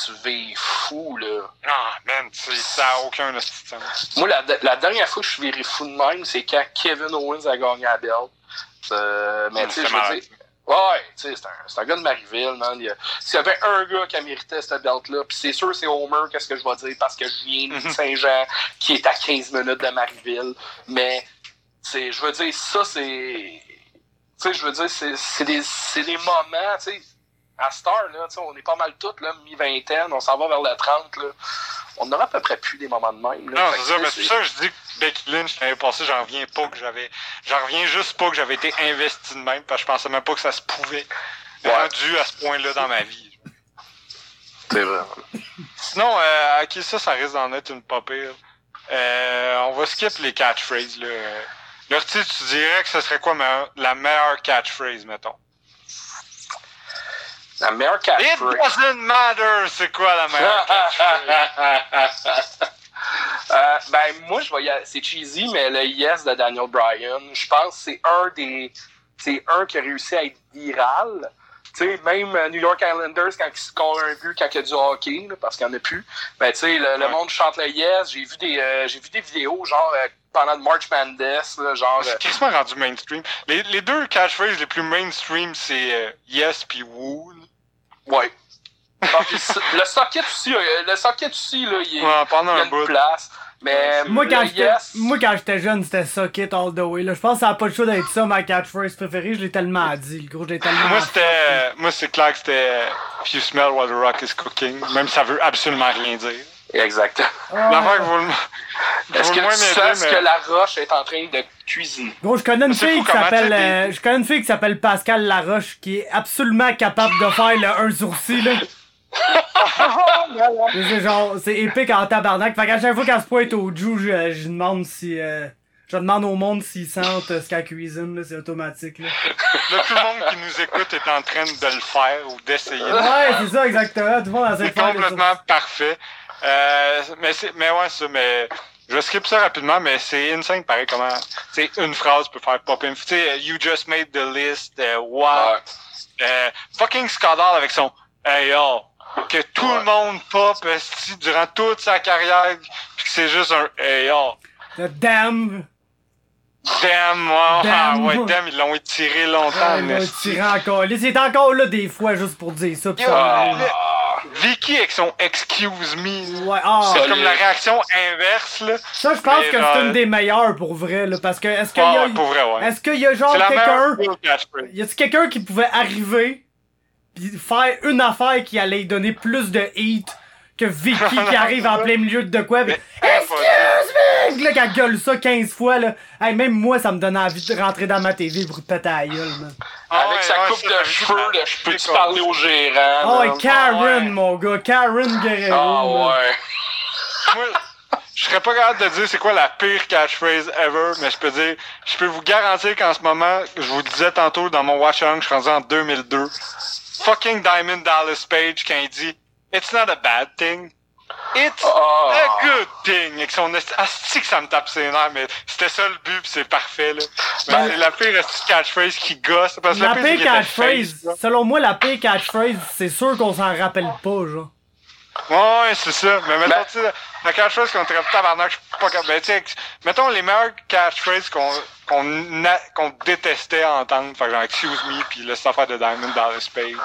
tu vis fou, là. Ah, man, ça n'a aucun sens. Moi, la, la dernière fois que je suis viré fou de même, c'est quand Kevin Owens a gagné la belt. Euh, mais Hum, tu sais, je veux dire. Ouais, tu sais, c'est un, gars de Marieville, man. S'il y avait un gars qui méritait cette belt-là, puis c'est sûr c'est Homer, qu'est-ce que je vais dire, parce que je viens de Mhm. Saint-Jean, qui est à 15 minutes de Marieville. Mais, je veux dire, ça, c'est. Tu sais, je veux dire, c'est, des, des moments, tu sais. À Star, là, tu sais, on est pas mal toutes, là, mi-vingtaine, on s'en va vers le 30, là. On aura à peu près plus des moments de même, là. Non, c'est ça, mais c'est ça que je dis que Becky Lynch l'année passée, j'en reviens pas que j'avais. J'en reviens juste pas que j'avais été investi de même, parce que je pensais même pas que ça se pouvait. Ouais. Rendu à ce point-là dans ma vie. C'est vrai. Sinon, euh, ok, ça, ça risque d'en être une pas pire? Euh, on va skip les catchphrases, là. Là, tu dirais que ce serait quoi ma- la meilleure catchphrase, mettons? La meilleure It catchphrase. doesn't matter, c'est quoi la meilleure <laughs> catchphrase? Euh, ben, moi, je vais C'est cheesy, mais le yes de Daniel Bryan, je pense que c'est un des. C'est un qui a réussi à être viral. Tu sais, même euh, New York Islanders, quand ils scorent un but, quand il y a du hockey, là, parce qu'il n'y en a plus, ben, tu sais, le, monde chante le yes. J'ai vu des, euh, j'ai vu des vidéos, genre, euh, pendant le March Madness, là, genre. C'est quasiment rendu mainstream. Les, les deux catchphrases les plus mainstream, c'est yes puis woo. ouais. Ah, le socket aussi, euh, le socket aussi, là, il, est- Ouais, pendant il y a un une bout. place. Mais Moi, quand yes, moi, quand j'étais jeune, c'était Suck It All the Way. Là. Je pense que ça n'a pas le choix d'être ça, ma catchphrase préférée. Je l'ai tellement dit. Le gros, je l'ai tellement Moi, c'était, moi, c'est clair que c'était If you smell what the rock is cooking, même si ça veut absolument rien dire. Exact. Ah, L'affaire que vous le, Est-ce que tu sais ce que la roche est en train de cuisiner? Gros, je connais une fille qui s'appelle euh, je connais une fille qui s'appelle Pascal Laroche qui est absolument capable de faire le un sourcil là. C'est genre c'est épique en tabarnak. Fait qu'à chaque fois qu'elle se pointe au Jou, je, je demande si euh, je demande au monde s'ils sentent euh, ce qu'elle cuisine là, c'est automatique là. Là, tout le monde qui nous écoute est en train de le faire ou d'essayer. Ouais, c'est ça exactement. Tout le monde C'est complètement parfait. Euh, mais c'est, mais ouais, ça, mais je skip ça rapidement, mais c'est insane pareil comment, c'est une phrase peut faire pop in. Tu sais, you just made the list, euh, wow. Ouais. Euh, fucking scandale avec son Hey yo, que tout Ouais. le monde pop durant toute sa carrière, puis que c'est juste un Hey yo, Le damn. damn, ouais, ah, Damn. ouais, damn, ils l'ont étiré longtemps. Ah, il mais va tirer encore. Il est encore là des fois juste pour dire ça. pis ça Ah. Vicky avec son excuse me, Ouais, ah. c'est comme la réaction inverse là. Ça, je pense Mais que c'est une des meilleures pour vrai, là, parce que est-ce qu'il Ah, y a, ouais, pour vrai, ouais. est-ce qu'il y a genre quelqu'un, y a-t-il quelqu'un qui pouvait arriver faire une affaire qui allait donner plus de hit que Vicky qui arrive en <laughs> plein milieu de quoi, Mais excuse me, là qu'elle gueule ça 15 fois là, hey, même moi ça me donne envie de rentrer dans ma TV pour te péter la gueule, man. Ah Avec ouais, sa ouais, coupe de cheveux, là, je peux-tu parler au gérant? Oh, Karen, ouais. mon gars, Karen Guerrero. Ah ouais. Moi, je serais pas capable de dire c'est quoi la pire catchphrase ever, mais je peux dire, je peux vous garantir qu'en ce moment, je vous le disais tantôt dans mon watch along, je suis rendu en 2002. Fucking Diamond Dallas Page quand il dit It's not a bad thing. It's Ah. a good thing. Avec son asti que ça me tape ses nerfs, mais c'était ça le but pis c'est parfait, là. Mais Ben- c'est la pire catchphrase qui gosse? Parce que La la pire, catchphrase, selon moi, la pire catchphrase, c'est sûr qu'on s'en rappelle pas, genre. Ouais, c'est ça. Mais mettons, Ben- tu sais, la catchphrase qu'on traite tabarnak, je suis pas capable. Ben, tu sais, mettons les meilleures catchphrases qu'on qu'on qu'on détestait entendre. Fait que genre, excuse me, pis là, cette affaire de Diamond Dallas Page.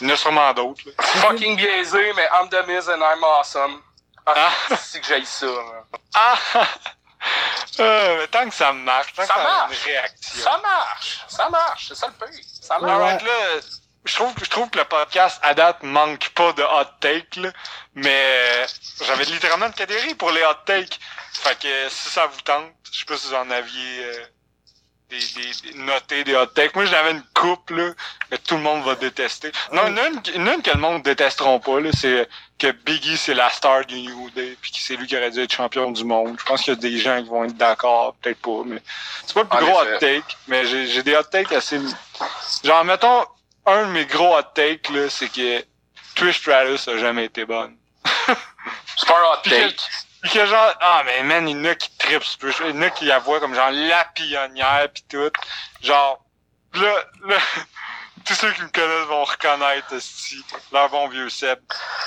Il y en a sûrement d'autres. <laughs> Fucking biaisé, mais I'm the Miz and I'm awesome. Ah, Ah. c'est que j'aille ça. Ah! <laughs> Euh, mais tant que ça marche, tant Ça que ça a marche. une réaction. Ça marche. Ça marche. C'est ça le pire. Ça marche. Là, je trouve, je trouve que le podcast à date manque pas de hot take, là, mais j'avais littéralement une catégorie pour les hot takes. Fait que si ça vous tente, je sais pas si vous en aviez euh, des, des, des noté des hot takes. Moi, j'avais une coupe là, que tout le monde va détester. Non, une, une, une que le monde détesteront pas, là, c'est que Biggie c'est la star du New Day, puis que c'est lui qui aurait dû être champion du monde. Je pense qu'il y a des gens qui vont être d'accord, peut-être pas, mais c'est pas le plus En gros effet. hot take, mais j'ai j'ai des hot takes assez. Genre, mettons, un de mes gros hot takes, là, c'est que Trish Stratus a jamais été bonne. <laughs> C'est pas un hot take. Puis que genre, ah, mais man, il y en a qui trippent sur Trish. Il y en a qui la voient comme genre la pionnière pis tout. Genre, là, là, <laughs> tous ceux qui me connaissent vont reconnaître, esti, leur bon vieux Seb,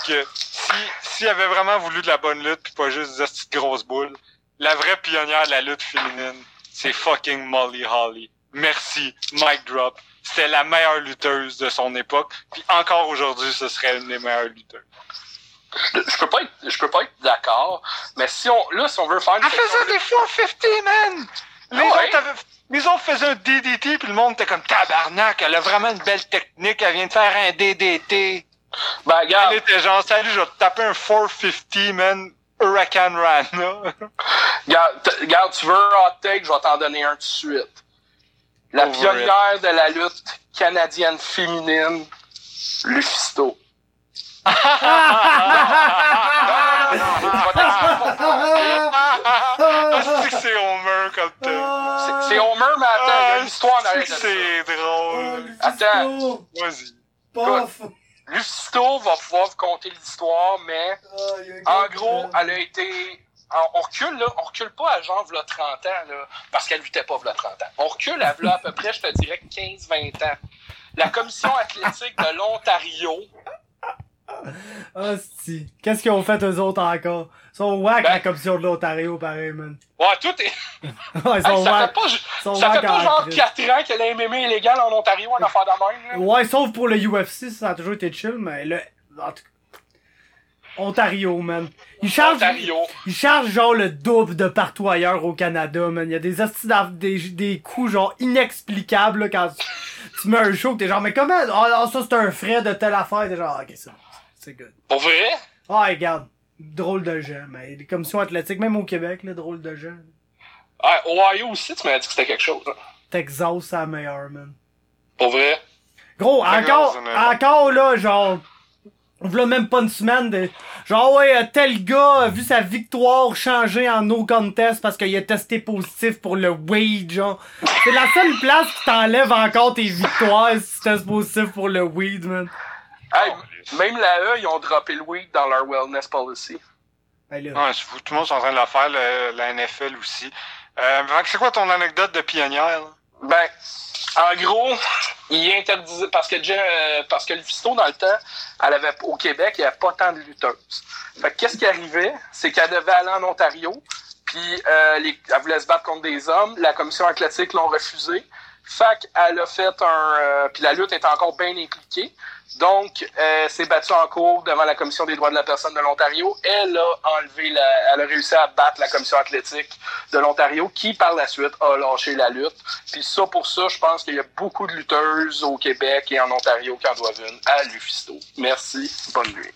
que si, s'il avait vraiment voulu de la bonne lutte pis pas juste des de grosses boules, la vraie pionnière de la lutte féminine, c'est fucking Molly Holly. Merci, mic drop. C'était la meilleure lutteuse de son époque, puis encore aujourd'hui, ce serait une des meilleures lutteuses. Je, peux pas être, je peux pas être d'accord, mais si on, là, si on veut faire une Elle faisait de- des 450, man! Les, Ah ouais? autres avaient- les autres faisaient un DDT, puis le monde était comme tabarnak, elle a vraiment une belle technique, elle vient de faire un DDT. Ben, Elle regarde, était genre, salut, je vais te taper un 450, man, Hurricane Rana. regarde, regarde, tu veux un hot take, je vais t'en donner un tout de suite. La pionnière de la lutte canadienne féminine, Lufisto. Ah, c'est Homer comme t'as. C'est Homer, mais attends, il y a une histoire en c'est arrière que de ça. c'est drôle. Attends. Vas-y. Pof! Lufisto va pouvoir vous conter l'histoire, mais en gros, elle a été. On recule, là, on recule pas à genre v'là 30 ans, là, parce qu'elle luttait pas v'là 30 ans. On recule à v'là à peu près, je te dirais, 15-20 ans. La commission athlétique de l'Ontario, Hostie. Qu'est-ce qu'ils ont fait eux autres encore? Ils sont wack Ben- la commission de l'Ontario, pareil, man. ouais, tout est. <laughs> Ouais, ils Hey, sont ça fait pas, Ils sont ça wack fait en pas genre crise. 4 ans que la MMA est illégale en Ontario, une affaire de même, là. Ouais, sauf pour le UFC, ça a toujours été chill, mais en tout cas. Ontario, man. Ils chargent, Ontario. ils chargent genre le double de partout ailleurs au Canada, man. Il y a des des, des coûts genre inexplicables, là, quand tu, tu mets un show, t'es genre, mais comment? Ah, ça c'est un frais de telle affaire, t'es genre, ok, c'est bon. C'est good. Pour vrai? Ah, regarde. Drôle de gens, mais les commissions athlétiques, même au Québec, là, drôle de gens. Ah, Ohio aussi, tu m'as dit que c'était quelque chose. hein. Texas, c'est la meilleure, man. Pour vrai? Gros, encore, encore là, genre, v'là même pas une semaine de, genre, ouais, euh, tel gars a vu sa victoire changer en no contest parce qu'il a testé positif pour le weed, genre. C'est la seule place qui t'enlève encore tes victoires si tu testes positif pour le weed, man. Hey, même la E, ils ont droppé le weed dans leur wellness policy. Ben là. Ouais, c'est fou. Tout le monde est en train de le faire, le- la NFL aussi. Euh, c'est quoi ton anecdote de pionnière? là? Ben, en gros, il interdisait parce que euh, parce que le Fisto dans le temps, elle avait au Québec, il n'y avait pas tant de lutteuses. Fait que qu'est-ce qui arrivait, c'est qu'elle devait aller en Ontario, puis euh, elle voulait se battre contre des hommes, la commission athlétique l'ont refusé. Fait qu'elle a fait un, euh, puis la lutte est encore bien impliquée. Donc, euh, s'est battue en cours devant la Commission des droits de la personne de l'Ontario. Elle a enlevé la, elle a réussi à battre la Commission athlétique de l'Ontario, qui par la suite a lâché la lutte. Puis ça, pour ça, je pense qu'il y a beaucoup de lutteuses au Québec et en Ontario qui en doivent une à Lufisto. Merci, bonne nuit.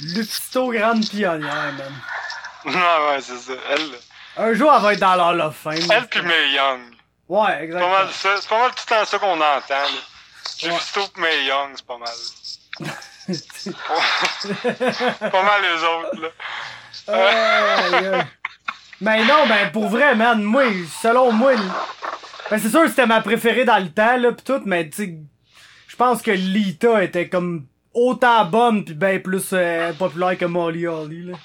Lufisto, grande pionnière, man. Ouais, ouais, c'est ça. Elle, Un jour, elle va être dans l'Hall of Fame. elle pis Mae Young. Ouais, exactement. C'est pas mal tout le temps ça qu'on entend, là. Ouais. Justo pis Mae Young, c'est pas mal. <laughs> pas mal les autres, là. Mais non, ben pour vrai, man, moi, selon moi, ben c'est sûr que c'était ma préférée dans le temps, là, pis tout, mais tu je pense que Lita était comme autant bonne pis ben plus euh, populaire que Molly Holly, là.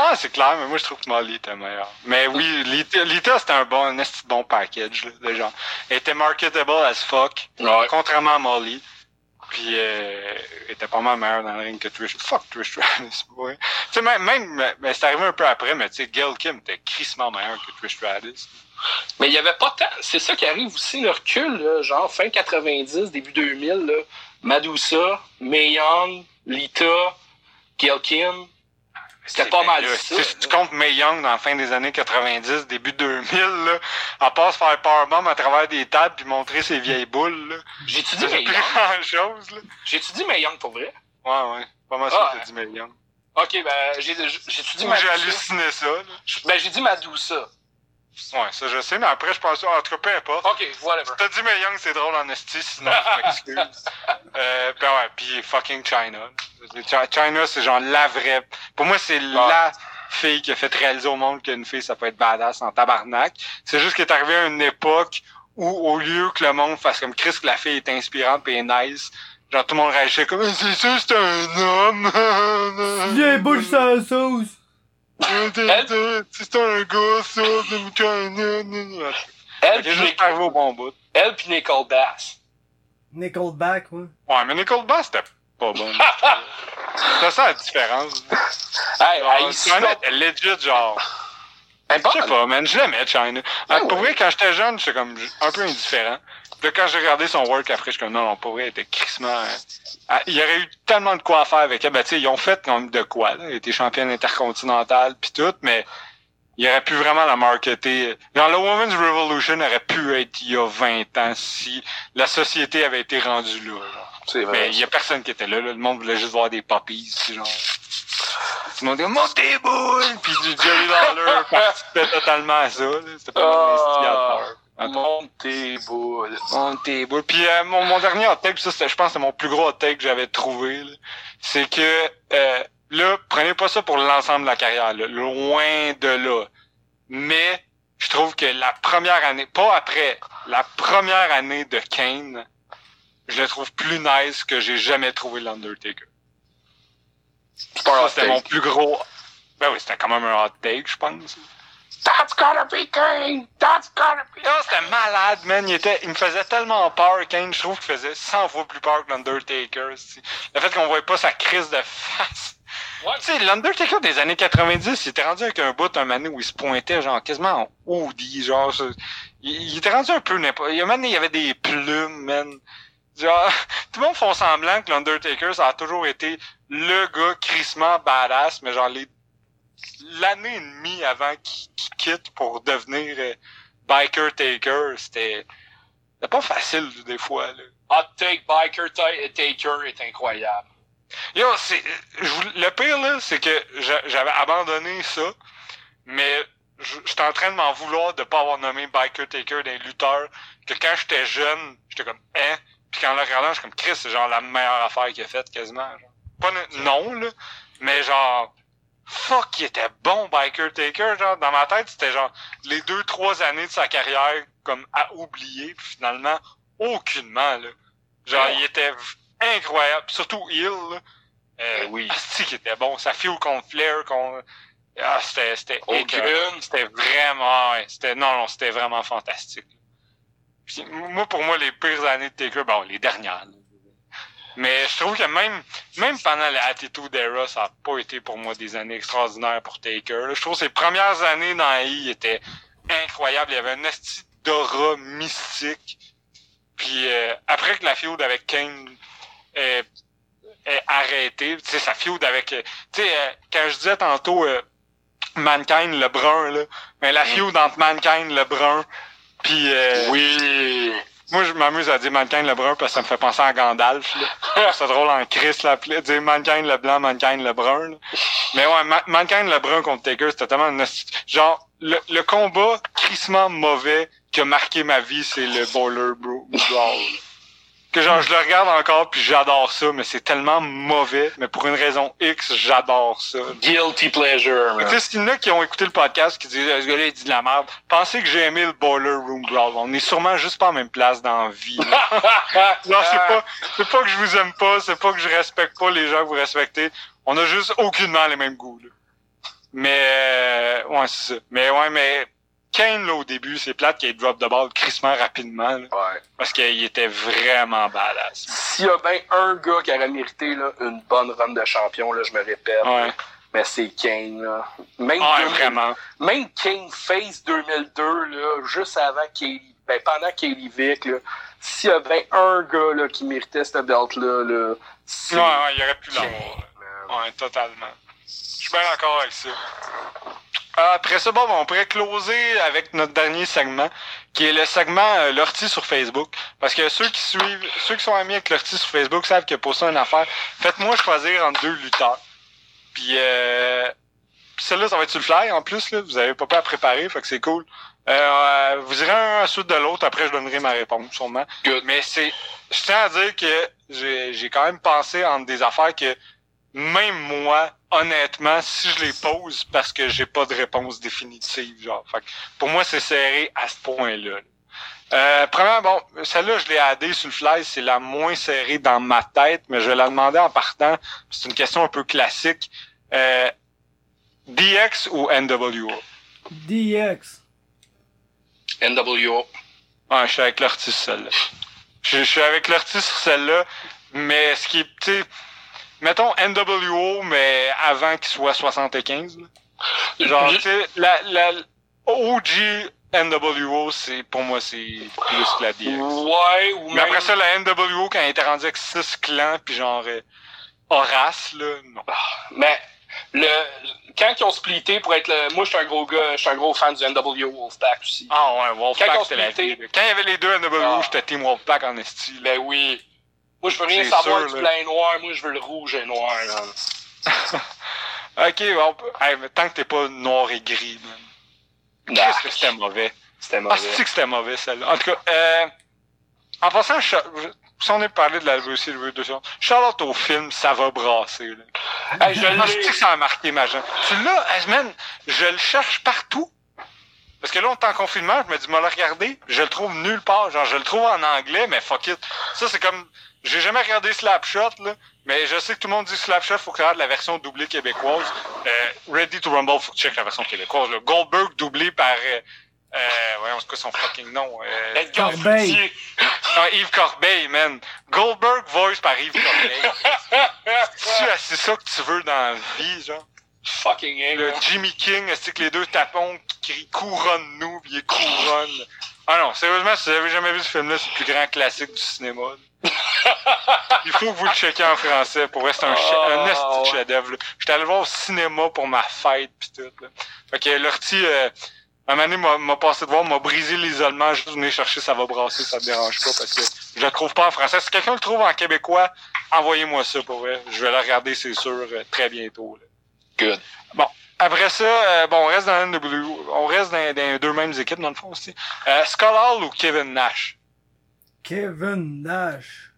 Ouais, c'est clair, mais moi je trouve que Molly était meilleure. Mais oui, Lita, Lita c'était un bon, un bon package, là, genre. Elle était marketable as fuck, Ouais. contrairement à Molly. Puis euh, elle était pas mal meilleure dans le ring que Trish. Fuck Trish Stratus, ouais. Tu sais, même, même mais c'est arrivé un peu après, mais tu sais, Gail Kim était crissement meilleure que Trish Stratus. Mais il y avait pas tant. C'est ça qui arrive aussi, le recul, là, genre fin 90, début 2000, là. Madusa, Mae Young, Lita, Gail Kim. C'était pas mal Là, ça. Si tu comptes Mae Young dans la fin des années 90, début 2000, là, à part se faire powerbomb à travers des tables puis montrer ses vieilles boules, C'est Mae plus Young? grand chose, dit Mae Young pour vrai? Ouais, ouais. Pas mal Ah, que t'as dit Mae Young. Ok, ben, dit Ou j'ai halluciné ça, là. Ben, j'ai dit Madusa. Ouais, ça je sais, mais après je pense, en tout cas, peu importe. Ok, whatever. T'as dit Mae Young, c'est drôle en esti, sinon je m'excuse. <laughs> euh, puis ouais, puis fucking China. Chi- China, c'est genre la vraie. Pour moi, c'est la fille qui a fait réaliser au monde qu'une fille, ça peut être badass en tabarnak. C'est juste qu'elle est arrivé à une époque où, au lieu que le monde fasse comme Chris, que la fille est inspirante et est nice, genre tout le monde réagissait comme, c'est sûr, c'est un homme. Viens, bouge sa sauce! C'est un gars, ça. Elle Elle pis, arrivé au bon bout. elle pis Nicole Bass. Nickelback, ouais. Ouais, mais Nickelback, c'était pas bon. <laughs> C'est ça la différence. Hey, Genre, hey, China était legit, genre. Je sais pas, man, je l'aimais, China. Ah pour ouais. vrai, quand j'étais jeune, j'étais comme un peu indifférent. Puis quand j'ai regardé son work après, je suis comme, non, non, pour vrai, il était crissement... euh, il y aurait eu tellement de quoi à faire avec elle. Ben, tu sais, ils ont fait quand même de quoi, là. Il était championne intercontinentale, puis tout, mais il aurait pu vraiment la marketer. Genre, le Women's Revolution aurait pu être il y a 20 ans si la société avait été rendue là. genre. Mais il y a personne qui était là, là. Le monde voulait juste voir des poppies, puis genre. Tout le monde disait, monte tes boules! Puis du Jerry Lawler <laughs> participait totalement à ça. C'était pas mal boules. Monte tes boules. Puis euh, mon, mon dernier hot take, ça, je pense que c'est mon plus gros hot take que j'avais trouvé. C'est que, euh, là, prenez pas ça pour l'ensemble de la carrière, là. Loin de là. Mais, je trouve que la première année, pas après, la première année de Kane, je le trouve plus nice que j'ai jamais trouvé l'Undertaker. Un c'était mon plus gros. Ben oui, c'était quand même un hot take, je pense. That's gotta be Kane! That's gotta be... Non, c'était malade, man. Il, était, il me faisait tellement peur, Kane. Je trouve qu'il faisait 100 fois plus peur que l'Undertaker. Le fait qu'on voyait pas sa crise de face. Ouais. Tu sais, l'Undertaker des années 90, il était rendu avec un bout un donné où il se pointait, genre, quasiment en hoodie, genre, ça- il, il était rendu un peu n'importe... Il y avait des plumes, man. Genre, <laughs> tout le monde font semblant que l'Undertaker, ça a toujours été le gars crissement badass, mais genre, les l'année et demie avant qu'il quitte pour devenir euh, Biker Taker, c'était pas facile des fois. Là. Hot take Biker Ta- Taker est incroyable. Yo, c'est le pire là, c'est que j'a- j'avais abandonné ça, mais j'étais en train de m'en vouloir de pas avoir nommé Biker Taker des lutteurs. Que quand j'étais jeune, j'étais comme hein, puis quand le regardant, je suis comme Chris, c'est genre la meilleure affaire qu'il a faite quasiment. genre. Pas non là, mais genre fuck, il était bon Biker Taker, genre dans ma tête, c'était genre les deux trois années de sa carrière comme à oublier, puis finalement aucunement là. Genre Ouais. il était incroyable, surtout Hill là. Euh, Ben oui. asti qu'il était bon, ça feel contre Flair, qu'on ah, c'était c'était Aucune. c'était vraiment ouais, c'était non non, c'était vraiment fantastique. Puis, moi pour moi les pires années de Taker, bon les dernières. là. Mais je trouve que même même pendant la Attitude Era, ça a pas été pour moi des années extraordinaires pour Taker. là. Je trouve que ses premières années dans I étaient incroyables. Il y avait un esti d'aura mystique. Puis euh, après que la feud avec Kane est, est arrêtée, tu sais, sa feud avec... euh, Tu sais, euh, quand je disais tantôt euh, Mankind le brun, là, mais la feud entre Mankind le brun, puis... euh, Oui. Moi, je m'amuse à dire Mankind le brun parce que ça me fait penser à Gandalf. C'est <laughs> drôle en Chris là, dire Mankind le blanc, Mankind le brun. là. Mais ouais, Ma- Mankind le brun contre Taker, c'était tellement une genre le, le combat crissement mauvais qui a marqué ma vie, c'est le Bowler Bro. Brawl. Que genre je le regarde encore puis j'adore ça, mais c'est tellement mauvais, mais pour une raison X, j'adore ça. Guilty pleasure, Tu man. sais, s'il y en a qui ont écouté le podcast qui disent ce gars-là il dit de la merde, pensez que j'ai aimé le Boiler Room Brawl. On est sûrement juste pas en même place dans la vie. là. <laughs> Non, c'est pas, c'est pas que je vous aime pas, c'est pas que je respecte pas les gens que vous respectez. On a juste aucunement les mêmes goûts, là. Mais, euh, ouais, c'est ça. Mais ouais, mais Kane, là, au début, c'est plate qu'il drop de ball crissement rapidement, là, Ouais. parce qu'il était vraiment badass. S'il y a bien un gars qui aurait mérité là, une bonne run de champion, là, je me répète, Ouais. mais c'est Kane. Là. Même, Ouais, 2000 vraiment. même Kane Face 2002, là, juste avant Kelly, ben, pendant Kelly Vick, là, s'il y a bien un gars là, qui méritait cette belt-là, là, c'est Ouais, ouais, il aurait pu l'avoir. Ouais, totalement. Je suis bien d'accord avec ça. Euh, Après ça, bon, on pourrait closer avec notre dernier segment, qui est le segment euh, Lortie sur Facebook. Parce que ceux qui suivent, ceux qui sont amis avec Lortie sur Facebook savent qu'il a posté une affaire. Faites-moi choisir entre deux lutteurs. Puis, euh, celle-là, ça va être sur le fly. En plus, là, vous avez pas à préparer, fait que c'est cool. Euh, euh, vous irez un à la suite de l'autre, après je donnerai ma réponse, sûrement. Good. Mais c'est, je tiens à dire que j'ai j'ai quand même pensé entre des affaires que même moi, honnêtement, si je les pose parce que j'ai pas de réponse définitive, genre. Fait que pour moi, c'est serré à ce point-là. là. Euh, premièrement, bon, celle-là, je l'ai addée sur le fly, c'est la moins serrée dans ma tête, mais je vais la demander en partant. C'est une question un peu classique. Euh, DX ou NWO? DX. NWO. Ouais, je suis avec l'artiste celle-là. Je, je suis avec l'ortie sur celle-là, mais ce qui est, tu sais, mettons NWO, mais avant qu'il soit 75. là. Genre, tu sais, la, la OG NWO, c'est, pour moi, c'est plus que la DX. Ouais, ou Mais même... après ça, la NWO, quand elle était rendue avec six clans, puis genre euh, Horace, là, non. Mais le quand ils ont splitté pour être le. Moi, je suis un gros gars, je suis un gros fan du NWO Wolfpack aussi. Ah ouais, Wolfpack, c'était la vie. Quand il y avait les deux NWO, Ah. j'étais Team Wolfpack en esti. Ben oui. Moi, je veux rien savoir sûr, du blanc et noir. Moi, je veux le rouge et noir. <laughs> Ok, bon, hey, mais tant que t'es pas noir et gris, man. Nah, Qu'est-ce que c'était mauvais? C'était Ah, mauvais. c'est que c'était mauvais, celle-là? En tout cas, euh, en passant, je- si on est parlé de la WCW 200, Charlotte au film, ça va brasser, là. Hey, je Ah, l'ai. c'est que ça a marqué ma jambe. Celui-là, man, je le cherche partout. Parce que là, on est en confinement, je me dis, moi, le regarder, je le trouve nulle part. Genre, je le trouve en anglais, mais fuck it. Ça, c'est comme, j'ai jamais regardé Slapshot, là, mais je sais que tout le monde dit Slapshot, faut que tu regardes la version doublée québécoise. Euh, Ready to Rumble, faut que tu checkes la version québécoise, là. Goldberg doublé par, euh, euh, ouais, on son fucking nom, euh, Edgar Corbeil. Fruitier. ah, Yves Corbeil, man. Goldberg voice par Yves Corbeil. <laughs> c'est c'est ça que tu veux dans la vie, genre? Fucking Le. Jimmy King, c'est que les deux tapons qui crient couronne-nous, pis il couronne? Ah non, sérieusement, si vous avez jamais vu ce film-là, c'est le plus grand classique du cinéma. <laughs> Il faut que vous le checkiez en français. Pour vrai, c'est un, che- un Ah, ouais. chef-d'œuvre. J'étais allé voir au cinéma pour ma fête pis tout. Là. Fait que l'ortie, euh, un moment donné, m'a- passé de voir, m'a brisé l'isolement, juste venir chercher, ça va brasser, ça me dérange pas parce que je le trouve pas en français. Si quelqu'un le trouve en québécois, envoyez-moi ça pour vrai. Je vais le regarder, c'est sûr, euh, très bientôt. là. Good. Après ça, euh, bon, on reste dans la NW, on reste dans, deux mêmes équipes dans le fond aussi. Euh, Skull Hall ou Kevin Nash? Kevin Nash.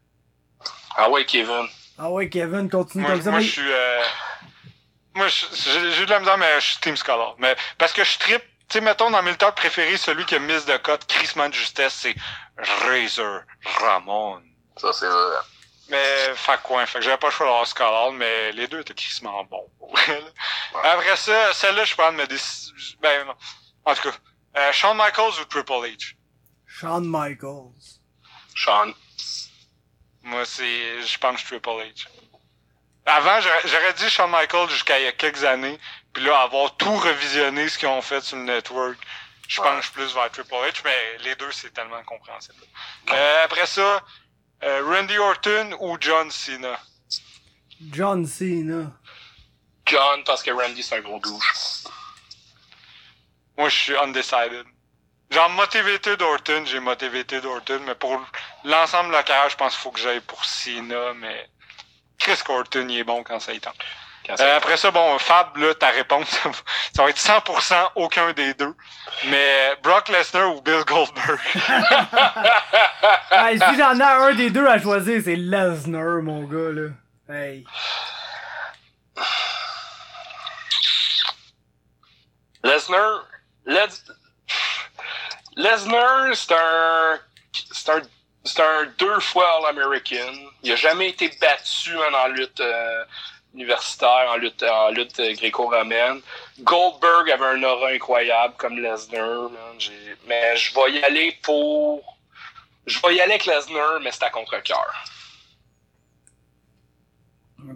Ah ouais, Kevin. Ah ouais, Kevin, continue Moi, comme ça. moi mais- je suis, euh, moi, je- j'ai j'ai eu de la misère, mais je suis Team Skull Hall. Mais parce que je trippe, tu sais, mettons dans mes lutteurs préférés, celui qui a mis de cote, crissement de justesse, c'est Razor Ramon. Ça, c'est vrai. Mais, fait quoi, fait que j'avais pas le choix d'avoir Hall, mais les deux étaient crissement bons. Après ça, celle-là, je prends mes décisions. Ben, non. En tout cas, euh, Shawn Michaels ou Triple H? Shawn Michaels. Sean. Moi, c'est, je pense Triple H. Avant, j'aurais j'aurais dit Shawn Michaels jusqu'à il y a quelques années, puis là, avoir tout revisionné ce qu'ils ont fait sur le network, je Ouais. penche plus vers Triple H, mais les deux, c'est tellement compréhensible. Euh, après ça, euh, Randy Orton ou John Cena? John Cena. John, parce que Randy, c'est un gros douche. Moi, je suis undecided. Genre, motivated Orton, j'ai motivated Orton, mais pour l'ensemble de la carrière, je pense qu'il faut que j'aille pour Cena, mais Chris Orton, il est bon quand ça y tente. Euh, après ça, bon, Fab, là, ta réponse, <laughs> ça va- être 100% aucun des deux. Mais Brock Lesnar ou Bill Goldberg? <laughs> hey, si j'en ai un des deux à choisir, c'est Lesnar, mon gars, là. Hey. Lesnar, Les- Lesnar, c'est un, c'est un, c'est un deux fois All-American. Il a jamais été battu en lutte euh, universitaire, en lutte, en lutte gréco-romaine. Goldberg avait un aura incroyable comme Lesnar. Mais je vais y aller pour, je vais y aller avec Lesnar, mais c'est à contre-cœur.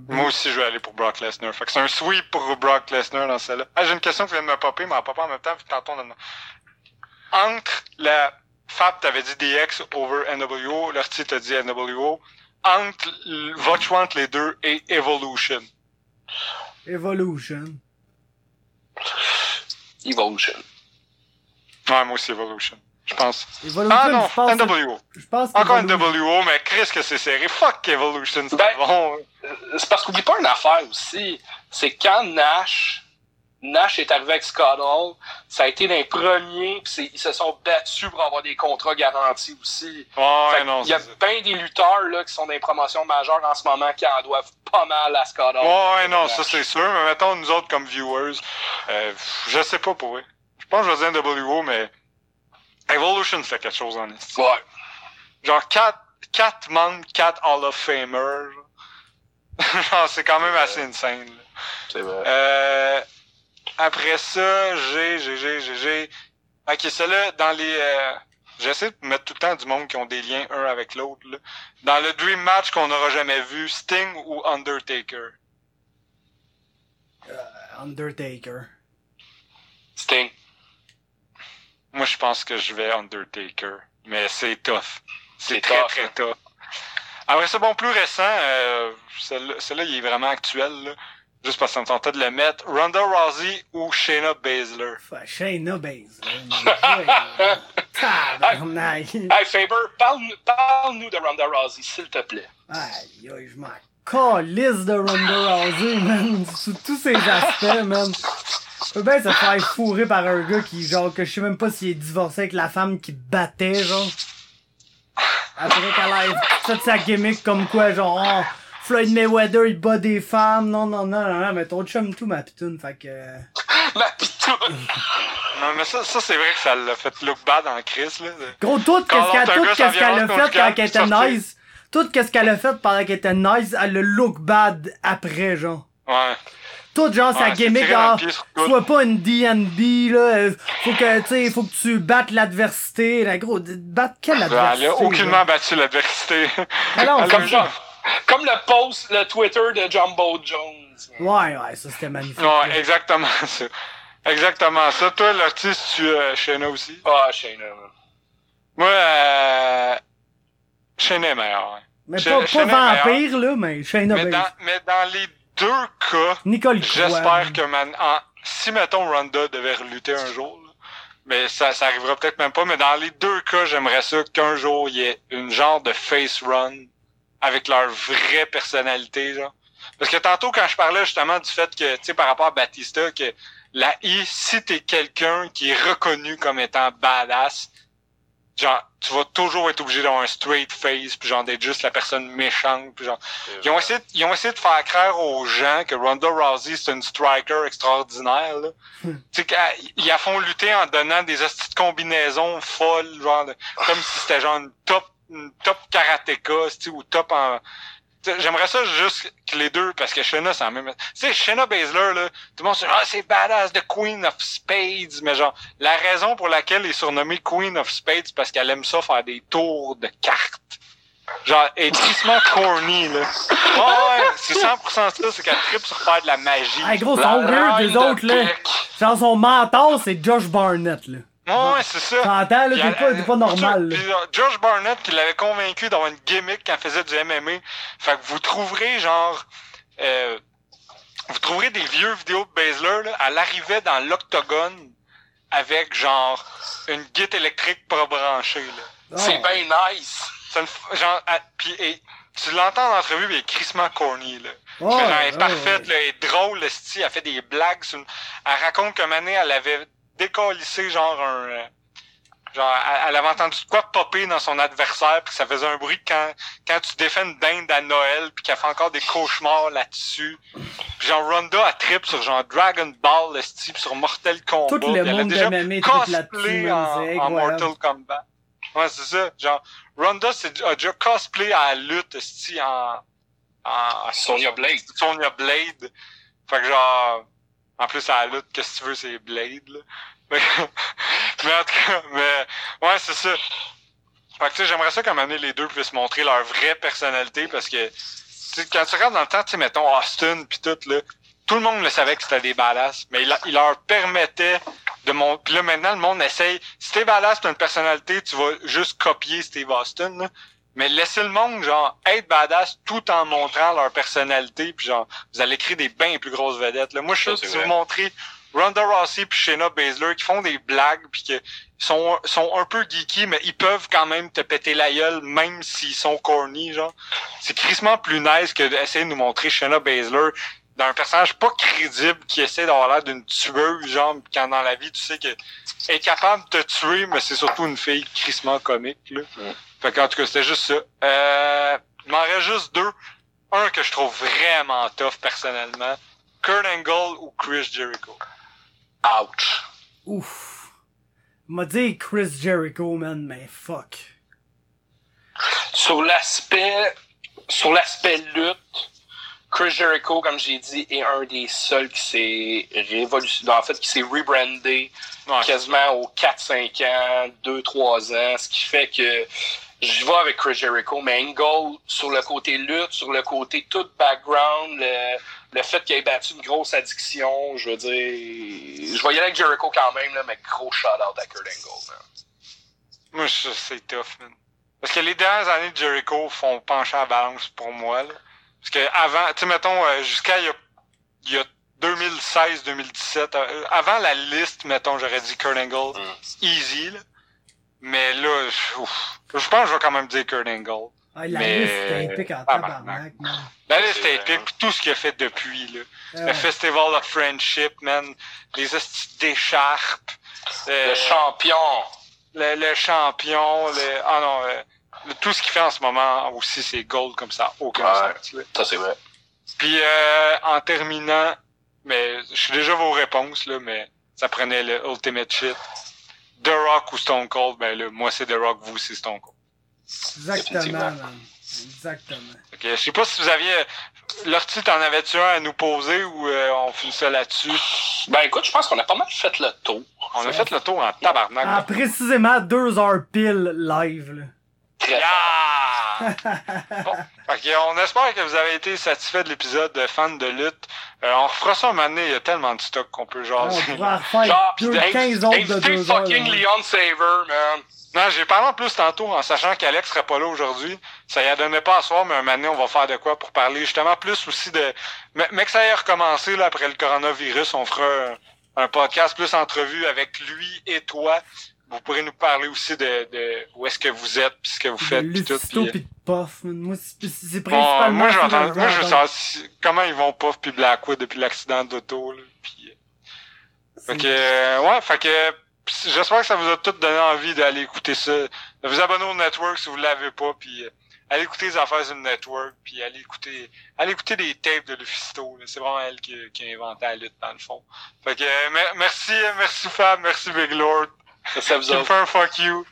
Moi aussi, je vais aller pour Brock Lesnar. Fait que c'est un sweep pour Brock Lesnar dans celle-là. Ah, j'ai une question qui vient de me popper, mais elle pop en même temps, puis tantôt Entre la Fab, t'avais dit DX over NWO, l'Orti t'a dit NWO. Entre, l- votre choix entre les deux et Evolution. Evolution. Evolution. Ouais, moi aussi Evolution. Je pense. Evolution, Ah non, je pense. NWO. Je pense Encore NWO, mais Chris que c'est serré. Fuck Evolution, c'est Ben- bon. C'est parce qu'oublie pas une affaire aussi. C'est quand Nash, Nash est arrivé avec Scott Hall, ça a été d'un premier, pis c'est- ils se sont battus pour avoir des contrats garantis aussi. Fait non, Il y a bien des lutteurs là, qui sont dans des promotions majeures en ce moment qui en doivent pas mal à Scott Hall. Ouais, non, Nash. ça c'est sûr. Mais mettons, nous autres, comme viewers, euh, je sais pas pour eux. Je pense que je vais dire NWO, mais Evolution fait quelque chose en estime. Ouais. Genre, quatre, quatre membres, quatre Hall of Famers. genre. <laughs> C'est quand même assez insane. C'est vrai. Euh, après ça, j'ai, j'ai, j'ai, j'ai, j'ai. Ok, celle-là, dans les, euh, J'essaie de mettre tout le temps du monde qui ont des liens un avec l'autre. là. Dans le Dream Match qu'on n'aura jamais vu, Sting ou Undertaker? Undertaker. Sting. Moi, je pense que je vais Undertaker. Mais c'est tough. C'est C'est très, tough, très hein. tough. Après ça, bon, plus récent, euh, celui-là, celui-là, il est vraiment actuel, là. Juste parce qu'on tentait de le mettre. Ronda Rousey ou Shayna Baszler? Fait Shayna Baszler. <laughs> Tabarnak. Hey Faber, parle-nous parle-nous de Ronda Rousey, s'il te plaît. Aïe, aïe, je m'en calisse de Ronda Rousey, man. Sous tous ses aspects, man. peut bien se faire fourrer par un gars qui, genre, que je sais même pas s'il est divorcé avec la femme qui battait, genre. Après qu'elle ait fait sa gimmick comme quoi, genre, oh, Floyd Mayweather, il bat des femmes. Non, non, non, non, non, mais ton chum tout, ma pitoune, fait que... <laughs> Ma pitoune! Non, mais ça, ça c'est vrai que ça l'a fait look bad en crise, là. Gros, tout qu'est-ce qu'elle s'en qu'elle vient a fait quand elle était nice. Tout qu'est-ce qu'elle a fait pendant qu'elle était nice, elle le look bad après, genre. Ouais. Tout genre sa Ouais, c'est gimmick, genre, sois pas une DNB, là. euh, Faut que, tu sais, faut que tu battes l'adversité. Là, gros, battre quelle Elle adversité? a aucunement battu l'adversité. Alors, Elle comme a- Comme, le post, le Twitter de Jumbo Jones. Ouais, ouais, ça c'était magnifique. Ouais, exactement ça. Exactement ça. Toi, l'artiste, tu es Shayna aussi? Ah, Shayna. Moi, euh... Shayna est meilleure. ouais. mais pas, pas Shayna vampire, là, mais Shayna Mais dans, mais dans les deux cas, Nicole j'espère que man, en- si mettons Ronda devait relutter un jour, là, mais ça, ça arrivera peut-être même pas, mais dans les deux cas, j'aimerais ça qu'un jour il y ait une genre de face run avec leur vraie personnalité, genre. Parce que tantôt, quand je parlais justement du fait que, tu sais, par rapport à Batista, que la I, si t'es quelqu'un qui est reconnu comme étant badass, genre, tu vas toujours être obligé d'avoir un straight face, puis genre d'être juste la personne méchante, puis genre. Ils ont essayé, de- ils ont essayé de faire croire aux gens que Ronda Rousey c'est une striker extraordinaire, là. Hmm. tu sais, ils la font lutter en donnant des hosties de combinaisons folles, genre, de- comme si c'était genre une top, top karatéka, ou top en, J'aimerais ça juste que les deux, parce que Shayna, c'est la même. Tu sais, Shayna Baszler, là, tout le monde se dit, ah, c'est badass, the Queen of Spades. Mais genre, la raison pour laquelle elle est surnommée Queen of Spades, c'est parce qu'elle aime ça faire des tours de cartes. Genre, elle est tristement corny, là. Ouais, ouais, c'est 100% ça, c'est qu'elle tripe sur faire de la magie. Hey, gros, son weird, les autres, là. Genre, son mentor, c'est Josh Barnett, là. Ouais, ouais, c'est ça. T'entends, là, t'es pas, t'es pas normal, là. Puis, euh, Josh Barnett qui l'avait convaincu d'avoir une gimmick quand elle faisait du MMA. Fait que vous trouverez genre euh, vous trouverez des vieux vidéos de Baszler là, elle arrivait dans l'octogone avec genre une guitare électrique pas branchée là. C'est bien nice. Genre et, tu l'entends en entrevue, mais elle est crissement corny là. Genre, elle est parfaite, là, elle est drôle, le style, elle fait des blagues. sur une- Elle raconte qu'une année, elle avait décollissé genre un... euh, Genre, elle, avait entendu de quoi popper dans son adversaire, puis ça faisait un bruit quand, quand tu défais une dinde à Noël, puis qu'elle fait encore des cauchemars là-dessus. Puis genre, Ronda, elle tripe sur genre Dragon Ball, le style, sur Mortal Kombat. Tout le elle a monde déjà MMA tripe là-dessus, cosplay en, en. Mortal Kombat. Ouais, c'est ça. Genre, Ronda c'est, a déjà cosplay à la lutte, style, en, en, Sonya Blade. Sonya Blade. Fait que genre, en plus à la lutte, qu'est-ce que tu veux, c'est Blade, là. <laughs> Mais, en tout cas, mais, ouais, c'est ça. Fait que tu sais, j'aimerais ça qu'à un moment donné, les deux puissent montrer leur vraie personnalité parce que, quand tu regardes dans le temps, tu sais, mettons Austin pis tout, là, tout le monde le savait que c'était des badass, mais il, leur permettait de montrer. Puis là, maintenant, le monde essaye. Si t'es badass t'as une personnalité, tu vas juste copier Steve Austin, là. Mais laissez le monde, genre, être badass tout en montrant leur personnalité, puis genre, vous allez créer des bien plus grosses vedettes. Là. Moi, je suis si vous montrez Ronda Rousey puis Shayna Baszler qui font des blagues, puis qui sont, sont un peu geeky, mais ils peuvent quand même te péter la gueule, même s'ils sont corny, genre. C'est crissement plus nice que d'essayer de nous montrer Shayna Baszler d'un personnage pas crédible qui essaie d'avoir l'air d'une tueuse, genre, quand dans la vie, tu sais que elle est capable de te tuer, mais c'est surtout une fille crissement comique, là. Mm. Fait qu'en tout cas, c'était juste ça. Euh, il m'en reste juste deux. Un que je trouve vraiment tough, personnellement. Kurt Angle ou Chris Jericho. Ouch. Ouf. M'a dit Chris Jericho, man, mais fuck. Sur l'aspect, sur l'aspect lutte, Chris Jericho, comme j'ai dit, est un des seuls qui s'est révolutionné, en fait, qui s'est rebrandé Ouais. quasiment aux 4-5 ans, 2-3 ans, ce qui fait que j'y vais avec Chris Jericho, mais Angle, sur le côté lutte, sur le côté tout background, le, le fait qu'il ait battu une grosse addiction, je veux dire, je vais y aller avec Jericho quand même, là, mais gros shout-out à Kurt Angle. Moi, je- c'est tough, man. Parce que les dernières années de Jericho font pencher la balance pour moi, là. Parce que avant, tu sais, mettons, euh, jusqu'à il y a, il y a 2016-2017, euh, avant la liste, mettons, j'aurais dit Kurt Angle, Mm. easy, là. Mais là, je ouf. je pense que je vais quand même dire Kurt Angle. Ah, la Mais- liste est épique en tabarnak, man. La liste est épique, puis tout ce qu'il a fait depuis, là. Euh, Le Festival of Friendship, man. Les d'écharpe. euh, Le champion. le, le champion, le, ah non, euh, le- tout ce qu'il fait en ce moment aussi, c'est gold comme ça, aucun Ouais. sens. là. Ça, c'est vrai. Puis euh, en terminant, mais je suis déjà vos réponses là, mais ça prenait le ultimate shit. The Rock ou Stone Cold, ben là, moi c'est The Rock, vous c'est Stone Cold. Exactement. Exactement. Ok, je sais pas si vous aviez, Lortie, t'en avais-tu un à nous poser ou euh, on finit ça là-dessus? Ben écoute, je pense qu'on a pas mal fait le tour. On a fait le tour en tabarnak. Ah, précisément deux heures pile live, là. Très Yeah! Bon, on espère que vous avez été satisfait de l'épisode de fan de lutte. Euh, on refera ça un moment donné, il y a tellement de stock qu'on peut on jaser. refaire deux, pis 15 autres de deux fucking. Leon Saver, man. Non, j'ai parlé en plus tantôt en sachant qu'Alex serait pas là aujourd'hui. Ça y a donné pas à soir, mais un moment donné, on va faire de quoi pour parler justement plus aussi de... Mais, mais que ça ait recommencé là, après le coronavirus, on fera un, un podcast plus entrevue avec lui et toi. Vous pourrez nous parler aussi de, de où est-ce que vous êtes, puis ce que vous faites, puis tout. Pis de Puff. Moi, c'est c'est Bon, principalement... moi, j'entends, moi, je si- comment ils vont Puff puis Blackwood depuis l'accident d'auto, là. Puis, euh, fait que, euh, ouais, fait que, pis j'espère que ça vous a tout donné envie d'aller écouter ça, de vous abonner au network si vous l'avez pas, puis euh, allez écouter les affaires le network, puis allez écouter, allez écouter des tapes de Lufisto. C'est vraiment elle qui, qui a inventé la lutte dans le fond. Fait que, euh, mer- merci, merci Fab, merci Big Lord. Ça, vous. Super fuck you.